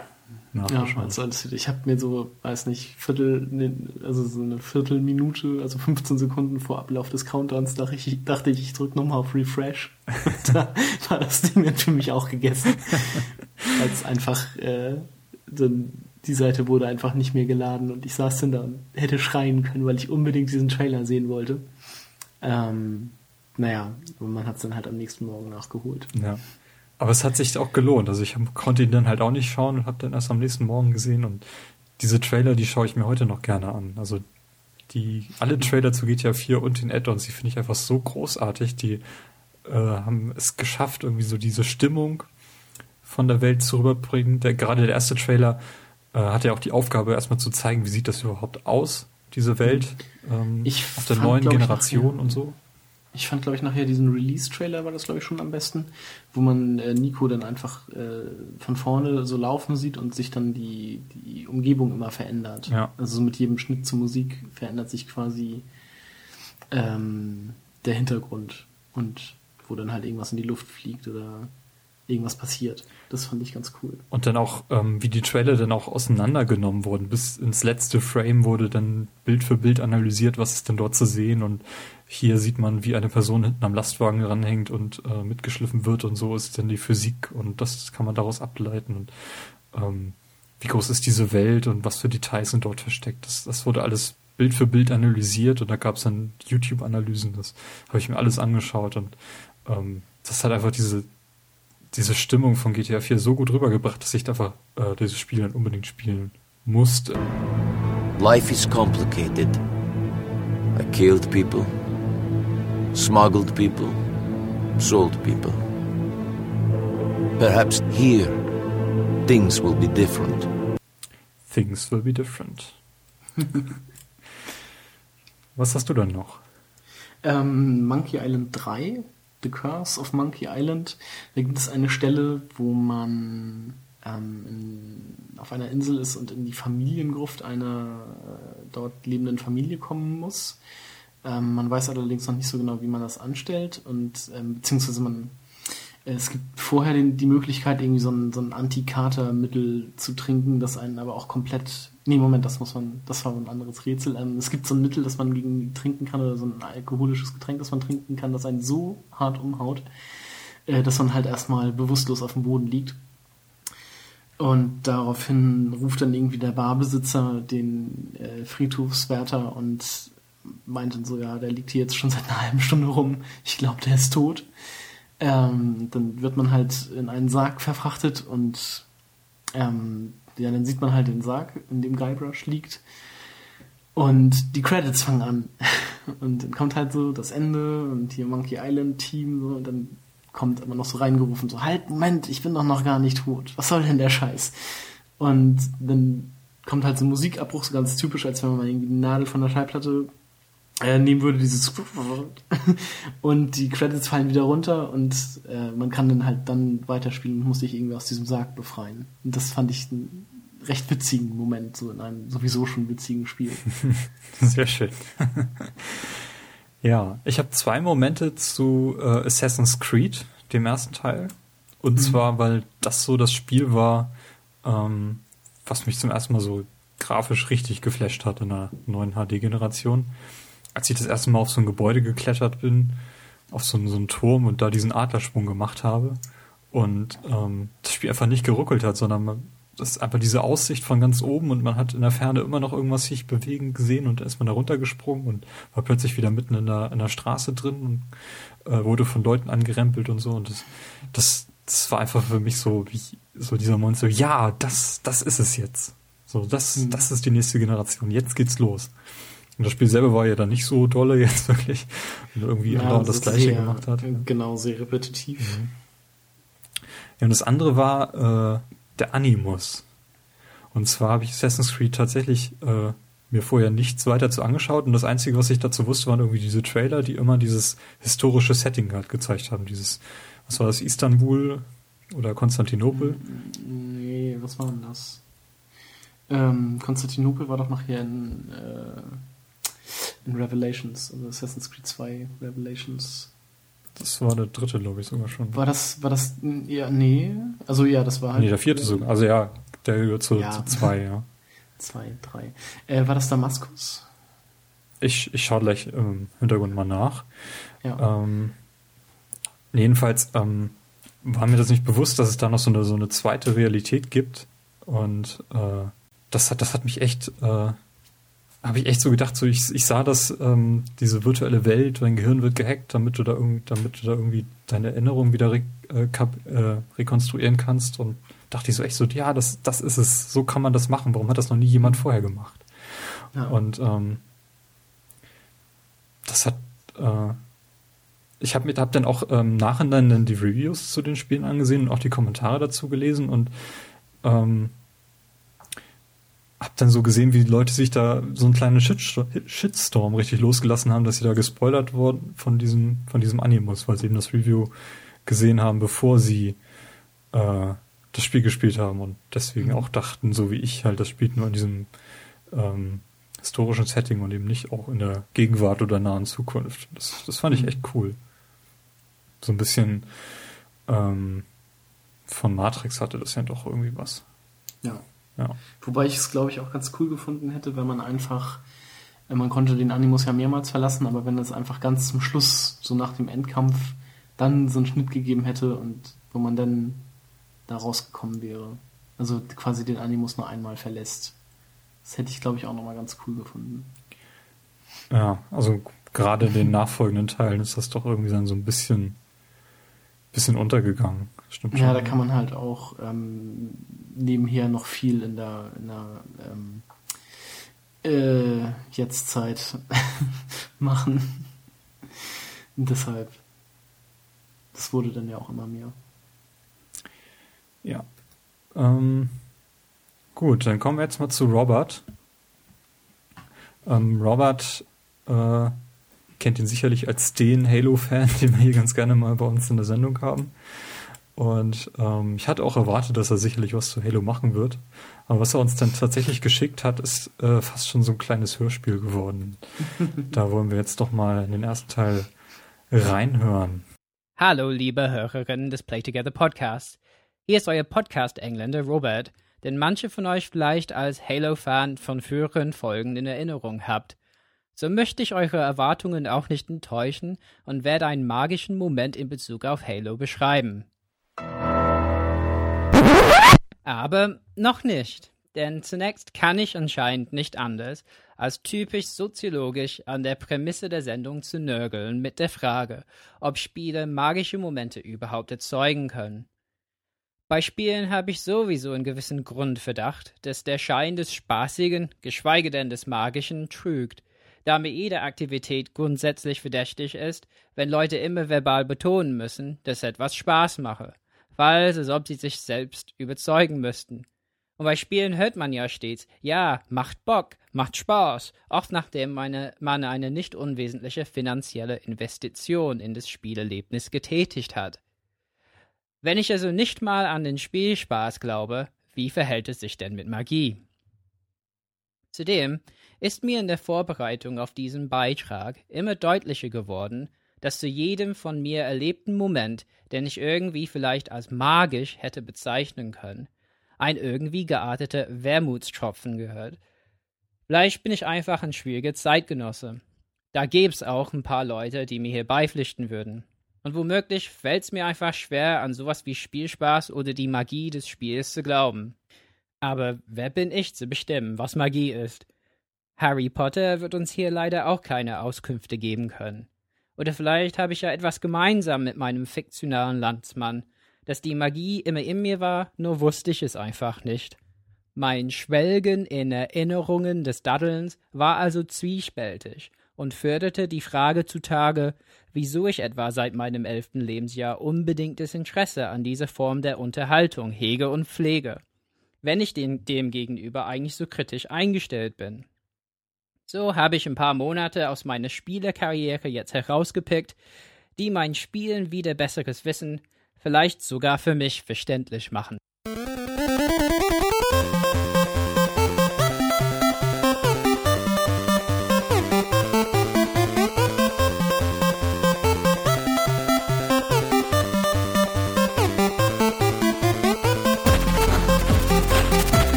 Ja, nachgeschaut. also alles- ich habe mir so, weiß nicht, Viertel, also so eine Viertelminute, also 15 Sekunden vor Ablauf des Countdowns dachte ich, dachte ich, ich drücke nochmal auf Refresh. Da war das Ding dann für mich auch gegessen. Es einfach, äh, dann, die Seite wurde einfach nicht mehr geladen und ich saß dann da und hätte schreien können, weil ich unbedingt diesen Trailer sehen wollte. Ähm, naja, und man hat es dann halt am nächsten Morgen nachgeholt. Ja. Aber es hat sich auch gelohnt. Also ich konnte ihn dann halt auch nicht schauen und habe dann erst am nächsten Morgen gesehen. Und diese Trailer, die schaue ich mir heute noch gerne an. Also die alle Trailer zu GTA 4 und den Add-ons, die finde ich einfach so großartig. Die äh, haben es geschafft, irgendwie so diese Stimmung von der Welt zu rüberbringen. Der, gerade der erste Trailer äh, hat ja auch die Aufgabe, erstmal zu zeigen, wie sieht das überhaupt aus, diese Welt, ähm, Ich auf der fand, neuen glaub ich, Generation nachher- und so. Ich fand, glaube ich, nachher diesen Release-Trailer war das, glaube ich, schon am besten, wo man äh, Nico dann einfach äh, von vorne so laufen sieht und sich dann die, die Umgebung immer verändert. Ja. Also so mit jedem Schnitt zur Musik verändert sich quasi ähm, der Hintergrund und wo dann halt irgendwas in die Luft fliegt oder irgendwas passiert. Das fand ich ganz cool. Und dann auch, ähm, wie die Trailer dann auch auseinandergenommen wurden. Bis ins letzte Frame wurde dann Bild für Bild analysiert, was ist denn dort zu sehen. Und hier sieht man, wie eine Person hinten am Lastwagen ranhängt und äh, mitgeschliffen wird. Und so ist dann die Physik. Und das kann man daraus ableiten. Und ähm, wie groß ist diese Welt und was für Details sind dort versteckt. Das, das wurde alles Bild für Bild analysiert. Und da gab es dann YouTube-Analysen. Das habe ich mir alles angeschaut. Und ähm, das hat einfach diese diese Stimmung von GTA 4 so gut rübergebracht, dass ich einfach äh, dieses Spiel dann unbedingt spielen musste. Life is complicated. I killed people, smuggled people, sold people. Perhaps here, things will be different. Things will be different. Was hast du dann noch? Ähm, Monkey Island 3, The Curse of Monkey Island. Da gibt es eine Stelle, wo man ähm, in, auf einer Insel ist und in die Familiengruft einer äh, dort lebenden Familie kommen muss. Ähm, man weiß allerdings noch nicht so genau, wie man das anstellt und ähm, beziehungsweise man äh, es gibt vorher den, die Möglichkeit, irgendwie so ein, so ein Anti-Kater-Mittel zu trinken, das einen aber auch komplett. Nee, Moment, das muss man, das war ein anderes Rätsel. Ähm, es gibt so ein Mittel, das man gegen trinken kann, oder so ein alkoholisches Getränk, das man trinken kann, das einen so hart umhaut, äh, dass man halt erstmal bewusstlos auf dem Boden liegt. Und daraufhin ruft dann irgendwie der Barbesitzer den äh, Friedhofswärter und meint dann so, ja, der liegt hier jetzt schon seit einer halben Stunde rum. Ich glaube, der ist tot. Ähm, dann wird man halt in einen Sarg verfrachtet und ähm, ja, dann sieht man halt den Sarg, in dem Guybrush liegt. Und die Credits fangen an. Und dann kommt halt so das Ende und hier Monkey Island Team so, und dann kommt immer noch so reingerufen, so, halt, Moment, ich bin doch noch gar nicht tot. Was soll denn der Scheiß? Und dann kommt halt so ein Musikabbruch, so ganz typisch, als wenn man irgendwie die Nadel von der Schallplatte äh, nehmen würde, dieses und die Credits fallen wieder runter und äh, man kann dann halt dann weiterspielen und muss sich irgendwie aus diesem Sarg befreien. Und das fand ich einen recht witzigen Moment, so in einem sowieso schon witzigen Spiel. Sehr schön. ja, ich habe zwei Momente zu äh, Assassin's Creed, dem ersten Teil. Und zwar, weil das so das Spiel war, ähm, was mich zum ersten Mal so grafisch richtig geflasht hat in der neuen HD-Generation. Als ich das erste Mal auf so ein Gebäude geklettert bin, auf so, einen- so einen Turm und da diesen Adlersprung gemacht habe und ähm, das Spiel einfach nicht geruckelt hat, sondern man, das ist einfach diese Aussicht von ganz oben und man hat in der Ferne immer noch irgendwas sich bewegen gesehen und da ist man da runtergesprungen und war plötzlich wieder mitten in der, in der Straße drin und äh, wurde von Leuten angerempelt und so und das, das, das war einfach für mich so wie so dieser Moment so, ja, das, das ist es jetzt. So, das, das ist die nächste Generation. Jetzt geht's los. Und das Spiel selber war ja dann nicht so dolle jetzt wirklich. Und irgendwie andauernd das ist Gleiche sehr- gemacht hat. Genau, sehr repetitiv. Ja, und das andere war äh, der Animus. Und zwar habe ich Assassin's Creed tatsächlich äh, mir vorher nichts weiter zu angeschaut und das Einzige, was ich dazu wusste, waren irgendwie diese Trailer, die immer dieses historische Setting halt gezeigt haben. Dieses, was war das, Istanbul oder Konstantinopel? Nee, was war denn das? Ähm, Konstantinopel war doch noch hier in, äh, in Revelations, also Assassin's Creed 2 Revelations. Das war der dritte, glaube ich, sogar schon. War das, war das, ja, nee, also ja, das war halt. Nee, der vierte sogar. Also ja, der gehört zu, Ja. zu zwei, ja. Zwei, drei. Äh, war das Damaskus? Ich, ich schaue gleich im Hintergrund mal nach. Ja. Ähm, jedenfalls ähm, war mir das nicht bewusst, dass es da noch so eine, so eine zweite Realität gibt. Und äh, das hat, das hat mich echt, äh, habe ich echt so gedacht, so ich, ich sah das, ähm, diese virtuelle Welt, dein Gehirn wird gehackt, damit du da irgendwie, damit du da irgendwie deine Erinnerung wieder re, äh, äh, rekonstruieren kannst. Und dachte ich so echt so, ja, das, das ist es, so kann man das machen. Warum hat das noch nie jemand vorher gemacht? ja. Und ähm, das hat, äh, ich habe mir hab dann auch ähm, nachhinein dann die Reviews zu den Spielen angesehen und auch die Kommentare dazu gelesen und ähm, hab dann so gesehen, wie die Leute sich da so einen kleinen Shitstorm, richtig losgelassen haben, dass sie da gespoilert wurden von diesem, von diesem Animus, weil sie eben das Review gesehen haben, bevor sie äh, das Spiel gespielt haben und deswegen auch dachten, so wie ich halt, das spielt nur in diesem ähm, historischen Setting und eben nicht auch in der Gegenwart oder nahen Zukunft. Das, das fand ich echt cool. So ein bisschen ähm, von Matrix hatte das ja doch irgendwie was. Ja. Wobei ich es, glaube ich, auch ganz cool gefunden hätte, wenn man einfach, äh, man konnte den Animus ja mehrmals verlassen, aber wenn es einfach ganz zum Schluss, so nach dem Endkampf, dann so einen Schnitt gegeben hätte und wo man dann da rausgekommen wäre. Also quasi den Animus nur einmal verlässt. Das hätte ich, glaube ich, auch nochmal ganz cool gefunden. Ja, also gerade in den nachfolgenden Teilen ist das doch irgendwie dann so ein bisschen, bisschen untergegangen. Stimmt schon. Ja, da kann man halt auch ähm, nebenher noch viel in der, in der ähm, äh, Jetztzeit machen. Und deshalb, das wurde dann ja auch immer mehr. Ja. Ähm, gut, dann kommen wir jetzt mal zu Robert. Ähm, Robert äh, kennt ihn sicherlich als den Halo-Fan, den wir hier ganz gerne mal bei uns in der Sendung haben. Und ähm, ich hatte auch erwartet, dass er sicherlich was zu Halo machen wird. Aber was er uns dann tatsächlich geschickt hat, ist äh, fast schon so ein kleines Hörspiel geworden. da wollen wir jetzt doch mal in den ersten Teil reinhören. Hallo, liebe Hörerinnen des Play Together Podcasts. Hier ist euer Podcast-Engländer Robert, den manche von euch vielleicht als Halo-Fan von früheren Folgen in Erinnerung habt. So möchte ich eure Erwartungen auch nicht enttäuschen und werde einen magischen Moment in Bezug auf Halo beschreiben. Aber noch nicht, denn zunächst kann ich anscheinend nicht anders, als typisch soziologisch an der Prämisse der Sendung zu nörgeln mit der Frage, ob Spiele magische Momente überhaupt erzeugen können. Bei Spielen habe ich sowieso einen gewissen Grundverdacht, dass der Schein des Spaßigen, geschweige denn des Magischen, trügt, da mir jede Aktivität grundsätzlich verdächtig ist, wenn Leute immer verbal betonen müssen, dass etwas Spaß mache, falls als ob sie sich selbst überzeugen müssten. Und bei Spielen hört man ja stets, ja, macht Bock, macht Spaß, oft nachdem meine, man eine nicht unwesentliche finanzielle Investition in das Spielerlebnis getätigt hat. Wenn ich also nicht mal an den Spielspaß glaube, wie verhält es sich denn mit Magie? Zudem ist mir in der Vorbereitung auf diesen Beitrag immer deutlicher geworden, dass zu jedem von mir erlebten Moment, den ich irgendwie vielleicht als magisch hätte bezeichnen können, ein irgendwie gearteter Wermutstropfen gehört. Vielleicht bin ich einfach ein schwieriger Zeitgenosse. Da gäb's auch ein paar Leute, die mir hier beipflichten würden. Und womöglich fällt's mir einfach schwer, an sowas wie Spielspaß oder die Magie des Spiels zu glauben. Aber wer bin ich zu bestimmen, was Magie ist? Harry Potter wird uns hier leider auch keine Auskünfte geben können. Oder vielleicht habe ich ja etwas gemeinsam mit meinem fiktionalen Landsmann, dass die Magie immer in mir war, nur wusste ich es einfach nicht. Mein Schwelgen in Erinnerungen des Daddelns war also zwiespältig und förderte die Frage zutage, wieso ich etwa seit meinem elften Lebensjahr unbedingtes Interesse an dieser Form der Unterhaltung hege und pflege. wenn ich dem, dem gegenüber eigentlich so kritisch eingestellt bin. So habe ich ein paar Monate aus meiner Spielerkarriere jetzt herausgepickt, die mein Spielen wieder besseres Wissen, vielleicht sogar für mich verständlich machen.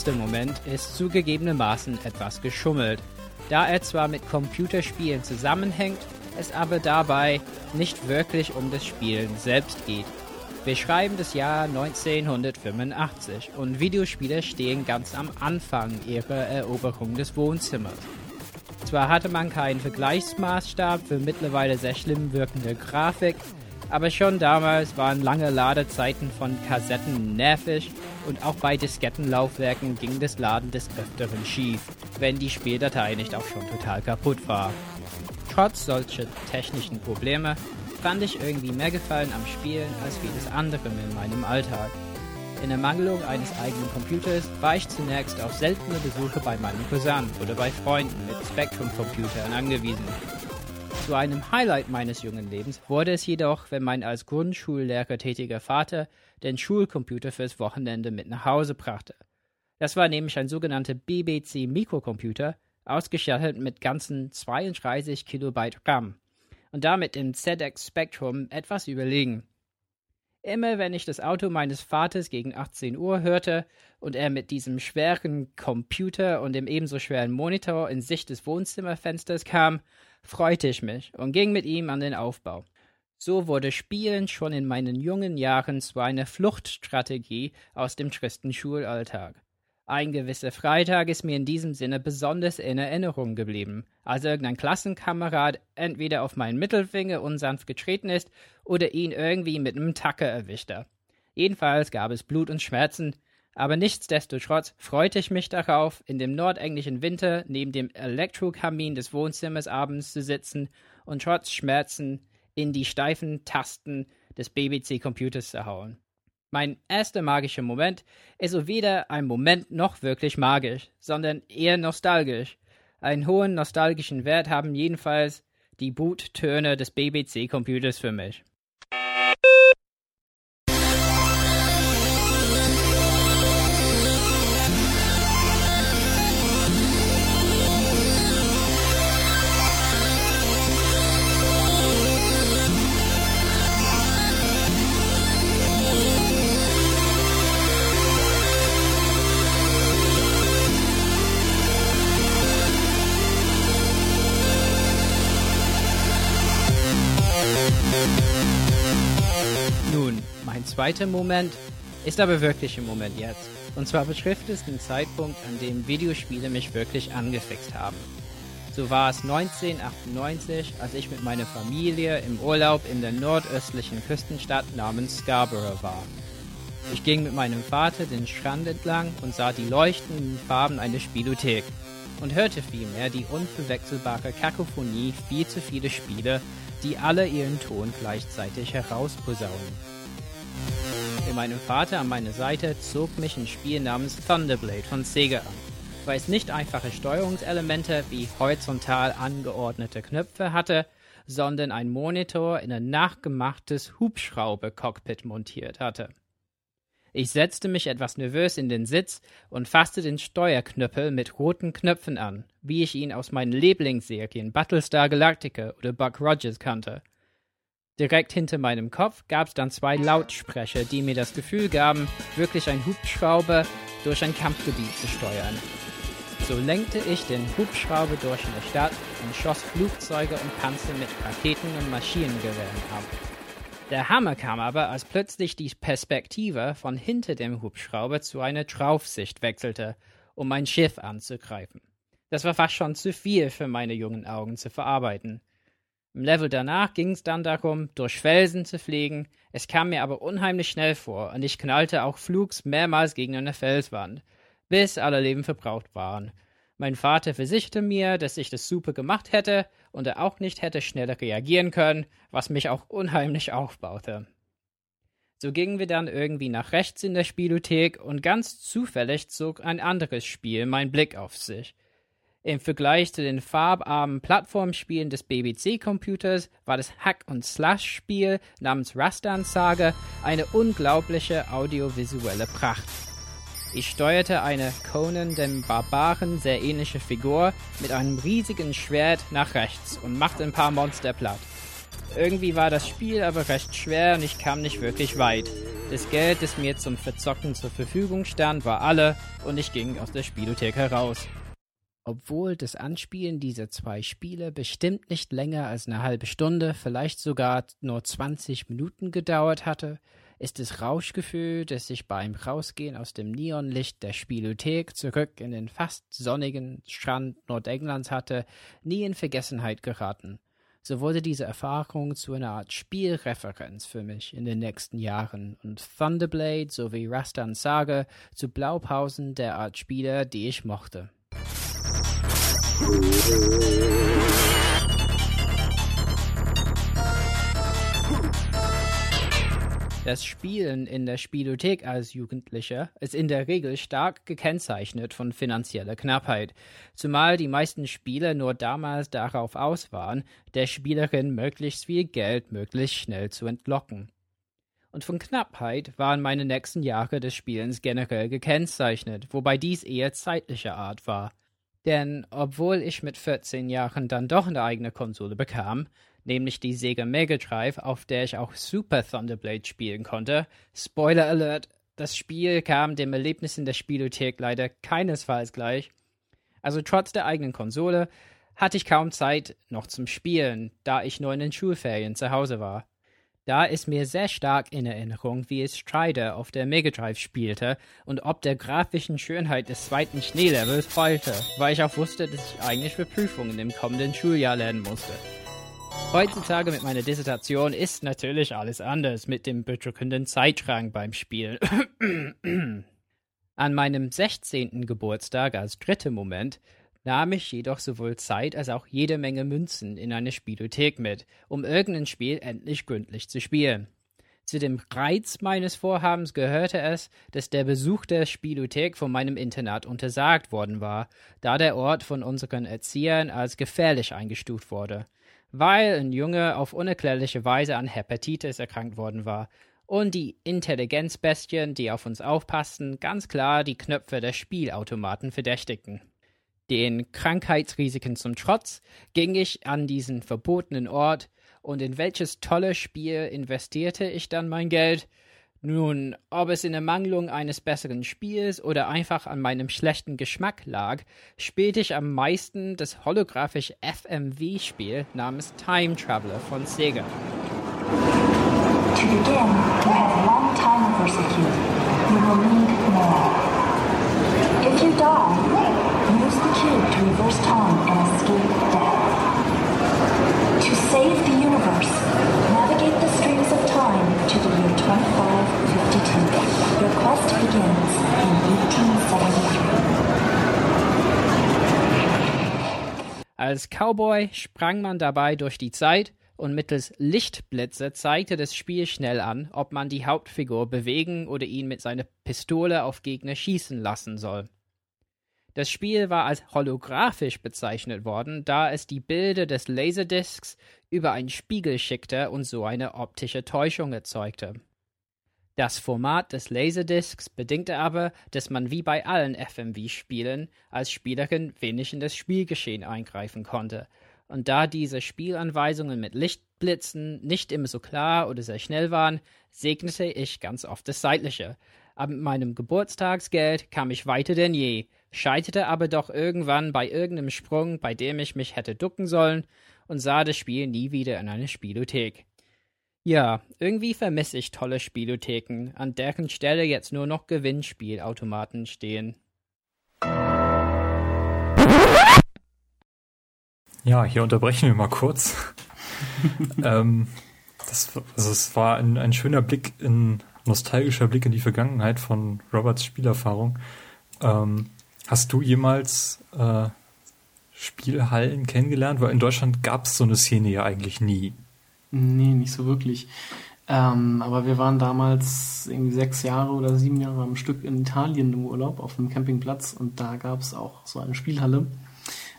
Mein erster Moment ist zugegebenermaßen etwas geschummelt, da er zwar mit Computerspielen zusammenhängt, es aber dabei nicht wirklich um das Spielen selbst geht. Wir schreiben das Jahr 1985 und Videospiele stehen ganz am Anfang ihrer Eroberung des Wohnzimmers. Zwar hatte man keinen Vergleichsmaßstab für mittlerweile sehr schlimm wirkende Grafik, aber schon damals waren lange Ladezeiten von Kassetten nervig und auch bei Diskettenlaufwerken ging das Laden des Öfteren schief, wenn die Spieldatei nicht auch schon total kaputt war. Trotz solcher technischen Probleme fand ich irgendwie mehr Gefallen am Spielen als vieles andere in meinem Alltag. In Ermangelung eines eigenen Computers war ich zunächst auf seltene Besuche bei meinem Cousin oder bei Freunden mit Spectrum-Computern angewiesen. Zu einem Highlight meines jungen Lebens wurde es jedoch, wenn mein als Grundschullehrer tätiger Vater den Schulcomputer fürs Wochenende mit nach Hause brachte. Das war nämlich ein sogenannter BBC Mikrocomputer, ausgestattet mit ganzen 32 Kilobyte RAM und damit im ZX Spectrum etwas überlegen. Immer wenn ich das Auto meines Vaters gegen 18 Uhr hörte und er mit diesem schweren Computer und dem ebenso schweren Monitor in Sicht des Wohnzimmerfensters kam, freute ich mich und ging mit ihm an den Aufbau. So wurde Spielen schon in meinen jungen Jahren zu einer Fluchtstrategie aus dem tristen Schulalltag. Ein gewisser Freitag ist mir in diesem Sinne besonders in Erinnerung geblieben, als irgendein Klassenkamerad entweder auf meinen Mittelfinger unsanft getreten ist oder ihn irgendwie mit einem Tacker erwischte. Jedenfalls gab es Blut und Schmerzen, aber nichtsdestotrotz freute ich mich darauf, in dem nordenglischen Winter neben dem Elektrokamin des Wohnzimmers abends zu sitzen und trotz Schmerzen in die steifen Tasten des BBC-Computers zu hauen. Mein erster magischer Moment ist so weder ein Moment noch wirklich magisch, sondern eher nostalgisch. Einen hohen nostalgischen Wert haben jedenfalls die Boottöne des BBC-Computers für mich. Mein zweiter Moment ist aber wirklich im Moment jetzt. Und zwar betrifft es den Zeitpunkt, an dem Videospiele mich wirklich angefixt haben. So war es 1998, als ich mit meiner Familie im Urlaub in der nordöstlichen Küstenstadt namens Scarborough war. Ich ging mit meinem Vater den Strand entlang und sah die leuchtenden Farben einer Spielothek und hörte vielmehr die unverwechselbare Kakophonie viel zu viele Spiele, die alle ihren Ton gleichzeitig herausposaunen. Mit meinem Vater an meiner Seite zog mich ein Spiel namens Thunderblade von Sega an, weil es nicht einfache Steuerungselemente wie horizontal angeordnete Knöpfe hatte, sondern ein Monitor in ein nachgemachtes Hubschrauber-Cockpit montiert hatte. Ich setzte mich etwas nervös in den Sitz und fasste den Steuerknüppel mit roten Knöpfen an, wie ich ihn aus meinen Lieblingsserien Battlestar Galactica oder Buck Rogers kannte. Direkt hinter meinem Kopf gab es dann zwei Lautsprecher, die mir das Gefühl gaben, wirklich ein Hubschrauber durch ein Kampfgebiet zu steuern. So lenkte ich den Hubschrauber durch eine Stadt und schoss Flugzeuge und Panzer mit Raketen und Maschinengewehren ab. Der Hammer kam aber, als plötzlich die Perspektive von hinter dem Hubschrauber zu einer Draufsicht wechselte, um mein Schiff anzugreifen. Das war fast schon zu viel für meine jungen Augen zu verarbeiten. Im Level danach ging es dann darum, durch Felsen zu fliegen. Es kam mir aber unheimlich schnell vor und ich knallte auch flugs mehrmals gegen eine Felswand, bis alle Leben verbraucht waren. Mein Vater versicherte mir, dass ich das super gemacht hätte und er auch nicht hätte schneller reagieren können, was mich auch unheimlich aufbaute. So gingen wir dann irgendwie nach rechts in der Spielothek und ganz zufällig zog ein anderes Spiel meinen Blick auf sich. Im Vergleich zu den farbarmen Plattformspielen des BBC-Computers war das Hack-and-Slash-Spiel namens Rastan Saga eine unglaubliche audiovisuelle Pracht. Ich steuerte eine Conan dem Barbaren sehr ähnliche Figur mit einem riesigen Schwert nach rechts und machte ein paar Monster platt. Irgendwie war das Spiel aber recht schwer und ich kam nicht wirklich weit. Das Geld, das mir zum Verzocken zur Verfügung stand, war alle und ich ging aus der Spielothek heraus. Obwohl das Anspielen dieser zwei Spiele bestimmt nicht länger als eine halbe Stunde, vielleicht sogar nur 20 Minuten gedauert hatte, ist das Rauschgefühl, das ich beim Rausgehen aus dem Neonlicht der Spielothek zurück in den fast sonnigen Strand Nordenglands hatte, nie in Vergessenheit geraten. So wurde diese Erfahrung zu einer Art Spielreferenz für mich in den nächsten Jahren und Thunderblade sowie Rastan Saga zu Blaupausen der Art Spiele, die ich mochte. Das Spielen in der Spielothek als Jugendlicher ist in der Regel stark gekennzeichnet von finanzieller Knappheit, zumal die meisten Spiele nur damals darauf aus waren, der Spielerin möglichst viel Geld möglichst schnell zu entlocken. Und von Knappheit waren meine nächsten Jahre des Spielens generell gekennzeichnet, wobei dies eher zeitlicher Art war. Denn obwohl ich mit 14 Jahren dann doch eine eigene Konsole bekam, nämlich die Sega Mega Drive, auf der ich auch Super Thunderblade spielen konnte, Spoiler Alert, das Spiel kam dem Erlebnis in der Spielothek leider keinesfalls gleich. Also trotz der eigenen Konsole hatte ich kaum Zeit noch zum Spielen, da ich nur in den Schulferien zu Hause war. Da ist mir sehr stark in Erinnerung, wie es Strider auf der Mega Drive spielte und ob der grafischen Schönheit des zweiten Schneelevels heulte, weil ich auch wusste, dass ich eigentlich für Prüfungen im kommenden Schuljahr lernen musste. Heutzutage mit meiner Dissertation ist natürlich alles anders mit dem bedrückenden Zeitschrank beim Spielen. An meinem 16. Geburtstag als dritter Moment nahm ich jedoch sowohl Zeit als auch jede Menge Münzen in eine Spielothek mit, um irgendein Spiel endlich gründlich zu spielen. Zu dem Reiz meines Vorhabens gehörte es, dass der Besuch der Spielothek von meinem Internat untersagt worden war, da der Ort von unseren Erziehern als gefährlich eingestuft wurde, weil ein Junge auf unerklärliche Weise an Hepatitis erkrankt worden war und die Intelligenzbestien, die auf uns aufpassten, ganz klar die Knöpfe der Spielautomaten verdächtigten. Den Krankheitsrisiken zum Trotz ging ich an diesen verbotenen Ort, und in welches tolle Spiel investierte ich dann mein Geld? Nun, ob es in Ermangelung eines besseren Spiels oder einfach an meinem schlechten Geschmack lag, spielte ich am meisten das holographische FMV-Spiel namens Time Traveler von Sega. To begin, you have one time execute. You will need more. If you die, the cube to reverse time and escape death. To save the universe, navigate the streams of time to the year 2552. Your quest begins in 1873. Als Cowboy sprang man dabei durch die Zeit und mittels Lichtblitze zeigte das Spiel schnell an, ob man die Hauptfigur bewegen oder ihn mit seiner Pistole auf Gegner schießen lassen soll. Das Spiel war als holographisch bezeichnet worden, da es die Bilder des Laserdiscs über einen Spiegel schickte und so eine optische Täuschung erzeugte. Das Format des Laserdiscs bedingte aber, dass man wie bei allen FMV-Spielen als Spielerin wenig in das Spielgeschehen eingreifen konnte. Und da diese Spielanweisungen mit Lichtblitzen nicht immer so klar oder sehr schnell waren, segnete ich ganz oft das Seitliche. Aber mit meinem Geburtstagsgeld kam ich weiter denn je, scheiterte aber doch irgendwann bei irgendeinem Sprung, bei dem ich mich hätte ducken sollen, und sah das Spiel nie wieder in einer Spielothek. Ja, irgendwie vermisse ich tolle Spielotheken, an deren Stelle jetzt nur noch Gewinnspielautomaten stehen. Ja, hier unterbrechen wir mal kurz. ähm, das, also es war ein, ein schöner Blick in nostalgischer Blick in die Vergangenheit von Roberts Spielerfahrung. Ähm, Hast du jemals äh, Spielhallen kennengelernt? Weil in Deutschland gab es so eine Szene ja eigentlich nie. Nee, nicht so wirklich. Ähm, aber wir waren damals irgendwie sechs Jahre oder sieben Jahre am Stück in Italien im Urlaub auf einem Campingplatz und da gab es auch so eine Spielhalle.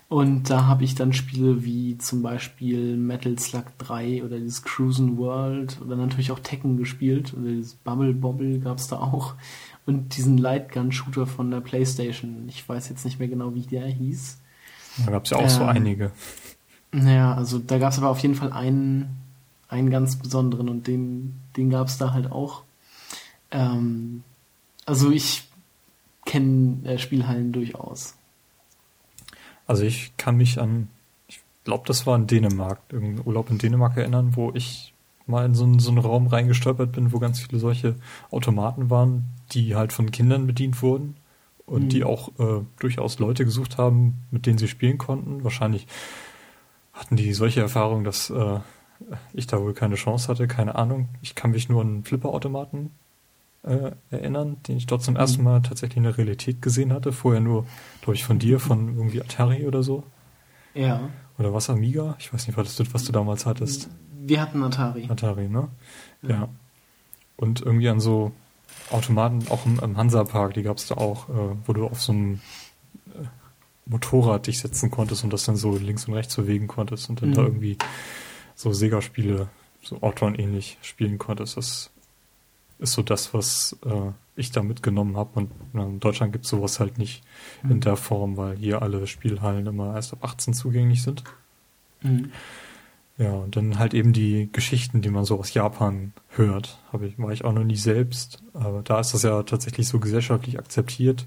Und da habe ich dann Spiele wie zum Beispiel Metal Slug 3 oder dieses Cruisen World oder natürlich auch Tekken gespielt oder dieses Bubble Bobble gab es da auch. Und diesen Lightgun-Shooter von der Playstation. Ich weiß jetzt nicht mehr genau, wie der hieß. Da gab es ja auch ähm, so einige. Naja, also da gab es aber auf jeden Fall einen, einen ganz besonderen und den, den gab es da halt auch. Ähm, also ich kenne äh, Spielhallen durchaus. Also ich kann mich an, ich glaube, das war in Dänemark, irgendein Urlaub in Dänemark erinnern, wo ich mal in so einen, so einen Raum reingestolpert bin, wo ganz viele solche Automaten waren, die halt von Kindern bedient wurden und mhm. die auch äh, durchaus Leute gesucht haben, mit denen sie spielen konnten. Wahrscheinlich hatten die solche Erfahrungen, dass äh, ich da wohl keine Chance hatte, keine Ahnung. Ich kann mich nur an Flipperautomaten äh, erinnern, den ich dort zum ersten mhm. Mal tatsächlich in der Realität gesehen hatte. Vorher nur, glaube ich, von dir, von irgendwie Atari oder so. Ja. Oder was, Amiga? Ich weiß nicht, was du, was du damals hattest. Wir hatten Atari. Atari, ne? Ja. ja. Und irgendwie an so Automaten, auch im, im Hansa-Park, die gab es da auch, äh, wo du auf so einem äh, Motorrad dich setzen konntest und das dann so links und rechts bewegen konntest und dann mhm. da irgendwie so Sega-Spiele, so Outrun ähnlich spielen konntest. Das ist so das, was äh, ich da mitgenommen habe. Und in Deutschland gibt es sowas halt nicht mhm. in der Form, weil hier alle Spielhallen immer erst ab 18 zugänglich sind. Mhm. Ja, und dann halt eben die Geschichten, die man so aus Japan hört. Habe ich, war ich auch noch nie selbst. Aber da ist das ja tatsächlich so gesellschaftlich akzeptiert.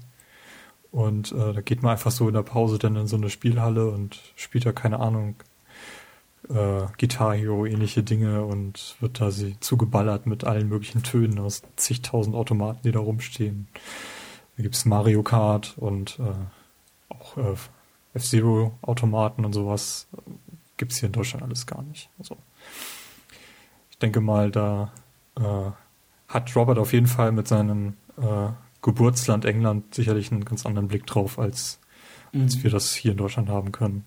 Und äh, da geht man einfach so in der Pause dann in so eine Spielhalle und spielt da, keine Ahnung, äh, Guitar Hero ähnliche Dinge und wird da sie zugeballert mit allen möglichen Tönen aus zigtausend Automaten, die da rumstehen. Da gibt's Mario Kart und äh, auch äh, F-Zero Automaten und sowas gibt's hier in Deutschland alles gar nicht. Also ich denke mal, da äh, hat Robert auf jeden Fall mit seinem äh, Geburtsland England sicherlich einen ganz anderen Blick drauf, als, mhm. als wir das hier in Deutschland haben können.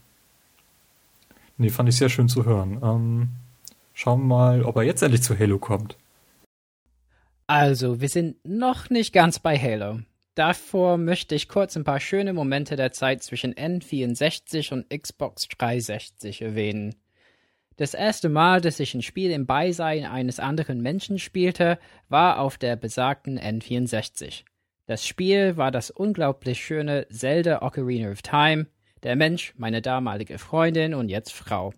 Nee, fand ich sehr schön zu hören. Ähm, schauen wir mal, ob er jetzt endlich zu Halo kommt. Also, wir sind noch nicht ganz bei Halo. Davor möchte ich kurz ein paar schöne Momente der Zeit zwischen N64 und Xbox 360 erwähnen. Das erste Mal, dass ich ein Spiel im Beisein eines anderen Menschen spielte, war auf der besagten N64. Das Spiel war das unglaublich schöne Zelda Ocarina of Time, der Mensch, meine damalige Freundin und jetzt Frau.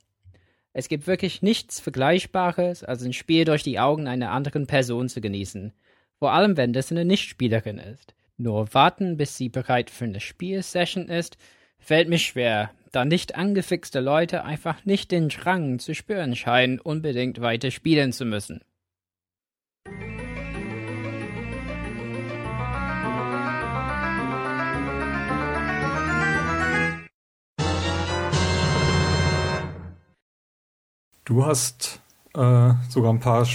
Es gibt wirklich nichts Vergleichbares, als ein Spiel durch die Augen einer anderen Person zu genießen, vor allem wenn das eine Nichtspielerin ist. Nur warten, bis sie bereit für eine Spielsession ist, fällt mir schwer, da nicht angefixte Leute einfach nicht den Drang zu spüren scheinen, unbedingt weiter spielen zu müssen. Du hast äh, sogar ein paar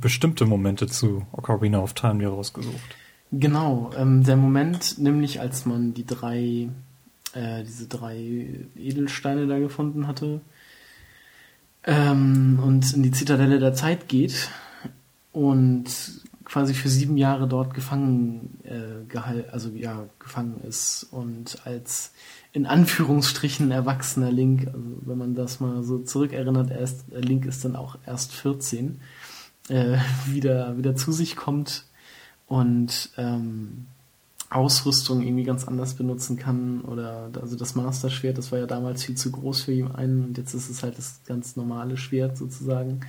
bestimmte Momente zu Ocarina of Time dir rausgesucht. Genau, ähm, der Moment, nämlich als man die drei, äh, diese drei Edelsteine da gefunden hatte ähm, und in die Zitadelle der Zeit geht und quasi für sieben Jahre dort gefangen äh, gehalten, also ja, gefangen ist und als in Anführungsstrichen erwachsener Link, also wenn man das mal so zurückerinnert, erst Link ist dann auch erst 14, äh, wieder, wieder zu sich kommt und ähm, Ausrüstung irgendwie ganz anders benutzen kann oder also das Master Schwert, das war ja damals viel zu groß für ihn einen und jetzt ist es halt das ganz normale Schwert sozusagen.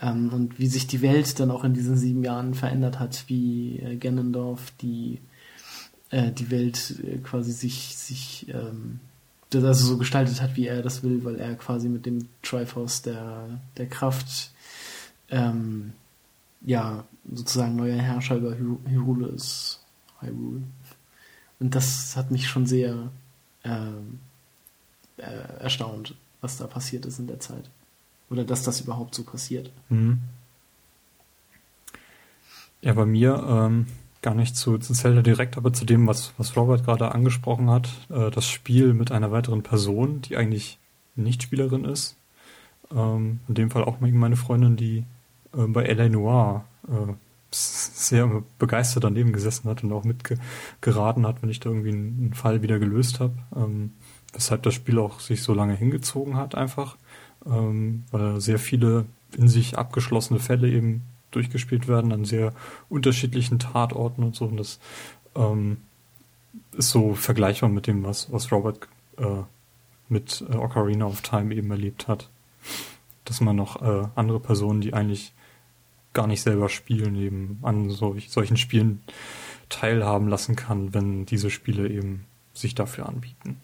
Ähm, und wie sich die Welt dann auch in diesen sieben Jahren verändert hat, wie äh, Ganondorf die äh, die Welt äh, quasi sich, sich ähm, das also so gestaltet hat, wie er das will, weil er quasi mit dem Triforce der, der Kraft ähm, ja sozusagen neuer Herrscher über Hyrule ist. Hyrule. Und das hat mich schon sehr ähm, äh, erstaunt, was da passiert ist in der Zeit. Oder dass das überhaupt so passiert. Mhm. Ja, bei mir ähm, gar nicht zu, zu Zelda direkt, aber zu dem, was, was Robert gerade angesprochen hat, äh, das Spiel mit einer weiteren Person, die eigentlich nicht Spielerin ist. Ähm, in dem Fall auch meine Freundin, die äh, bei L.A. Noir äh, sehr begeistert daneben gesessen hat und auch mitgeraten hat, wenn ich da irgendwie einen, Fall wieder gelöst habe. Ähm, weshalb das Spiel auch sich so lange hingezogen hat einfach, ähm, weil sehr viele in sich abgeschlossene Fälle eben durchgespielt werden an sehr unterschiedlichen Tatorten und so. Und das ähm, ist so vergleichbar mit dem, was, was Robert äh, mit äh, Ocarina of Time eben erlebt hat. Dass man noch äh, andere Personen, die eigentlich gar nicht selber spielen, eben an solch, solchen Spielen teilhaben lassen kann, wenn diese Spiele eben sich dafür anbieten.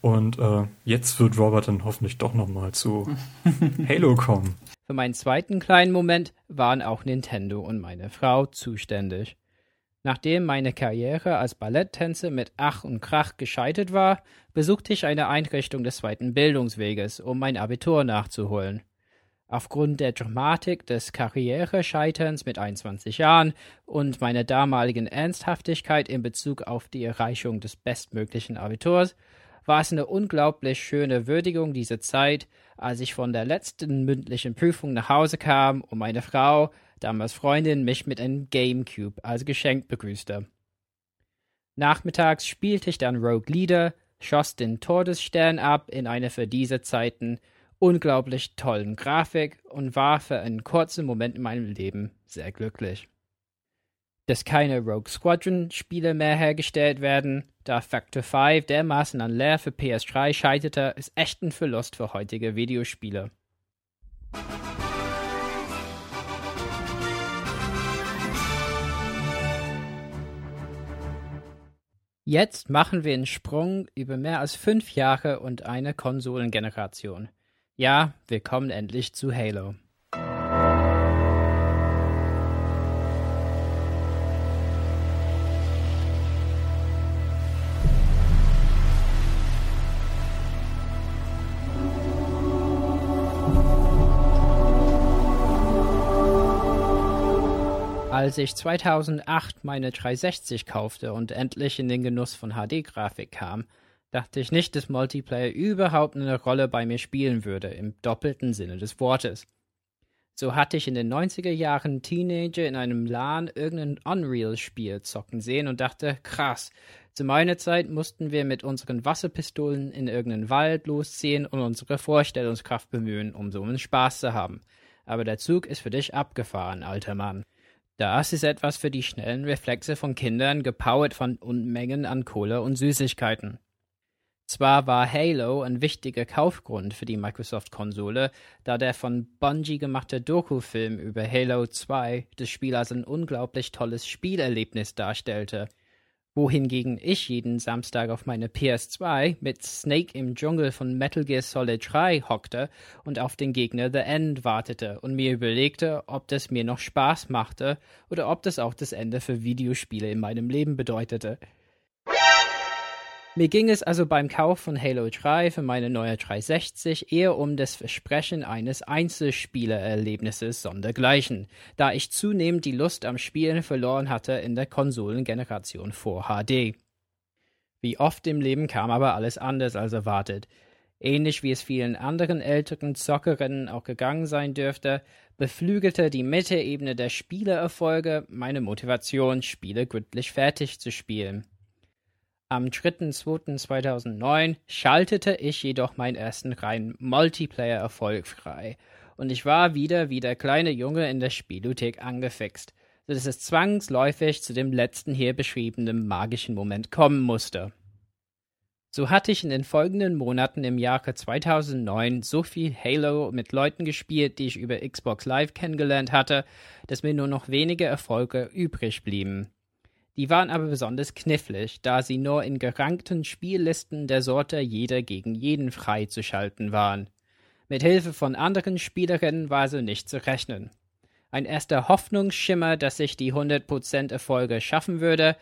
Und äh, jetzt wird Robert dann hoffentlich doch nochmal zu Halo kommen. Für meinen zweiten kleinen Moment waren auch Nintendo und meine Frau zuständig. Nachdem meine Karriere als Balletttänzer mit Ach und Krach gescheitert war, besuchte ich eine Einrichtung des zweiten Bildungsweges, um mein Abitur nachzuholen. Aufgrund der Dramatik des Karrierescheiterns mit 21 Jahren und meiner damaligen Ernsthaftigkeit in Bezug auf die Erreichung des bestmöglichen Abiturs war es eine unglaublich schöne Würdigung dieser Zeit, als ich von der letzten mündlichen Prüfung nach Hause kam und meine Frau, damals Freundin, mich mit einem Gamecube als Geschenk begrüßte. Nachmittags spielte ich dann Rogue Leader, schoss den Todesstern ab in einer für diese Zeiten unglaublich tollen Grafik und war für einen kurzen Moment in meinem Leben sehr glücklich dass keine Rogue Squadron Spiele mehr hergestellt werden, da Factor 5 dermaßen an Leer für PS3 scheiterte, ist echt ein Verlust für heutige Videospiele. Jetzt machen wir einen Sprung über mehr als fünf Jahre und eine Konsolengeneration. Ja, wir kommen endlich zu Halo. Als ich 2008 meine 360 kaufte und endlich in den Genuss von HD-Grafik kam, dachte ich nicht, dass Multiplayer überhaupt eine Rolle bei mir spielen würde, im doppelten Sinne des Wortes. So hatte ich in den 90er Jahren Teenager in einem LAN irgendein Unreal-Spiel zocken sehen und dachte, krass, zu meiner Zeit mussten wir mit unseren Wasserpistolen in irgendeinen Wald losziehen und unsere Vorstellungskraft bemühen, um so einen Spaß zu haben. Aber der Zug ist für dich abgefahren, alter Mann. Das ist etwas für die schnellen Reflexe von Kindern, gepowert von Unmengen an Kohle und Süßigkeiten. Zwar war Halo ein wichtiger Kaufgrund für die Microsoft-Konsole, da der von Bungie gemachte Doku-Film über Halo 2 das Spiel als ein unglaublich tolles Spielerlebnis darstellte – wohingegen ich jeden Samstag auf meine PS2 mit Snake im Dschungel von Metal Gear Solid 3 hockte und auf den Gegner The End wartete und mir überlegte, ob das mir noch Spaß machte oder ob das auch das Ende für Videospiele in meinem Leben bedeutete. Mir ging es also beim Kauf von Halo 3 für meine neue 360 eher um das Versprechen eines Einzelspielererlebnisses sondergleichen, da ich zunehmend die Lust am Spielen verloren hatte in der Konsolengeneration vor HD. Wie oft im Leben kam aber alles anders als erwartet. Ähnlich wie es vielen anderen älteren Zockerinnen auch gegangen sein dürfte, beflügelte die Metaebene der Spielerfolge meine Motivation, Spiele gründlich fertig zu spielen. Am 3.2.2009 schaltete ich jedoch meinen ersten reinen Multiplayer-Erfolg frei und ich war wieder wie der kleine Junge in der Spielothek angefixt, sodass es zwangsläufig zu dem letzten hier beschriebenen magischen Moment kommen musste. So hatte ich in den folgenden Monaten im Jahre 2009 so viel Halo mit Leuten gespielt, die ich über Xbox Live kennengelernt hatte, dass mir nur noch wenige Erfolge übrig blieben. Die waren aber besonders knifflig, da sie nur in gerankten Spiellisten der Sorte jeder gegen jeden freizuschalten waren. Mit Hilfe von anderen Spielerinnen war so nicht zu rechnen. Ein erster Hoffnungsschimmer, dass ich die 100% Erfolge schaffen würde,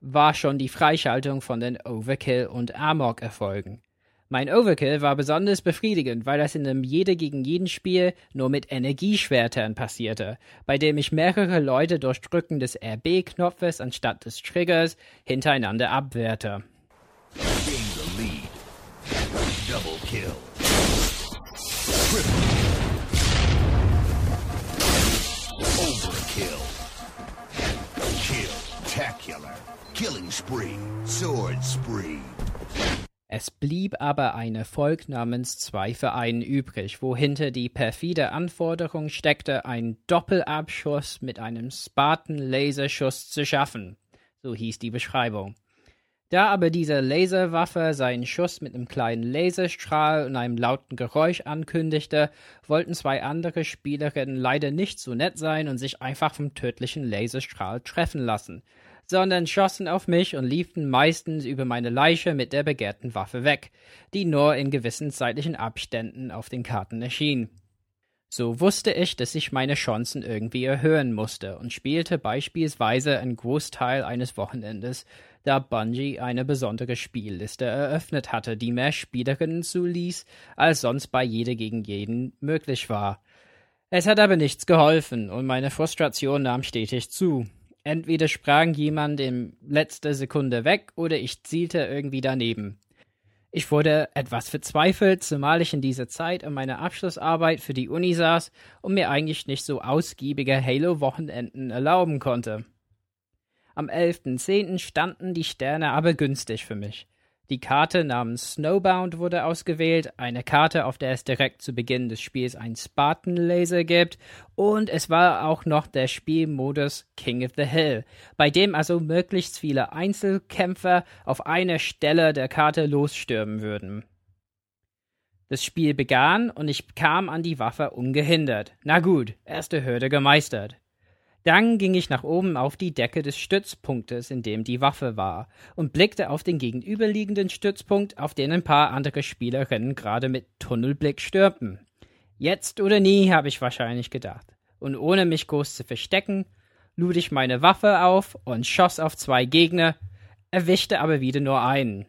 war schon die Freischaltung von den Overkill und Amok Erfolgen. Mein Overkill war besonders befriedigend, weil das in einem jede gegen jeden Spiel nur mit Energieschwertern passierte, bei dem ich mehrere Leute durch Drücken des RB-Knopfes anstatt des Triggers hintereinander abwehrte. Overkill. Kill. Killing spree. Sword spree. Es blieb aber ein Erfolg namens zwei Vereinen übrig, wo hinter die perfide Anforderung steckte, einen Doppelabschuss mit einem Spartan-Laserschuss zu schaffen. So hieß die Beschreibung. Da aber diese Laserwaffe seinen Schuss mit einem kleinen Laserstrahl und einem lauten Geräusch ankündigte, wollten zwei andere Spielerinnen leider nicht so nett sein und sich einfach vom tödlichen Laserstrahl treffen lassen sondern schossen auf mich und liefen meistens über meine Leiche mit der begehrten Waffe weg, die nur in gewissen zeitlichen Abständen auf den Karten erschien. So wusste ich, dass ich meine Chancen irgendwie erhöhen musste und spielte beispielsweise einen Großteil eines Wochenendes, da Bungie eine besondere Spielliste eröffnet hatte, die mehr Spielerinnen zuließ, als sonst bei jede gegen jeden möglich war. Es hat aber nichts geholfen und meine Frustration nahm stetig zu. Entweder sprang jemand in letzter Sekunde weg oder ich zielte irgendwie daneben. Ich wurde etwas verzweifelt, zumal ich in dieser Zeit an meiner Abschlussarbeit für die Uni saß und mir eigentlich nicht so ausgiebige Halo-Wochenenden erlauben konnte. Am 11.10. standen die Sterne aber günstig für mich. Die Karte namens Snowbound wurde ausgewählt, eine Karte, auf der es direkt zu Beginn des Spiels einen Spartan-Laser gibt, und es war auch noch der Spielmodus King of the Hill, bei dem also möglichst viele Einzelkämpfer auf einer Stelle der Karte losstürmen würden. Das Spiel begann und ich kam an die Waffe ungehindert. Na gut, erste Hürde gemeistert. Dann ging ich nach oben auf die Decke des Stützpunktes, in dem die Waffe war, und blickte auf den gegenüberliegenden Stützpunkt, auf den ein paar andere Spielerinnen gerade mit Tunnelblick stürmten. Jetzt oder nie, habe ich wahrscheinlich gedacht. Und ohne mich groß zu verstecken, lud ich meine Waffe auf und schoss auf zwei Gegner, erwischte aber wieder nur einen.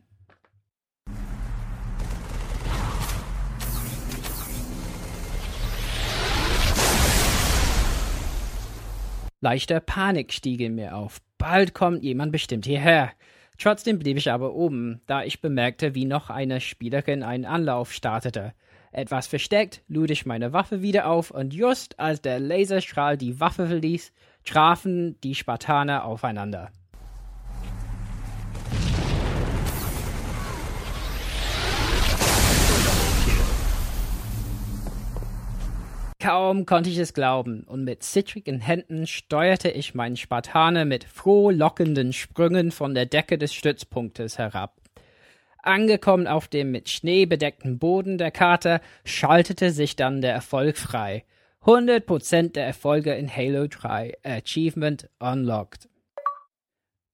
Leichter Panik stieg in mir auf. Bald kommt jemand bestimmt hierher. Trotzdem blieb ich aber oben, da ich bemerkte, wie noch eine Spielerin einen Anlauf startete. Etwas versteckt lud ich meine Waffe wieder auf und just als der Laserstrahl die Waffe verließ, trafen die Spartaner aufeinander. Kaum konnte ich es glauben, und mit zittrigen Händen steuerte ich meinen Spartaner mit frohlockenden Sprüngen von der Decke des Stützpunktes herab. Angekommen auf dem mit Schnee bedeckten Boden der Karte, schaltete sich dann der Erfolg frei. 100% der Erfolge in Halo 3 Achievement Unlocked.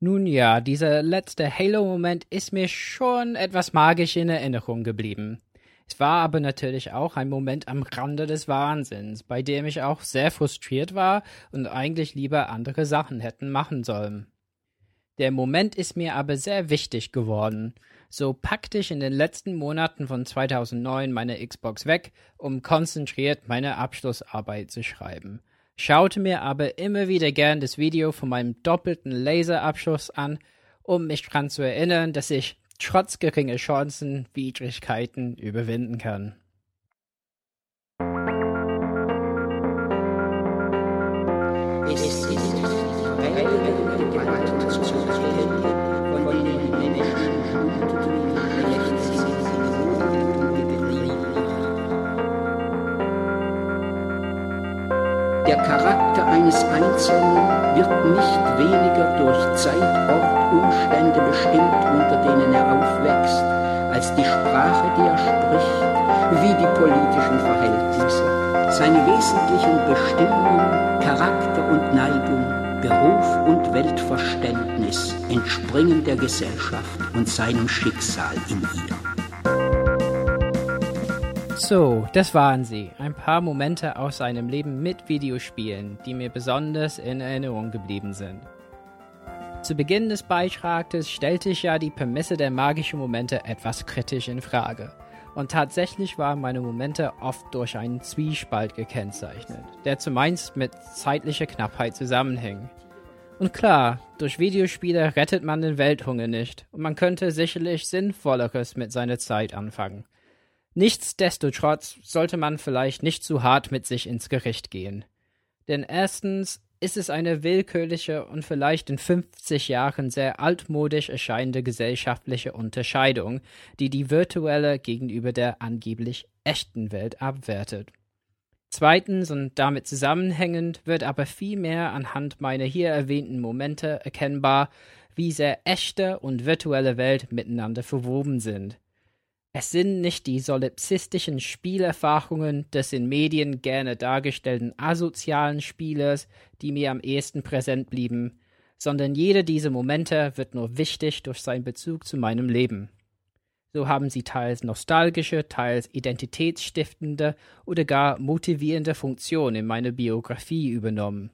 Nun ja, dieser letzte Halo-Moment ist mir schon etwas magisch in Erinnerung geblieben. Es war aber natürlich auch ein Moment am Rande des Wahnsinns, bei dem ich auch sehr frustriert war und eigentlich lieber andere Sachen hätten machen sollen. Der Moment ist mir aber sehr wichtig geworden. So packte ich in den letzten Monaten von 2009 meine Xbox weg, um konzentriert meine Abschlussarbeit zu schreiben. Schaute mir aber immer wieder gern das Video von meinem doppelten Laserabschluss an, um mich daran zu erinnern, dass ich trotz geringer Chancen Widrigkeiten überwinden kann. Es ist Der Charakter eines Einzelnen wird nicht weniger durch Zeit, Ort, Umstände bestimmt, unter denen er aufwächst, als die Sprache, die er spricht, wie die politischen Verhältnisse. Seine wesentlichen Bestimmungen, Charakter und Neigung, Beruf und Weltverständnis entspringen der Gesellschaft und seinem Schicksal in ihr. So, das waren sie. Ein paar Momente aus seinem Leben mit Videospielen, die mir besonders in Erinnerung geblieben sind. Zu Beginn des Beitrages stellte ich ja die Prämisse der magischen Momente etwas kritisch in Frage. Und tatsächlich waren meine Momente oft durch einen Zwiespalt gekennzeichnet, der zumeist mit zeitlicher Knappheit zusammenhing. Und klar, durch Videospiele rettet man den Welthunger nicht und man könnte sicherlich Sinnvolleres mit seiner Zeit anfangen. Nichtsdestotrotz sollte man vielleicht nicht zu hart mit sich ins Gericht gehen. Denn erstens ist es eine willkürliche und vielleicht in 50 Jahren sehr altmodisch erscheinende gesellschaftliche Unterscheidung, die die virtuelle gegenüber der angeblich echten Welt abwertet. Zweitens und damit zusammenhängend wird aber vielmehr anhand meiner hier erwähnten Momente erkennbar, wie sehr echte und virtuelle Welt miteinander verwoben sind. Es sind nicht die solipsistischen Spielerfahrungen des in Medien gerne dargestellten asozialen Spielers, die mir am ehesten präsent blieben, sondern jeder dieser Momente wird nur wichtig durch seinen Bezug zu meinem Leben. So haben sie teils nostalgische, teils identitätsstiftende oder gar motivierende Funktion in meiner Biografie übernommen.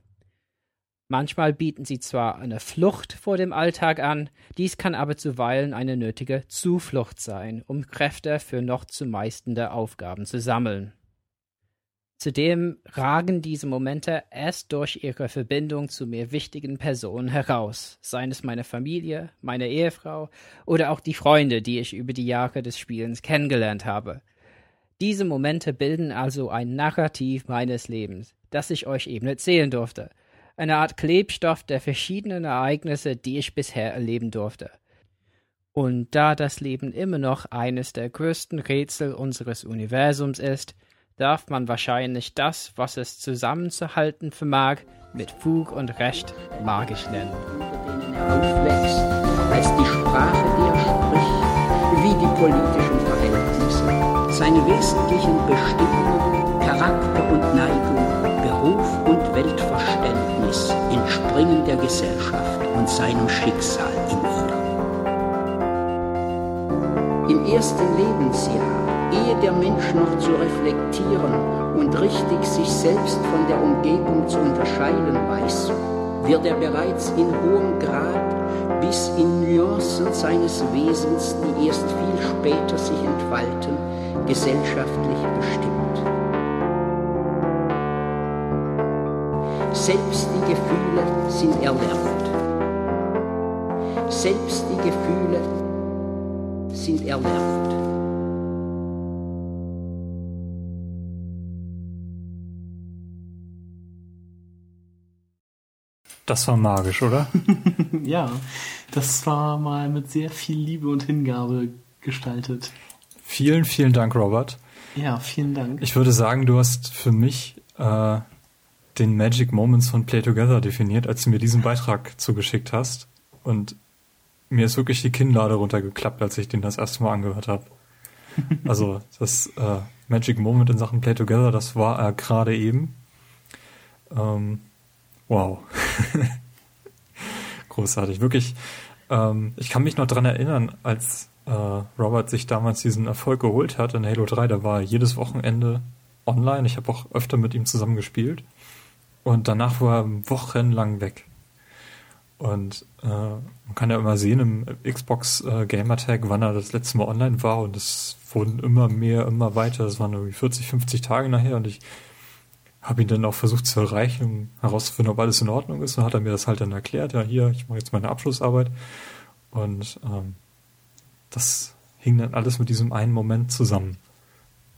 Manchmal bieten sie zwar eine Flucht vor dem Alltag an, dies kann aber zuweilen eine nötige Zuflucht sein, um Kräfte für noch zu meistende Aufgaben zu sammeln. Zudem ragen diese Momente erst durch ihre Verbindung zu mir wichtigen Personen heraus, seien es meine Familie, meine Ehefrau oder auch die Freunde, die ich über die Jahre des Spielens kennengelernt habe. Diese Momente bilden also ein Narrativ meines Lebens, das ich euch eben erzählen durfte – eine Art Klebstoff der verschiedenen Ereignisse, die ich bisher erleben durfte. Und da das Leben immer noch eines der größten Rätsel unseres Universums ist, darf man wahrscheinlich das, was es zusammenzuhalten vermag, mit Fug und Recht magisch nennen. aufwächst, als die Sprache, die er spricht, wie die politischen Verhältnisse, seine wesentlichen Bestimmungen, Charakter und Neigung, Beruf und Weltverständnis Verständnis, Entspringen der Gesellschaft und seinem Schicksal in ihr. Im ersten Lebensjahr, ehe der Mensch noch zu reflektieren und richtig sich selbst von der Umgebung zu unterscheiden weiß, wird er bereits in hohem Grad bis in Nuancen seines Wesens, die erst viel später sich entfalten, gesellschaftlich bestimmt. Selbst die Gefühle sind erlernt. Selbst die Gefühle sind erlernt. Das war magisch, oder? ja, das war mal mit sehr viel Liebe und Hingabe gestaltet. Vielen, vielen Dank, Robert. Ja, vielen Dank. Ich würde sagen, du hast für mich äh, den Magic Moments von Play Together definiert, als du mir diesen Beitrag zugeschickt hast. Und mir ist wirklich die Kinnlade runtergeklappt, als ich den das erste Mal angehört habe. Also das äh, Magic Moment in Sachen Play Together, das war er gerade eben. Ähm, wow. Großartig. Wirklich, ähm, ich kann mich noch dran erinnern, als äh, Robert sich damals diesen Erfolg geholt hat in Halo 3, da war er jedes Wochenende online. Ich habe auch öfter mit ihm zusammen gespielt. Und danach war er wochenlang weg. Und äh, man kann ja immer sehen im Xbox äh, Gamertag, wann er das letzte Mal online war. Und es wurden immer mehr, immer weiter. Das waren irgendwie 40, 50 Tage nachher. Und ich habe ihn dann auch versucht zu erreichen, um herauszufinden, ob alles in Ordnung ist. Und hat er mir das halt dann erklärt. Ja, hier, ich mache jetzt meine Abschlussarbeit. Und ähm, das hing dann alles mit diesem einen Moment zusammen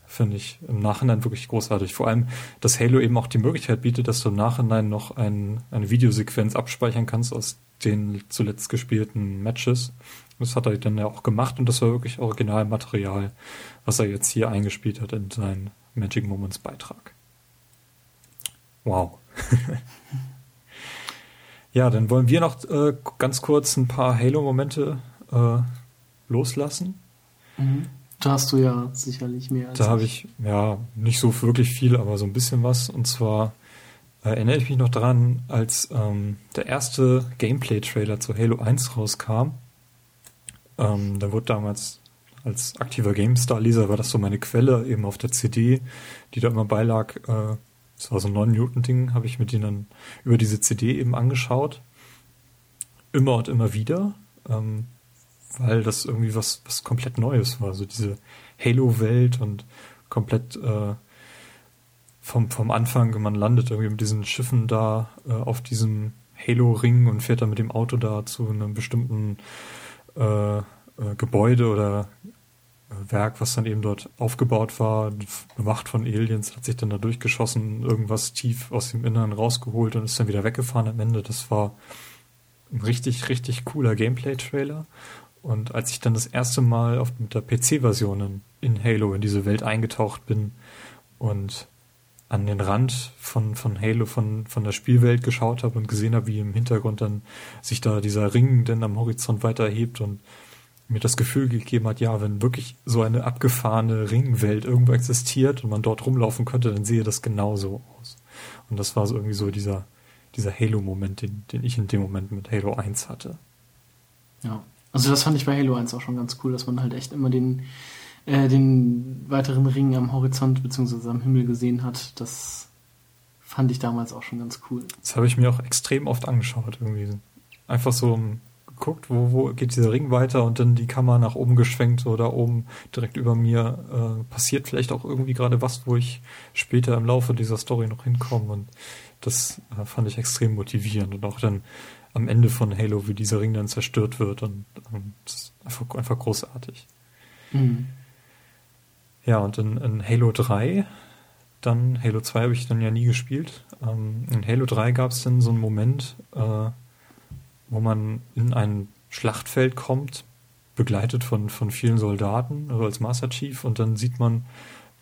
finde ich im Nachhinein wirklich großartig. Vor allem, dass Halo eben auch die Möglichkeit bietet, dass du im Nachhinein noch ein, eine Videosequenz abspeichern kannst aus den zuletzt gespielten Matches. Das hat er dann ja auch gemacht und das war wirklich Originalmaterial, was er jetzt hier eingespielt hat in seinen Magic Moments Beitrag. Wow. ja, dann wollen wir noch äh, ganz kurz ein paar Halo-Momente äh, loslassen. Mhm. Da hast du ja sicherlich mehr als. Da habe ich, ja, nicht so wirklich viel, aber so ein bisschen was. Und zwar äh, erinnere ich mich noch dran, als ähm, der erste Gameplay-Trailer zu Halo 1 rauskam. Ähm, da wurde damals als aktiver GameStar-Leser war das so meine Quelle eben auf der CD, die da immer beilag. Äh, das war so ein 9-Minuten-Ding, habe ich mir den dann über diese CD eben angeschaut. immer und immer wieder, ähm, weil das irgendwie was, was komplett Neues war. So diese Halo-Welt und komplett äh, vom, vom Anfang, man landet irgendwie mit diesen Schiffen da äh, auf diesem Halo-Ring und fährt dann mit dem Auto da zu einem bestimmten äh, äh, Gebäude oder äh, Werk, was dann eben dort aufgebaut war, bewacht von Aliens, hat sich dann da durchgeschossen, irgendwas tief aus dem Inneren rausgeholt und ist dann wieder weggefahren am Ende. Das war ein richtig, richtig cooler Gameplay-Trailer. Und als ich dann das erste Mal auf, mit der PC-Version in, Halo in diese Welt eingetaucht bin und an den Rand von, von Halo, von, von der Spielwelt geschaut habe und gesehen habe, wie im Hintergrund dann sich da dieser Ring denn am Horizont weiterhebt und mir das Gefühl gegeben hat, ja, wenn wirklich so eine abgefahrene Ringwelt irgendwo existiert und man dort rumlaufen könnte, dann sehe das genauso aus. Und das war so irgendwie so dieser, dieser Halo-Moment, den, den ich in dem Moment mit Halo 1 hatte. Ja, also das fand ich bei Halo 1 auch schon ganz cool, dass man halt echt immer den, äh, den weiteren Ring am Horizont bzw. am Himmel gesehen hat. Das fand ich damals auch schon ganz cool. Das habe ich mir auch extrem oft angeschaut irgendwie. Einfach so geguckt, wo, wo geht dieser Ring weiter und dann die Kamera nach oben geschwenkt so oben direkt über mir äh, passiert vielleicht auch irgendwie gerade was, wo ich später im Laufe dieser Story noch hinkomme und das äh, fand ich extrem motivierend und auch dann am Ende von Halo, wie dieser Ring dann zerstört wird und, und einfach, einfach großartig. Mhm. Ja, und in, in, Halo 3, dann, Halo 2 habe ich dann ja nie gespielt. Ähm, in Halo 3 gab es dann so einen Moment, äh, wo man in ein Schlachtfeld kommt, begleitet von, von vielen Soldaten, also als Master Chief, und dann sieht man,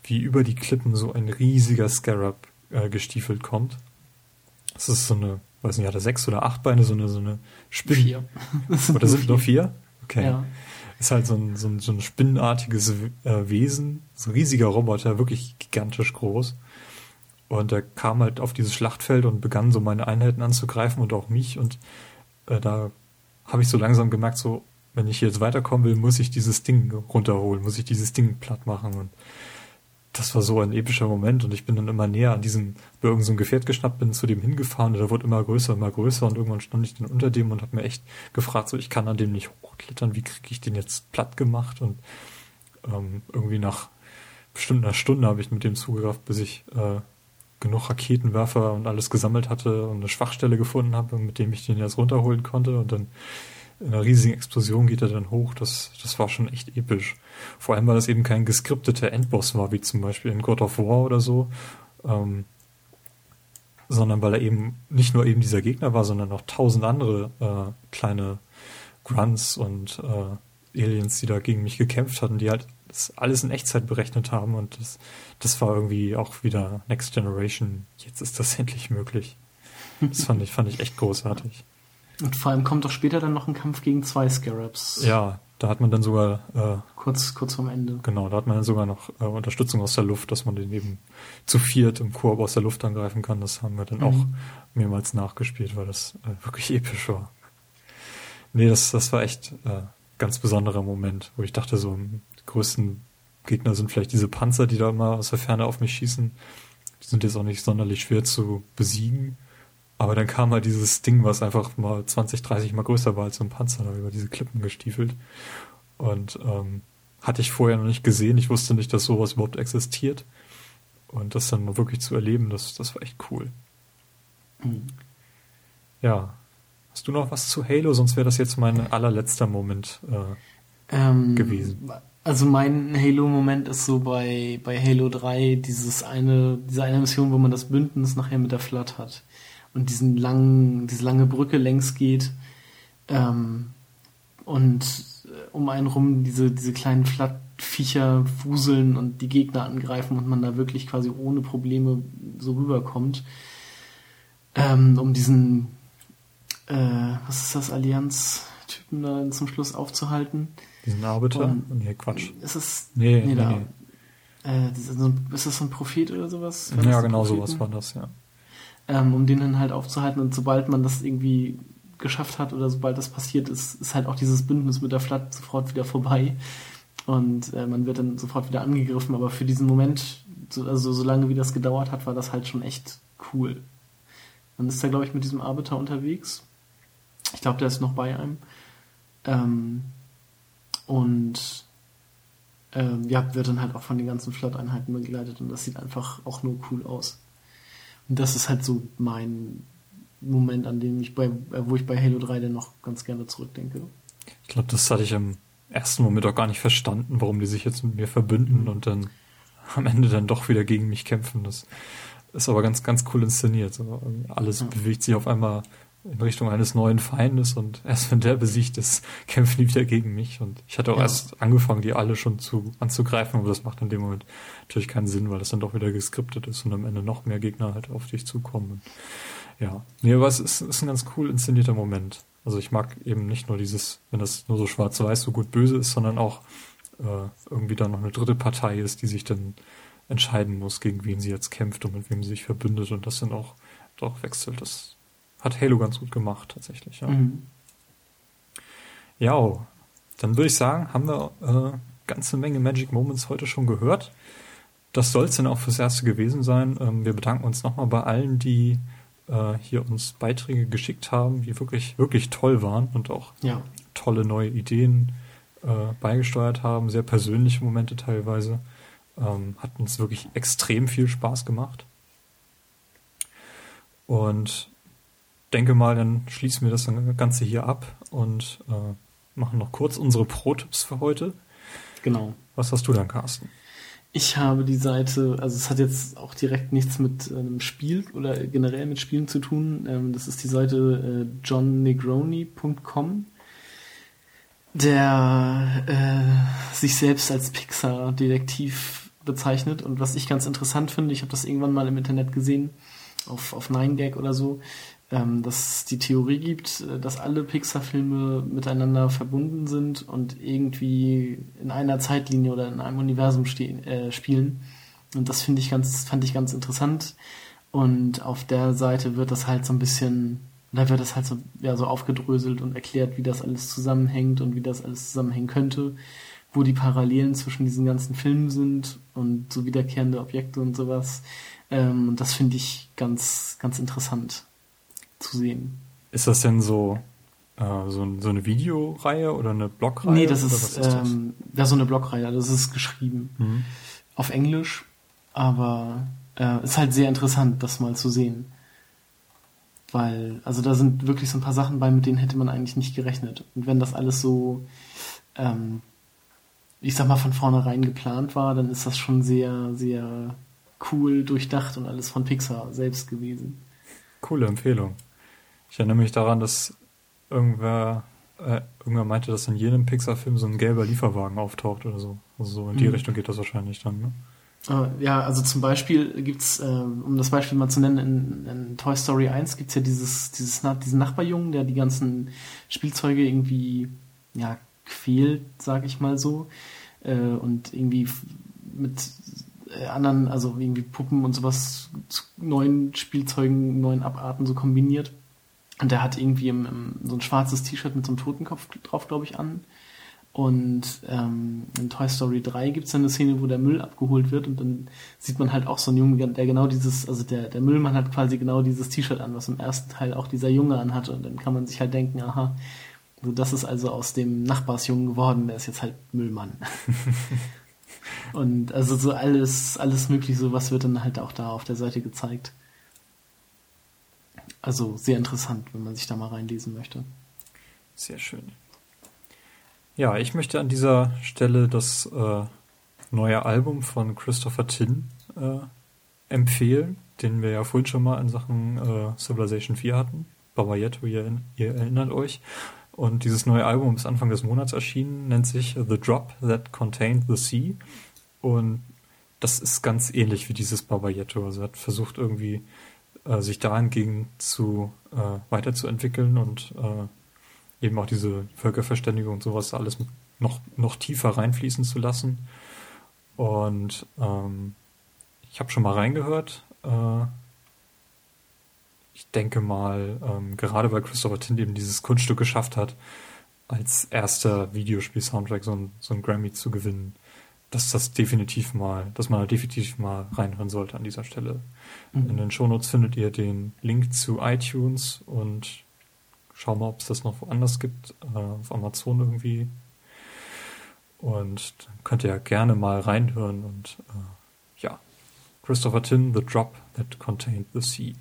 wie über die Klippen so ein riesiger Scarab äh, gestiefelt kommt. Das ist so eine, weiß nicht, hat er sechs oder acht Beine, so eine, so eine Spinne. Vier. oder sind vier. nur vier? Okay. Ja. Ist halt so ein, so ein, so ein spinnenartiges äh, Wesen, so ein riesiger Roboter, wirklich gigantisch groß. Und er kam halt auf dieses Schlachtfeld und begann so meine Einheiten anzugreifen und auch mich. Und äh, da habe ich so langsam gemerkt, so, wenn ich jetzt weiterkommen will, muss ich dieses Ding runterholen, muss ich dieses Ding platt machen. Und das war so ein epischer Moment und ich bin dann immer näher an diesem, bei irgendeinem so Gefährt geschnappt, bin zu dem hingefahren und der wurde immer größer, immer größer und irgendwann stand ich dann unter dem und habe mir echt gefragt, so ich kann an dem nicht hochklettern, wie kriege ich den jetzt platt gemacht und ähm, irgendwie nach bestimmt einer Stunde habe ich mit dem zugerafft, bis ich äh, genug Raketenwerfer und alles gesammelt hatte und eine Schwachstelle gefunden habe, mit dem ich den jetzt runterholen konnte und dann in einer riesigen Explosion geht er dann hoch. Das, das war schon echt episch. Vor allem, weil das eben kein geskripteter Endboss war, wie zum Beispiel in God of War oder so, ähm, sondern weil er eben nicht nur eben dieser Gegner war, sondern auch tausend andere äh, kleine Grunts und äh, Aliens, die da gegen mich gekämpft hatten, die halt das alles in Echtzeit berechnet haben und das, das war irgendwie auch wieder Next Generation. Jetzt ist das endlich möglich. Das fand ich, fand ich echt großartig. Und vor allem kommt doch später dann noch ein Kampf gegen zwei Scarabs. Ja, da hat man dann sogar äh, kurz kurz vorm Ende. Genau, da hat man dann sogar noch äh, Unterstützung aus der Luft, dass man den eben zu viert im Koop aus der Luft angreifen kann. Das haben wir dann mhm. auch mehrmals nachgespielt, weil das äh, wirklich episch war. Nee, das, das war echt äh, ganz besonderer Moment, wo ich dachte, so die größten Gegner sind vielleicht diese Panzer, die da immer aus der Ferne auf mich schießen. Die sind jetzt auch nicht sonderlich schwer zu besiegen. Aber dann kam halt dieses Ding, was einfach mal 20, 30 mal größer war als so ein Panzer, da über diese Klippen gestiefelt. Und ähm, hatte ich vorher noch nicht gesehen. Ich wusste nicht, dass sowas überhaupt existiert. Und das dann mal wirklich zu erleben, das, das war echt cool. Mhm. Ja. Hast du noch was zu Halo? Sonst wäre das jetzt mein allerletzter Moment äh, ähm, gewesen. Also mein Halo-Moment ist so bei, bei Halo 3 dieses eine, diese eine Mission, wo man das Bündnis nachher mit der Flat hat und diesen langen, diese lange Brücke längs geht ähm, und äh, um einen rum diese, diese kleinen Flattviecher wuseln und die Gegner angreifen und man da wirklich quasi ohne Probleme so rüberkommt. Ähm, um diesen, äh, was ist das, Allianz-Typen da zum Schluss aufzuhalten. Diesen Arbiter? Und, nee, Quatsch. Ist es, nee, nee, nee, da, nee. Äh, ist das so ein Prophet oder sowas? War ja, genau sowas war das, ja ähm, um den dann halt aufzuhalten. Und sobald man das irgendwie geschafft hat oder sobald das passiert ist, ist halt auch dieses Bündnis mit der Flat sofort wieder vorbei. Und äh, man wird dann sofort wieder angegriffen. Aber für diesen Moment, so, also so lange wie das gedauert hat, war das halt schon echt cool. Man ist da, glaube ich, mit diesem Arbiter unterwegs. Ich glaube, der ist noch bei einem. Ähm, und ähm, ja, wird dann halt auch von den ganzen Flotteinheiten begleitet und das sieht einfach auch nur cool aus. Und das ist halt so mein Moment, an dem ich bei, äh, wo ich bei Halo 3 dann noch ganz gerne zurückdenke. Ich glaube, das hatte ich im ersten Moment auch gar nicht verstanden, warum die sich jetzt mit mir verbünden Mhm. und dann am Ende dann doch wieder gegen mich kämpfen. Das ist aber ganz, ganz cool inszeniert. So, alles Ja. bewegt sich auf einmal in Richtung eines neuen Feindes und erst wenn der besiegt ist, kämpfen die wieder gegen mich. Und ich hatte auch Ja. erst angefangen, die alle schon zu anzugreifen, aber das macht in dem Moment natürlich keinen Sinn, weil das dann doch wieder geskriptet ist und am Ende noch mehr Gegner halt auf dich zukommen. Und ja, nee, aber es ist, ist ein ganz cool inszenierter Moment. Also ich mag eben nicht nur dieses, wenn das nur so schwarz-weiß so gut böse ist, sondern auch äh, irgendwie da noch eine dritte Partei ist, die sich dann entscheiden muss, gegen wen sie jetzt kämpft und mit wem sie sich verbündet und das dann auch doch wechselt. Das hat Halo ganz gut gemacht, tatsächlich. Ja, Mhm. ja dann würde ich sagen, haben wir äh, ganze Menge Magic Moments heute schon gehört. Das soll es dann auch fürs Erste gewesen sein. Ähm, wir bedanken uns nochmal bei allen, die äh, hier uns Beiträge geschickt haben, die wirklich, wirklich toll waren und auch Ja. tolle neue Ideen äh, beigesteuert haben, sehr persönliche Momente teilweise. Ähm, hat uns wirklich extrem viel Spaß gemacht. Und denke mal, dann schließen wir das Ganze hier ab und äh, machen noch kurz unsere Pro-Tipps für heute. Genau. Was hast du dann, Carsten? Ich habe die Seite, also es hat jetzt auch direkt nichts mit einem Spiel oder generell mit Spielen zu tun. Ähm, das ist die Seite äh, johnnegroni.com, der äh, sich selbst als Pixar-Detektiv bezeichnet. Und was ich ganz interessant finde, ich habe das irgendwann mal im Internet gesehen, auf, auf 9gag oder so, ähm, dass es die Theorie gibt, äh, dass alle Pixar-Filme miteinander verbunden sind und irgendwie in einer Zeitlinie oder in einem Universum stehen, äh, spielen. Und das finde ich ganz, fand ich ganz interessant. Und auf der Seite wird das halt so ein bisschen, da wird das halt so, ja, so aufgedröselt und erklärt, wie das alles zusammenhängt und wie das alles zusammenhängen könnte, wo die Parallelen zwischen diesen ganzen Filmen sind und so wiederkehrende Objekte und sowas. Ähm, und das finde ich ganz, ganz interessant zu sehen. Ist das denn so, äh, so, so eine Videoreihe oder eine Blogreihe? Nee, das ist, was das? ähm, ja so eine Blogreihe, das ist geschrieben Mhm. auf Englisch, aber äh, ist halt sehr interessant, das mal zu sehen. Weil, also da sind wirklich so ein paar Sachen bei, mit denen hätte man eigentlich nicht gerechnet. Und wenn das alles so, ähm, ich sag mal, von vornherein geplant war, dann ist das schon sehr, sehr cool durchdacht und alles von Pixar selbst gewesen. Coole Empfehlung. Ich erinnere mich daran, dass irgendwer, äh, irgendwer meinte, dass in jedem Pixar-Film so ein gelber Lieferwagen auftaucht oder so. Also so in die Mhm. Richtung geht das wahrscheinlich dann, ne? Äh, ja, also zum Beispiel gibt's, äh, um das Beispiel mal zu nennen, in, in Toy Story 1 gibt's ja dieses, dieses, diesen Nachbarjungen, der die ganzen Spielzeuge irgendwie, ja, quält, sag ich mal so, äh, und irgendwie mit äh, anderen, also irgendwie Puppen und sowas zu neuen Spielzeugen, neuen Abarten so kombiniert. Und der hat irgendwie im, im, so ein schwarzes T-Shirt mit so einem Totenkopf drauf, glaube ich, an. Und ähm, in Toy Story 3 gibt es dann eine Szene, wo der Müll abgeholt wird und dann sieht man halt auch so einen Jungen, der genau dieses, also der, der Müllmann hat quasi genau dieses T-Shirt an, was im ersten Teil auch dieser Junge anhatte. Und dann kann man sich halt denken, aha, so das ist also aus dem Nachbarsjungen geworden, der ist jetzt halt Müllmann. und also so alles, alles mögliche, so was wird dann halt auch da auf der Seite gezeigt. Also sehr interessant, wenn man sich da mal reinlesen möchte. Sehr schön. Ja, ich möchte an dieser Stelle das äh, neue Album von Christopher Tin äh, empfehlen, den wir ja vorhin schon mal in Sachen äh, Civilization 4 hatten. Babayetto, ihr, ihr erinnert euch. Und dieses neue Album ist Anfang des Monats erschienen, nennt sich The Drop That Contained the Sea. Und das ist ganz ähnlich wie dieses Babayetto. Also er hat versucht irgendwie äh, sich dahingegen zu äh, weiterzuentwickeln und äh, eben auch diese Völkerverständigung und sowas alles noch, noch tiefer reinfließen zu lassen. Und ähm, ich habe schon mal reingehört. Äh, ich denke mal, ähm, gerade weil Christopher Tint eben dieses Kunststück geschafft hat, als erster Videospiel-Soundtrack so ein, so ein Grammy zu gewinnen, dass das definitiv mal, dass man definitiv mal reinhören sollte an dieser Stelle. In den Shownotes findet ihr den Link zu iTunes und schau mal, ob es das noch woanders gibt, äh, auf Amazon irgendwie. Und könnt ihr ja gerne mal reinhören und äh, ja, Christopher Tin, The Drop That Contained the Sea.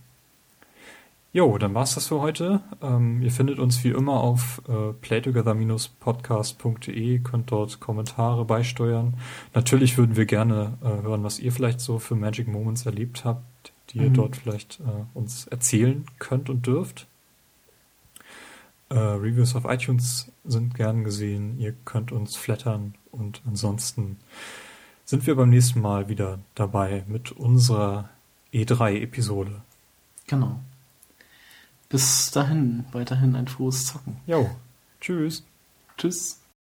Jo, dann war's das für heute. Ähm, ihr findet uns wie immer auf äh, playtogether-podcast.de, könnt dort Kommentare beisteuern. Natürlich würden wir gerne äh, hören, was ihr vielleicht so für Magic Moments erlebt habt, die ihr Mhm. dort vielleicht äh, uns erzählen könnt und dürft. Äh, Reviews auf iTunes sind gern gesehen. Ihr könnt uns flattern und ansonsten sind wir beim nächsten Mal wieder dabei mit unserer E3-Episode. Genau. Bis dahin, weiterhin ein frohes Zocken. Jo, tschüss. Tschüss.